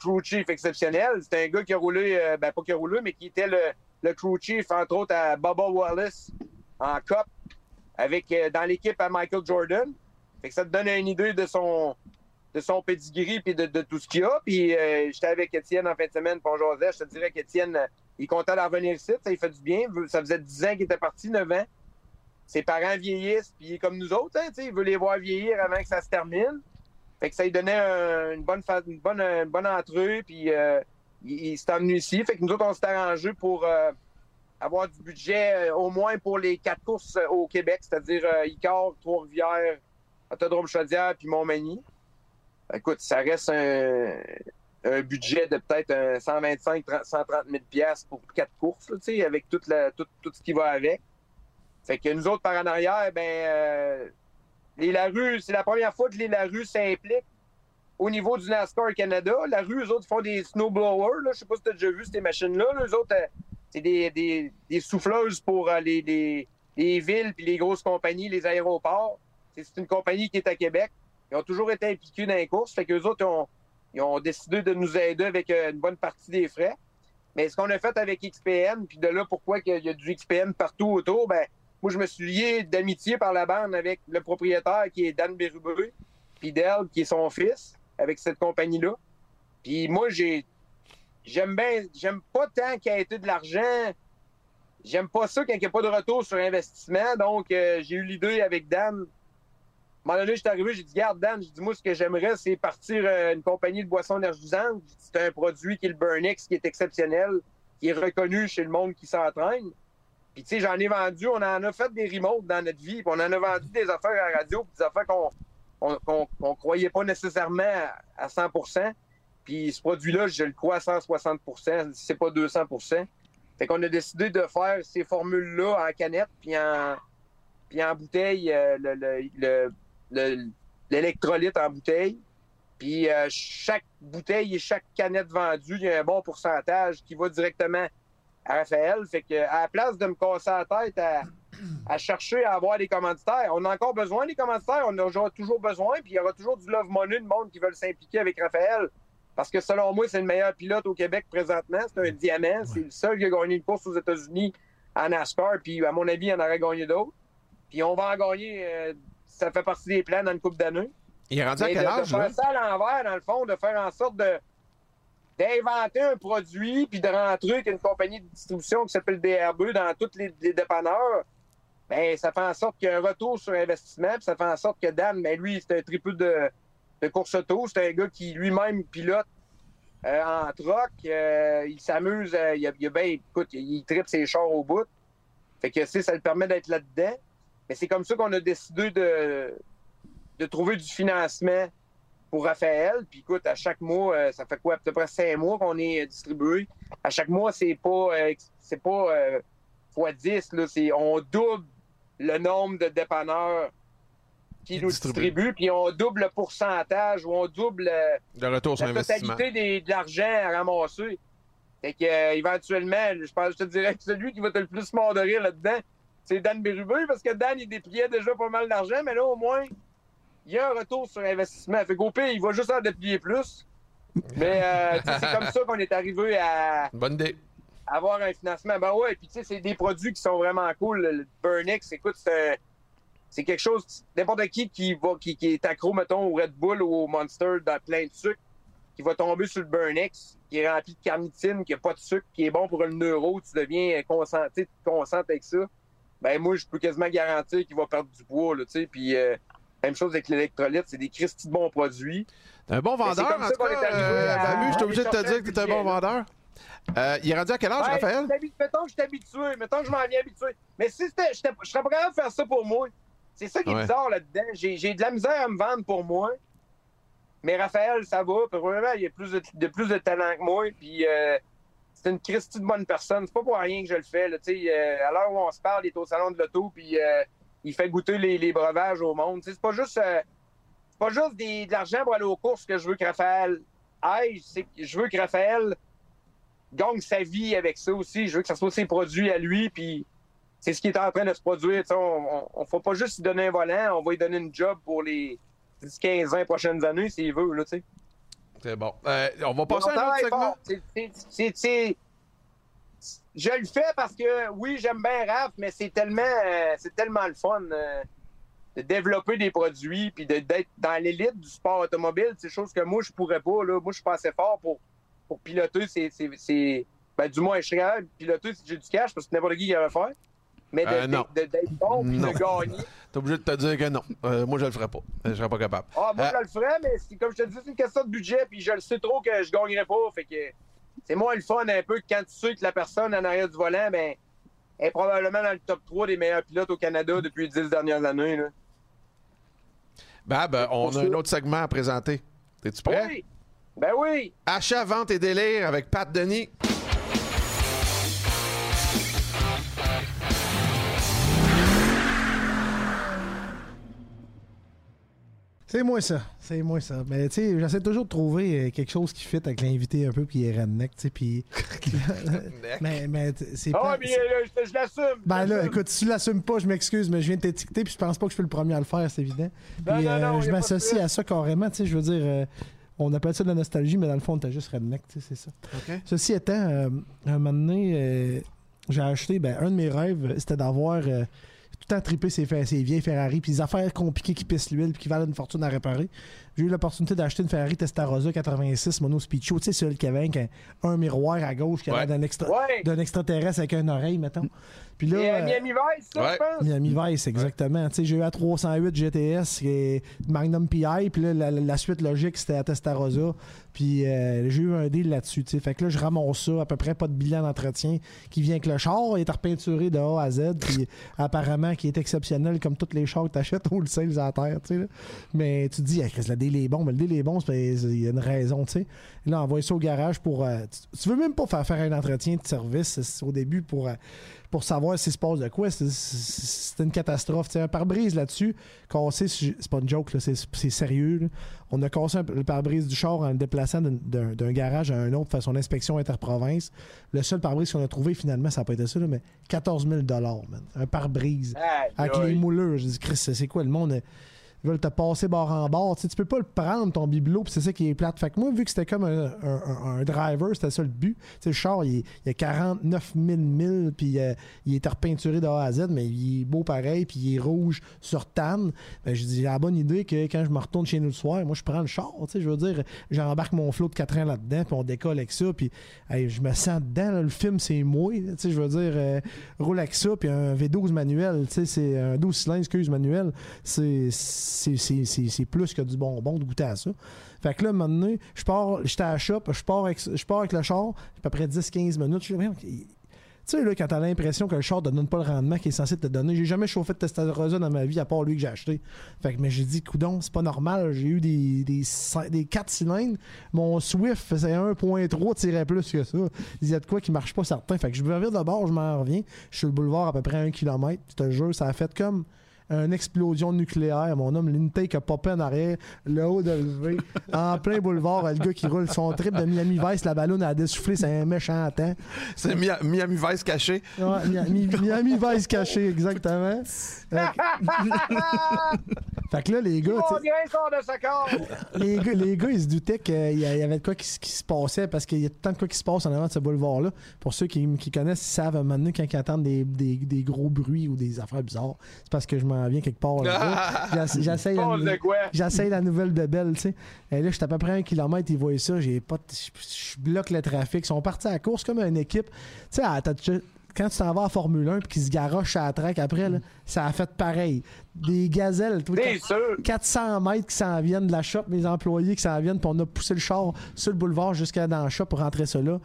crew chief exceptionnel. C'est un gars qui a roulé, ben pas qui a roulé, mais qui était le, crew chief, entre autres, à Bubba Wallace en Cup, dans l'équipe à Michael Jordan. Ça te donne une idée de son, de son pedigree puis de, de tout ce qu'il a. Puis euh, j'étais avec Étienne en fin de semaine pour Joseph. Je te dirais qu'Étienne, euh, il est content d'en revenir ici. Ça, il fait du bien. Ça faisait 10 ans qu'il était parti, 9 ans. Ses parents vieillissent, puis comme nous autres. Hein, il veut les voir vieillir avant que ça se termine. Fait que ça lui donnait un- une, bonne une, bonne, entrée, puis euh, il, s'est emmené ici. Fait que nous autres, on s'est arrangé pour avoir du budget au moins pour les quatre courses au Québec, c'est-à-dire Icare, Trois-Rivières, Autodrome Chaudière, puis Montmagny. Écoute, ça reste un, budget de peut-être un 125 30 130 000 pièces pour quatre courses, là, avec toute la, tout, ce qui va avec. Fait que nous autres, par en arrière, ben, euh, les Larue, c'est la première fois que les Larue s'impliquent au niveau du NASCAR Canada. La rue, eux autres, font des snowblowers. Je sais pas si tu as déjà vu ces machines-là. là. Eux autres, euh, c'est des, des, des souffleuses pour euh, les, les, les villes puis les grosses compagnies, les aéroports. C'est une compagnie qui est à Québec. Ils ont toujours été impliqués dans les courses. Fait qu'eux autres, ils ont, décidé de nous aider avec euh, une bonne partie des frais. Mais ce qu'on a fait avec XPN, puis de là, pourquoi il y a du XPN partout autour, ben, moi, je me suis lié d'amitié par la bande avec le propriétaire qui est Dan Bérubé, puis Del, qui est son fils, avec cette compagnie-là. Puis moi, j'ai. J'aime bien. J'aime pas tant qu'il y ait de l'argent. J'aime pas ça quand il n'y a pas de retour sur investissement. Donc, euh, j'ai eu l'idée avec Dan. À un moment donné, j'étais arrivé, j'ai dit, garde Dan, j'ai dit, moi, ce que j'aimerais, c'est partir euh, une compagnie de boissons énergisantes. C'est un produit qui est le Burnix, qui est exceptionnel, qui est reconnu chez le monde qui s'entraîne. Puis, tu sais, j'en ai vendu, on en a fait des remotes dans notre vie, puis on en a vendu des affaires à la radio, des affaires qu'on on, croyait pas nécessairement à, à 100 Puis ce produit-là, je le crois à 160 si c'est pas 200% Fait qu'on a décidé de faire ces formules-là en canette puis en, puis en bouteille, euh, le- l'électrolyte en bouteille. Puis euh, chaque bouteille et chaque canette vendue, il y a un bon pourcentage qui va directement à Raphaël. Fait que à la place de me casser la tête à, à chercher à avoir des commanditaires, on a encore besoin des commanditaires, on en aura toujours besoin, puis il y aura toujours du love money de monde qui veulent s'impliquer avec Raphaël. Parce que selon moi, c'est le meilleur pilote au Québec présentement. C'est un diamant. C'est le seul qui a gagné une course aux États-Unis en NASCAR. Puis à mon avis, il en aurait gagné d'autres. Puis on va en gagner. euh, ça fait partie des plans dans une coupe d'années. Il est rendu à quel de, de âge, là? faire ça à l'envers, dans le fond, de faire en sorte de d'inventer un produit puis de rentrer avec une compagnie de distribution qui s'appelle DRB dans tous les, les dépanneurs, ben ça fait en sorte qu'il y a un retour sur investissement puis ça fait en sorte que Dan, ben lui, c'est un triple de, de course auto. C'est un gars qui lui-même pilote euh, en troc. euh, il s'amuse. euh, il, a, il ben, écoute, il, il tripe ses chars au bout. Fait que, ça le permet d'être là-dedans. Mais c'est comme ça qu'on a décidé de, de trouver du financement pour Raphaël. Puis écoute, à chaque mois, euh, ça fait quoi, à peu près cinq mois qu'on est euh, distribué. À chaque mois, c'est pas euh, c'est pas fois 10, là, c'est on double le nombre de dépanneurs qui nous distribuent. puis on double le pourcentage ou on double Le retour sur la totalité des- de l'argent à ramasser. Fait que, éventuellement, je pense, je te dirais que celui qui va te le plus mordre là-dedans, c'est Dan Bérubé, parce que Dan, il dépliait déjà pas mal d'argent, mais là, au moins, il y a un retour sur investissement. Fait qu'au pire, il va juste en déplier plus. Mais euh, c'est comme ça qu'on est arrivé à Bonne idée. avoir un financement. Ben ouais, puis tu sais, c'est des produits qui sont vraiment cool. Le Burnix, écoute, c'est quelque chose, n'importe qui qui, va, qui, qui est accro, mettons, au Red Bull ou au Monster dans plein de sucre, qui va tomber sur le Burnix, qui est rempli de carnitine, qui n'a pas de sucre, qui est bon pour le neuro, tu deviens concentré, tu te concentres avec ça. Ben moi, je peux quasiment garantir qu'il va perdre du poids, là, tu sais, puis... euh, même chose avec l'électrolyte, c'est des Christy de bons produits. T'es un bon c'est vendeur, en tout cas. Euh, à- Babu, je suis obligé de te dire que t'es un bon vendeur. Euh, il est rendu à quel âge, Ouais, Raphaël? Mettons que je suis habitué, mettons que je m'en viens habitué. Mais si c'était, je serais pas capable de faire ça pour moi. C'est ça qui est Ouais. bizarre là-dedans. J'ai, j'ai de la misère à me vendre pour moi. Mais Raphaël, ça va. Puis vraiment, il a plus de, de plus de talent que moi. Puis euh, c'est une Christie de bonne personne. C'est pas pour rien que je le fais. Là, euh, à l'heure où on se parle, il est au salon de l'auto. Puis euh, il fait goûter les, breuvages au monde. C'est pas juste, euh, pas juste de l'argent pour aller aux courses que je veux que Raphaël aille. Je veux que Raphaël gagne sa vie avec ça aussi. Je veux que ça soit ses produits à lui, puis c'est ce qui est en train de se produire. On ne faut pas juste lui donner un volant, on va lui donner une job pour les 10-15 20 prochaines années s'il veut. Là. C'est bon. Euh, on va passer à un autre segment. c'est- Je le fais parce que, oui, j'aime bien Raph, mais c'est tellement, euh, c'est tellement le fun euh, de développer des produits puis d'être dans l'élite du sport automobile. C'est chose que moi, je pourrais pas. Là. Moi, je suis pas assez fort pour, pour piloter. C'est, ben, du moins, je serais piloter si j'ai du cash parce que n'importe qui qui le faire. Mais d'être bon puis de gagner. T'es obligé de te dire que non. Euh, moi, je le ferais pas. Je serais pas capable. Ah, moi, Euh, je le ferais, mais c'est- comme je te dis, c'est une question de budget, puis je le sais trop que je gagnerais pas. Fait que c'est moins le fun un peu quand tu sais que la personne en arrière du volant, ben, est probablement dans le top 3 des meilleurs pilotes au Canada depuis les 10 dernières années. Là. Bab, euh, on a un autre segment à présenter. T'es-tu prêt? Oui! Ben oui! Achat, vente et délire avec Pat Denis. C'est moi ça. C'est moi ça. Mais tu sais, j'essaie toujours de trouver euh, quelque chose qui fit avec l'invité un peu qui est redneck, tu sais, puis... mais mais c'est Ah, pas... mais c'est- euh, je, je l'assume! Ben là, écoute, si tu l'assumes pas, je m'excuse, mais je viens de t'étiqueter, puis je pense pas que je suis le premier à le faire, c'est évident. Non, Puis non, euh, non, y je m'associe à ça carrément, tu sais, je veux dire, euh, on appelle ça de la nostalgie, mais dans le fond, t'as juste redneck, tu sais, c'est ça. OK. Ceci étant, euh, un moment donné, euh, j'ai acheté, ben, un de mes rêves, c'était d'avoir euh, tout le temps trippé ces, fer- ces vieilles Ferrari, puis des affaires compliquées qui pissent l'huile, puis qui valent une fortune à réparer. J'ai eu l'opportunité d'acheter une Ferrari Testarossa 86 Mono Speed Show, tu sais, celle qui avait un, un miroir à gauche qui a Ouais. l'air d'un extra- Ouais! d'un extraterrestre avec une oreille, mettons. Puis là. Et, euh, Miami Vice, ça, ouais. je pense? Miami Vice, exactement. Tu sais, j'ai eu à 308 GTS et Magnum PI, puis là, la, la- la suite logique, c'était à Testarossa. Puis euh, j'ai eu un deal là-dessus. tu sais. Fait que là, je ramasse ça, à peu près pas de bilan d'entretien qui vient avec le char. Il est repeinturé de A à Z, puis apparemment qui est exceptionnel comme tous les chars que t'achètes au sales à la terre. tu sais, là. Mais tu te dis, ah, Chris, des deal est bon. Mais le deal est bon, c'est- il y a une raison, tu sais. Là, envoyer ça au garage pour. euh, tu, veux même pas faire faire un entretien de service au début pour, euh, pour savoir s'il se passe de quoi. C'est- une catastrophe. Sais, un pare-brise là-dessus, cassé, c'est pas une joke, c'est sérieux. là. On a cassé un- le pare-brise du char en le déplaçant d'un- garage à un autre pour faire son inspection interprovince. Le seul pare-brise qu'on a trouvé finalement, ça n'a pas été ça, là, mais 14 000 man. Un pare-brise avec les moulures. J'ai dit, Chris, c'est quoi le monde? Veulent te passer bord en bord. Tu sais, tu peux pas le prendre, ton bibelot, puis c'est ça qui est plate. Fait que moi, vu que c'était comme un, un- driver, c'était ça le but. Le char, il, il a 49 000 milles, puis euh, il est repeinturé de A à Z, mais il est beau pareil, puis il est rouge sur tanne. Ben, j'ai dit, j'ai la bonne idée que quand je me retourne chez nous le soir, moi, je prends le char. Tu je veux dire, j'embarque mon flot de 4 ans là-dedans, puis on décolle avec ça, puis je me sens dedans. le film, c'est moi. Tu je veux dire, euh, roule avec ça, puis un V12 manuel, tu c'est un 12 cylindres, excuse, manuel, c'est c'est- plus que du bonbon de goûter à ça. Fait que là, maintenant, je pars, j'étais à la shop, je pars avec, je pars avec le char, à peu près 10-15 minutes, je tu sais, là, quand t'as l'impression que le char te donne pas le rendement qu'il est censé te donner, j'ai jamais chauffé de Testarossa dans ma vie, à part lui que j'ai acheté. Fait que, mais j'ai dit, coudon, c'est pas normal, j'ai eu des, des, cin- des 4 cylindres, mon Swift faisait 1.3 tirait plus que ça. Il y a de quoi qui marche pas certain. Fait que je me reviens de bord, je m'en reviens, je suis le boulevard à peu près un kilomètre, je te jure, ça a fait comme une explosion nucléaire. Mon homme, l'intake a popé en arrière, le haut de levé, en plein boulevard, le gars qui roule son trip de Miami Vice, la ballonne a dessoufflé, c'est un méchant temps. C'est Mia- Miami Vice caché. Ouais, Miami, Miami Vice caché, exactement. Fait que, là, les gars, les gars, les gars, ils se doutaient qu'il y avait de quoi qui, se- qui se passait parce qu'il y a tant de quoi qui se passe en avant de ce boulevard-là. Pour ceux qui, qui connaissent, ils savent donné, quand ils entendent des, des- des gros bruits ou des affaires bizarres, c'est parce que je m'en viens quelque part là J'essa- J'essaye la, j'essaye la nouvelle bébelle, tu sais. Et là, j'étais à peu près un kilomètre, ils voyaient ça, j'ai pas, je je bloque le trafic. Ils sont partis à la course comme une équipe. Tu sais, quand tu t'en vas en Formule 1 puis qu'ils se garochent à la track après, là, ça a fait pareil. Des gazelles, tout T'es sûr? 400 mètres qui s'en viennent de la shop, mes employés qui s'en viennent, puis on a poussé le char sur le boulevard jusqu'à dans la shop pour rentrer ça là.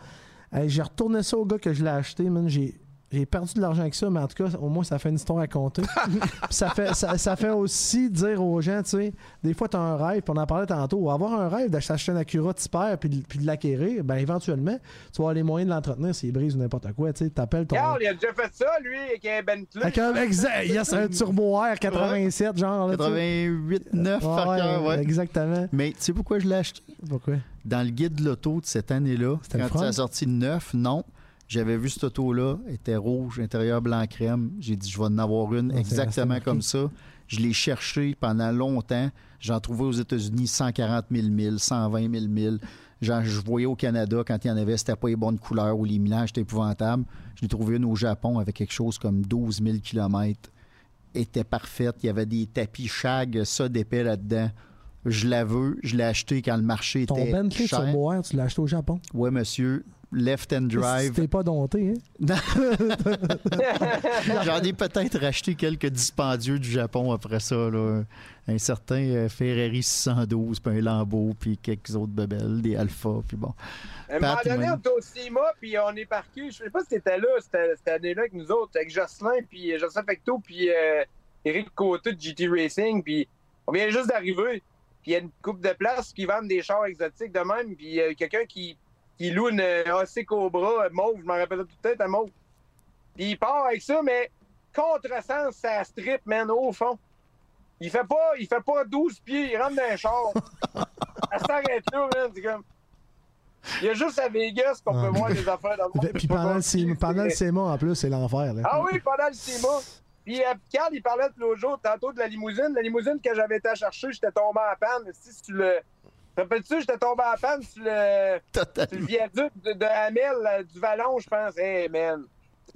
J'ai retourné ça au gars que je l'ai acheté, man. J'ai. J'ai perdu de l'argent avec ça, mais en tout cas, au moins, ça fait une histoire à compter. Puis ça, fait, ça, ça fait aussi dire aux gens, tu sais, des fois, tu as un rêve, puis on en parlait tantôt, avoir un rêve d'acheter un Acura Tipper puis, de- puis de l'acquérir, ben éventuellement, tu vas avoir les moyens de l'entretenir s'il brise ou n'importe quoi, tu sais, t'appelles ton... Carl, il a déjà fait ça, lui, avec un Bentley. Avec un, exact, yes, un Turbo Air 87, genre. là, tu sais. 88, 9 par Ouais, ouais. Exactement. Mais tu sais pourquoi je l'ai acheté? Pourquoi? Dans le guide de l'auto de cette année-là, quand ça a sorti neuf, non. J'avais vu cette auto-là, elle était rouge, intérieur blanc crème. J'ai dit, je vais en avoir une exactement comme ça. Je l'ai cherché pendant longtemps. J'en trouvais aux États-Unis 140 000 milles, 120 000 milles. Genre, je voyais au Canada, quand il y en avait, c'était pas les bonnes couleurs ou les minages étaient épouvantables. Je l'ai trouvé une au Japon avec quelque chose comme 12 000 km. était parfaite. Il y avait des tapis shag, ça d'épais là-dedans. Je la veux. Je l'ai acheté quand le marché Ton était Bentley cher. Tu l'as acheté au Japon? Ouais, monsieur. Left and Si drive. t'es pas dompté, hein? J'en ai peut-être racheté quelques dispendieux du Japon après ça. Là. Un certain euh, Ferrari 612, puis un Lambo, puis quelques autres bebelles, des Alpha, puis bon. À un moment donné, on était au cinéma, puis on est parqué. Je sais pas si t'étais là, c'était- cette année-là avec nous autres, avec Jocelyn, puis euh, Jocelyn Fecto, puis euh, Eric Côté de GT Racing, puis on vient juste d'arriver. Puis il y a une coupe de places qui vendent des chars exotiques de même, puis il y a quelqu'un qui, qui loue une euh, AC Cobra euh, mauve, je m'en rappelle tout le temps, mauve. Puis il part avec ça, mais contresens, ça strip, man, au fond. Il fait pas, il fait pas 12 pieds, il rentre dans un char. Elle s'arrête là, man, c'est comme... Il y a juste à Vegas qu'on Ah. peut voir des affaires dans le monde. Puis pendant le, pendant le CIMA, en plus, c'est l'enfer. là. Ah oui, pendant le cinéma. Puis euh, Carl, il parlait l'autre jour, tantôt de la limousine. La limousine que j'avais été chercher, j'étais tombé en panne. Si tu le. Rappelles-tu, j'étais tombé en panne sur le, sur le viaduc de, de Hamel, là, du Vallon, je pense. Hey, man.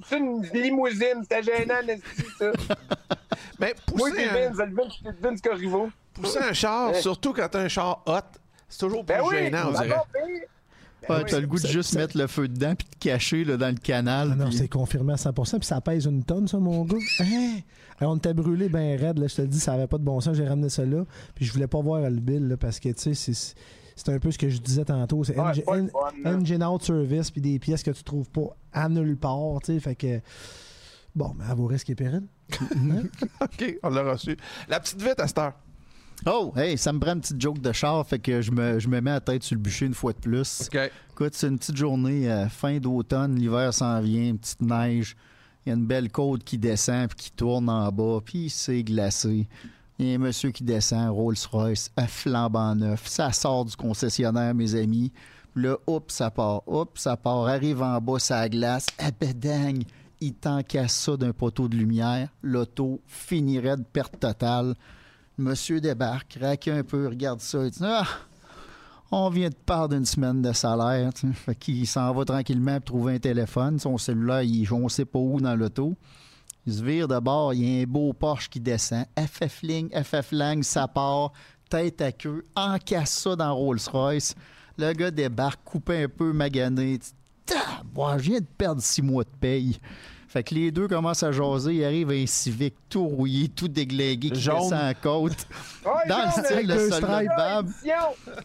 C'est une limousine, c'était gênant, ça. Mais Moi, pousser c'est un, Vince, Vince, Corriveau. pousser un char, surtout quand t'as un char hot, c'est toujours plus Ben oui, gênant, on ça dirait. Ben Ouais, oui. T'as le goût de juste ça- mettre le feu dedans, puis de cacher là, dans le canal. Ah non, puis- c'est confirmé à 100%, puis ça pèse une tonne, ça, mon gars. Hein? Alors, on était brûlé ben raide, là, je te le dis, ça avait pas de bon sens, j'ai ramené ça là, puis je voulais pas voir le bill, là, parce que, tu sais, c'est- c'est un peu ce que je disais tantôt, c'est Ouais, engine, out service, puis des pièces que tu trouves pas à nulle part, tu sais, fait que... Bon, mais à vos risques et périls. OK, on l'a reçu. La petite vite à cette heure. Oh, hey, ça me prend une petite joke de char, fait que je me, je me mets la tête sur le bûcher une fois de plus. OK. Écoute, c'est une petite journée, euh, fin d'automne, l'hiver s'en vient, une petite neige. Il y a une belle côte qui descend puis qui tourne en bas, puis c'est glacé. Il y a un monsieur qui descend, Rolls-Royce, à flambant neuf. Ça sort du concessionnaire, mes amis. Puis Là, hop, ça part, hop, ça part, arrive en bas, ça glace, ah bedang, il t'encasse ça d'un poteau de lumière. L'auto finirait de perte totale. Monsieur débarque, raque un peu, regarde ça, il dit Ah, on vient de perdre une semaine de salaire. tu sais. Fait qu'il s'en va tranquillement pour trouver un téléphone. Son cellulaire, il on sait pas où dans l'auto. Il se vire de bord, il y a un beau Porsche qui descend. FF-ling, FF-lang, ça part, tête à queue, encasse ça dans Rolls-Royce. Le gars débarque, coupe un peu, magané. Dit, Taboire, je viens de perdre six mois de paye. Fait que les deux commencent à jaser. Il arrive un Civic tout rouillé, tout déglingué, qui Jaune. descend à côte. Dans le style de soldat de. Bab.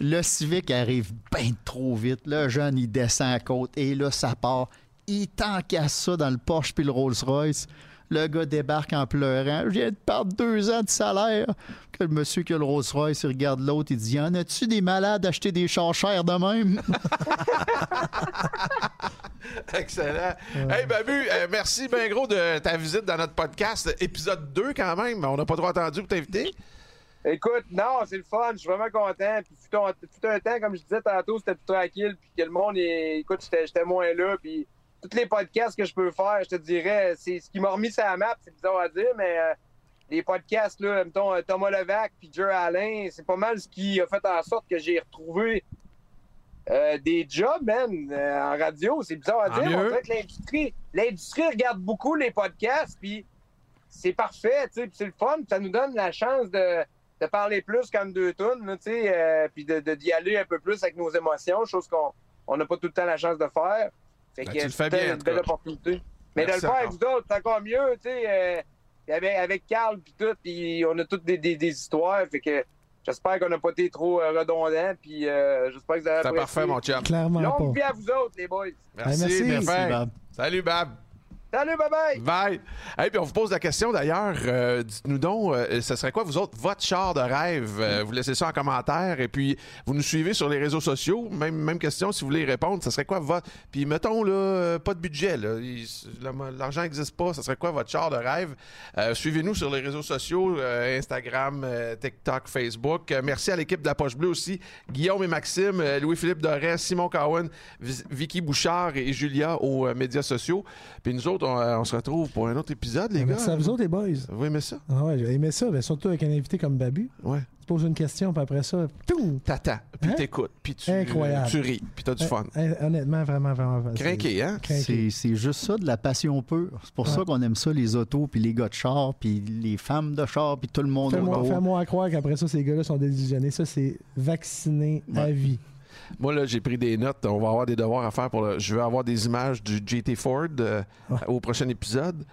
Le Civic arrive bien trop vite. Le jeune, il descend à côte et là, ça part. Il t'encasse ça dans le Porsche puis le Rolls-Royce. Le gars débarque en pleurant. Je viens de perdre deux ans de salaire. Que le monsieur qui a le Rolls-Royce, il regarde l'autre, il dit Y en a-tu des malades acheter des chars chers de même? Excellent. Hey, Babu, euh, merci bien gros de ta visite dans notre podcast. Épisode 2 quand même. On n'a pas trop attendu pour t'inviter. Écoute, non, c'est le fun. Je suis vraiment content. Puis, fut un, temps, comme je disais tantôt, c'était plus tranquille. Puis que le monde, est- écoute, j'étais j'étais moins là. Puis tous les podcasts que je peux faire, je te dirais, c'est ce qui m'a remis sur la map. C'est bizarre à dire, mais euh, les podcasts, là, mettons, euh, Thomas Levac puis Joe Allen, c'est pas mal ce qui a fait en sorte que j'ai retrouvé euh, des jobs, man, euh, en radio. C'est bizarre à dire. On mieux. dirait que l'industrie, l'industrie regarde beaucoup les podcasts. Puis c'est parfait, tu sais, c'est le fun. Ça nous donne la chance de de parler plus comme deux tonnes, tu sais, puis de, de- d'y aller un peu plus avec nos émotions, chose qu'on on n'a pas tout le temps la chance de faire. Fait Ben, que tu le fais c'était une belle opportunité. Mais Merci de le faire avec vous autres, c'est encore mieux, tu sais, euh, avec, Carl puis tout, puis on a toutes des, des- des histoires, fait que j'espère qu'on n'a pas été trop euh, redondant, puis euh, j'espère que vous avez apprécié. parfait, mon chum. Clairement Longue pas. vie à vous autres, les boys. Merci, merci. Merci. Bab. Salut, Bab. Salut, bye-bye! Bye. Hey, puis on vous pose la question d'ailleurs. euh, Dites-nous donc, euh, ce serait quoi, vous autres, votre char de rêve? Euh, vous laissez ça en commentaire et puis vous nous suivez sur les réseaux sociaux. Même, même question, si vous voulez y répondre, ce serait quoi votre. Puis mettons, là, euh, pas de budget, L'argent n'existe pas. Ce serait quoi votre char de rêve? Suivez-nous sur les réseaux sociaux Instagram, TikTok, Facebook. Merci à l'équipe de la Poche Bleue aussi. Guillaume et Maxime, Louis-Philippe Doré, Simon Cowan, Vi- Vicky Bouchard et Julia aux médias sociaux. Puis nous autres, on, euh, on se retrouve pour un autre épisode, les gars. Merci à vous autres, les boys. Vous aimez ça? Ah ouais, j'ai aimé ça, mais surtout avec un invité comme Babu. Ouais. Tu poses une question, puis après ça, tout. T'attends, puis Hein? t'écoutes, puis tu, Incroyable. tu ris, puis t'as du fun. Honnêtement, vraiment, vraiment. Crinqué, hein? C'est c'est juste ça, de la passion pure. C'est pour Ouais. ça qu'on aime ça, les autos, puis les gars de char, puis les femmes de char, puis tout le monde Fais-moi autour. fais-moi croire qu'après ça, ces gars-là sont désillusionnés. Ça, c'est vacciné à Ouais. vie. Moi, là, j'ai pris des notes. On va avoir des devoirs à faire pour le... Je veux avoir des images du GT Ford euh, Ouais. au prochain épisode.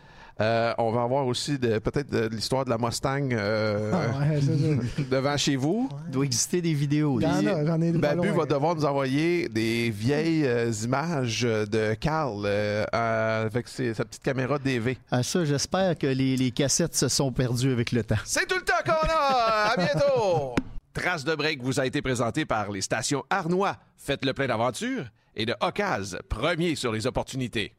Euh, on va avoir aussi peut-être de l'histoire de la Mustang euh, Ah ouais, devant chez vous. Il doit exister des vidéos. J'en ai Babu loin. va devoir nous envoyer des vieilles euh, images de Carl avec ses- sa petite caméra DV. À ça, j'espère que les, les cassettes se sont perdues avec le temps. C'est tout le temps qu'on a! À bientôt! Trace de break vous a été présenté par les stations Arnois. Faites le plein d'aventure et de Ocase, premier sur les opportunités.